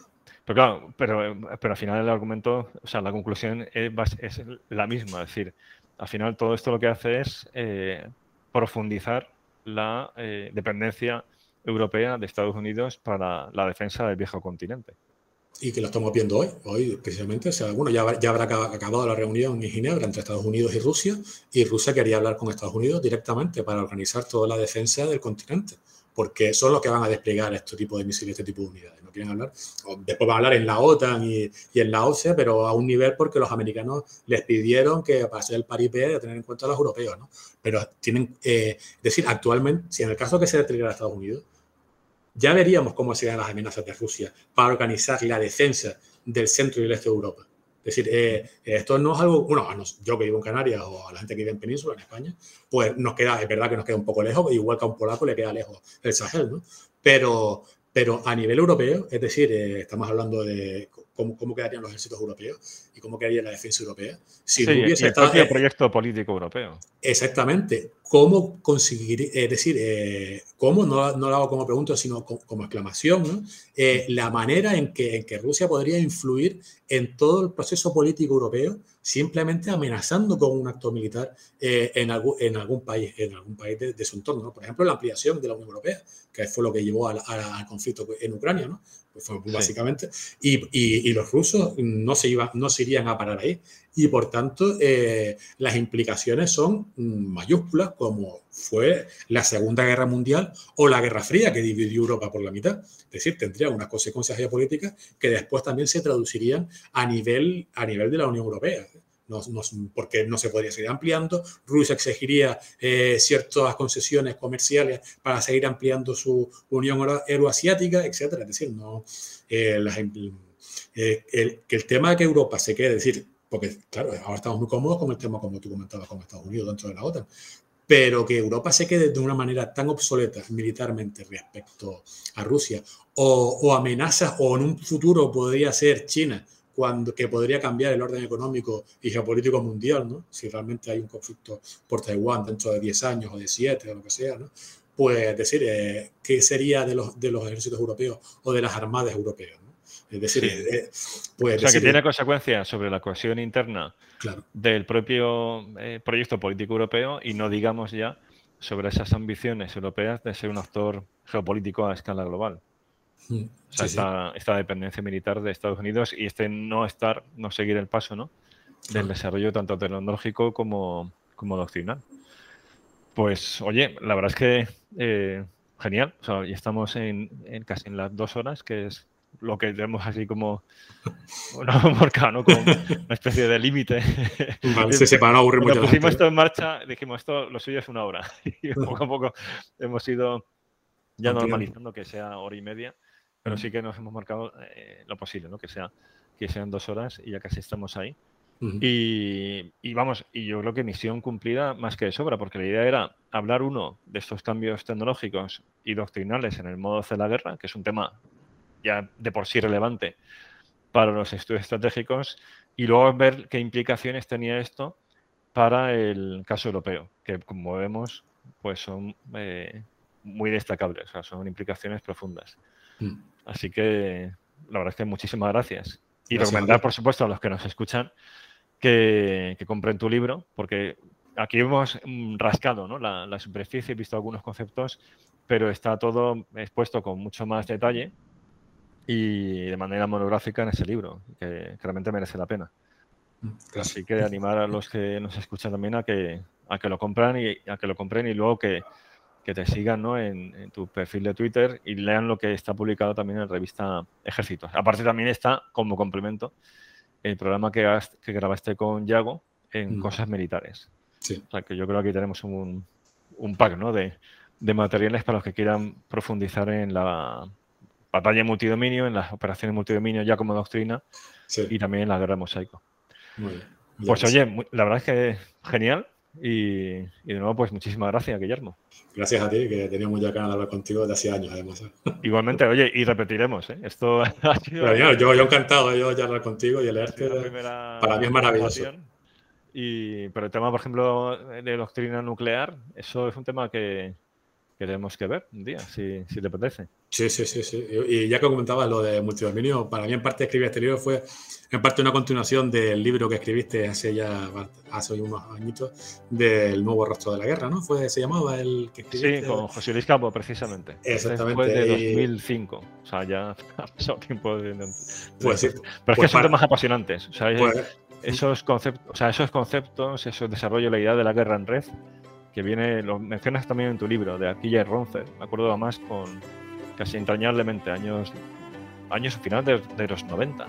Pero claro, pero, pero al final el argumento, o sea, la conclusión es, es la misma. Es decir, al final todo esto lo que hace es eh, profundizar la eh, dependencia europea de Estados Unidos para la defensa del viejo continente y que lo estamos viendo hoy, hoy precisamente. Bueno, ya, ya habrá acabado la reunión en Ginebra entre Estados Unidos y Rusia, y Rusia quería hablar con Estados Unidos directamente para organizar toda la defensa del continente, porque son los que van a desplegar este tipo de misiles, este tipo de unidades. No quieren hablar, después van a hablar en la OTAN y, y, en la OCE, pero a un nivel porque los americanos les pidieron que para ser el paripé de tener en cuenta a los europeos, ¿no? Pero tienen, eh, es decir, actualmente, si en el caso que se desplegara Estados Unidos, ya veríamos cómo serían las amenazas de Rusia para organizar la defensa del centro y el este de Europa. Es decir, eh, esto no es algo, bueno, yo que vivo en Canarias o a la gente que vive en Península, en España, pues nos queda, es verdad que nos queda un poco lejos, igual que a un polaco le queda lejos el Sahel, ¿no? Pero, pero a nivel europeo, es decir, eh, estamos hablando de cómo, quedarían los ejércitos europeos y cómo quedaría la defensa europea. Si sí, hubiese el propio proyecto político europeo. Exactamente. ¿Cómo conseguir, es decir, eh, cómo, no, no, lo hago como pregunta, sino como, exclamación, ¿no? Eh, la manera en que, en que Rusia podría influir en todo el proceso político europeo simplemente amenazando con un acto militar eh, en, algún, en algún país, en algún país de, su entorno. ¿no? Por ejemplo, la ampliación de la Unión Europea, que fue lo que llevó al, al conflicto en Ucrania, ¿no? Básicamente, y, los rusos no se, iban, no se irían a parar ahí. Y por tanto, eh, las implicaciones son mayúsculas, como fue la Segunda Guerra Mundial o la Guerra Fría, que dividió Europa por la mitad. Es decir, tendría unas consecuencias geopolíticas que después también se traducirían a nivel, a nivel de la Unión Europea no, porque no se podría seguir ampliando. Rusia exigiría eh, ciertas concesiones comerciales para seguir ampliando su unión euroasiática, etcétera. Es decir, no, eh, eh, el, que el tema de que Europa se quede, es decir, porque claro, ahora estamos muy cómodos con el tema, como tú comentabas, con Estados Unidos dentro de la OTAN, pero que Europa se quede de una manera tan obsoleta militarmente respecto a Rusia, o, o amenazas, o en un futuro podría ser China cuando, que podría cambiar el orden económico y geopolítico mundial, ¿no? si realmente hay un conflicto por Taiwán dentro de 10 años o de 7 o lo que sea, ¿no? pues decir, eh, ¿qué sería de los, de los ejércitos europeos o de las armadas europeas? ¿no? Es decir, eh, pues, o sea, que tiene consecuencias sobre la cohesión interna del propio eh, proyecto político europeo y no digamos ya sobre esas ambiciones europeas de ser un actor geopolítico a escala global. Mm, o sea, esta, dependencia militar de Estados Unidos y este no estar, no seguir el paso ¿no? del desarrollo tanto tecnológico como, como doctrinal. Pues, oye, la verdad es que eh, genial. O sea, ya estamos en, casi en las dos horas, que es lo que tenemos así como bueno, marcado, ¿no? Como una especie de límite. Vale, se para no aburrir mucho. pusimos esto en marcha, dijimos, esto lo suyo es una hora. Y poco a poco hemos ido ya normalizando que sea hora y media pero sí que nos hemos marcado eh, lo posible, ¿no? Que, sea, que sean dos horas y ya casi estamos ahí. y, vamos, y yo creo que misión cumplida más que de sobra, porque la idea era hablar uno de estos cambios tecnológicos y doctrinales en el modo de la guerra, que es un tema ya de por sí relevante para los estudios estratégicos, y luego ver qué implicaciones tenía esto para el caso europeo, que como vemos, pues son eh, muy destacables, o sea, son implicaciones profundas. Mm. Así que la verdad es que muchísimas gracias. Y recomendar, por supuesto, a los que nos escuchan que, compren tu libro, porque aquí hemos mm, rascado ¿no? la, la, superficie, visto algunos conceptos, pero está todo expuesto con mucho más detalle y de manera monográfica en ese libro, que, realmente merece la pena. Mm, Así que animar a los que nos escuchan también a que, a que lo compran y a que lo compren y luego que, que te sigan ¿no? en, tu perfil de Twitter y lean lo que está publicado también en la revista Ejércitos. Aparte también está como complemento el programa que, que grabaste con Yago en mm. cosas militares. Sí. O sea que yo creo que aquí tenemos un, un pack ¿no? de, de, materiales para los que quieran profundizar en la batalla multidominio, en las operaciones multidominio ya como doctrina y también en la guerra mosaico. Muy bien. Pues oye, la verdad es que genial. Y, de nuevo, pues muchísimas gracias, Guillermo. Gracias a ti, que teníamos ya ganas de hablar contigo desde hace años, además. Igualmente, oye, y repetiremos, ¿eh? Esto ha sido. yo, yo, encantado yo ya hablar contigo y leerte. Para mí es maravilloso. Y, pero el tema, por ejemplo, de doctrina nuclear, eso es un tema que, que tenemos que ver un día, si, si, te apetece. Sí, sí, sí, sí. Y ya que comentabas lo de multidominio, para mí en parte escribir este libro fue en parte una continuación del libro que escribiste hace ya hace unos añitos del nuevo rostro de la guerra, ¿no? Fue, se llamaba el que escribiste. Sí, con José Luis Campo, precisamente. Exactamente. Fue de 2005. O sea, ya ha pasado tiempo. De, pues sí. Pero es que pues son temas apasionantes. O sea, pues esos conceptos, o sea, esos conceptos, esos desarrollo la idea de la guerra en red que viene, lo mencionas también en tu libro, de Aquilla y Ronce. Me acuerdo además con casi entrañablemente años, años finales de, los 90,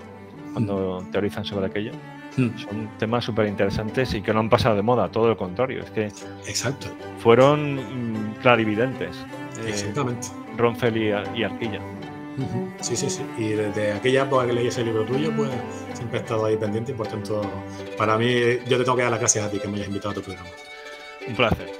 cuando mm. teorizan sobre aquello. Mm. Son temas súper interesantes y que no han pasado de moda, todo lo contrario. Es que Exacto. fueron mm, clarividentes. Eh, Exactamente. Roncel y, y Arquilla. Sí, sí, sí. Y desde aquella época que leí ese libro tuyo, pues siempre he estado ahí pendiente y por tanto, para mí, yo te tengo que dar las gracias a ti que me hayas invitado a tu programa. Un placer.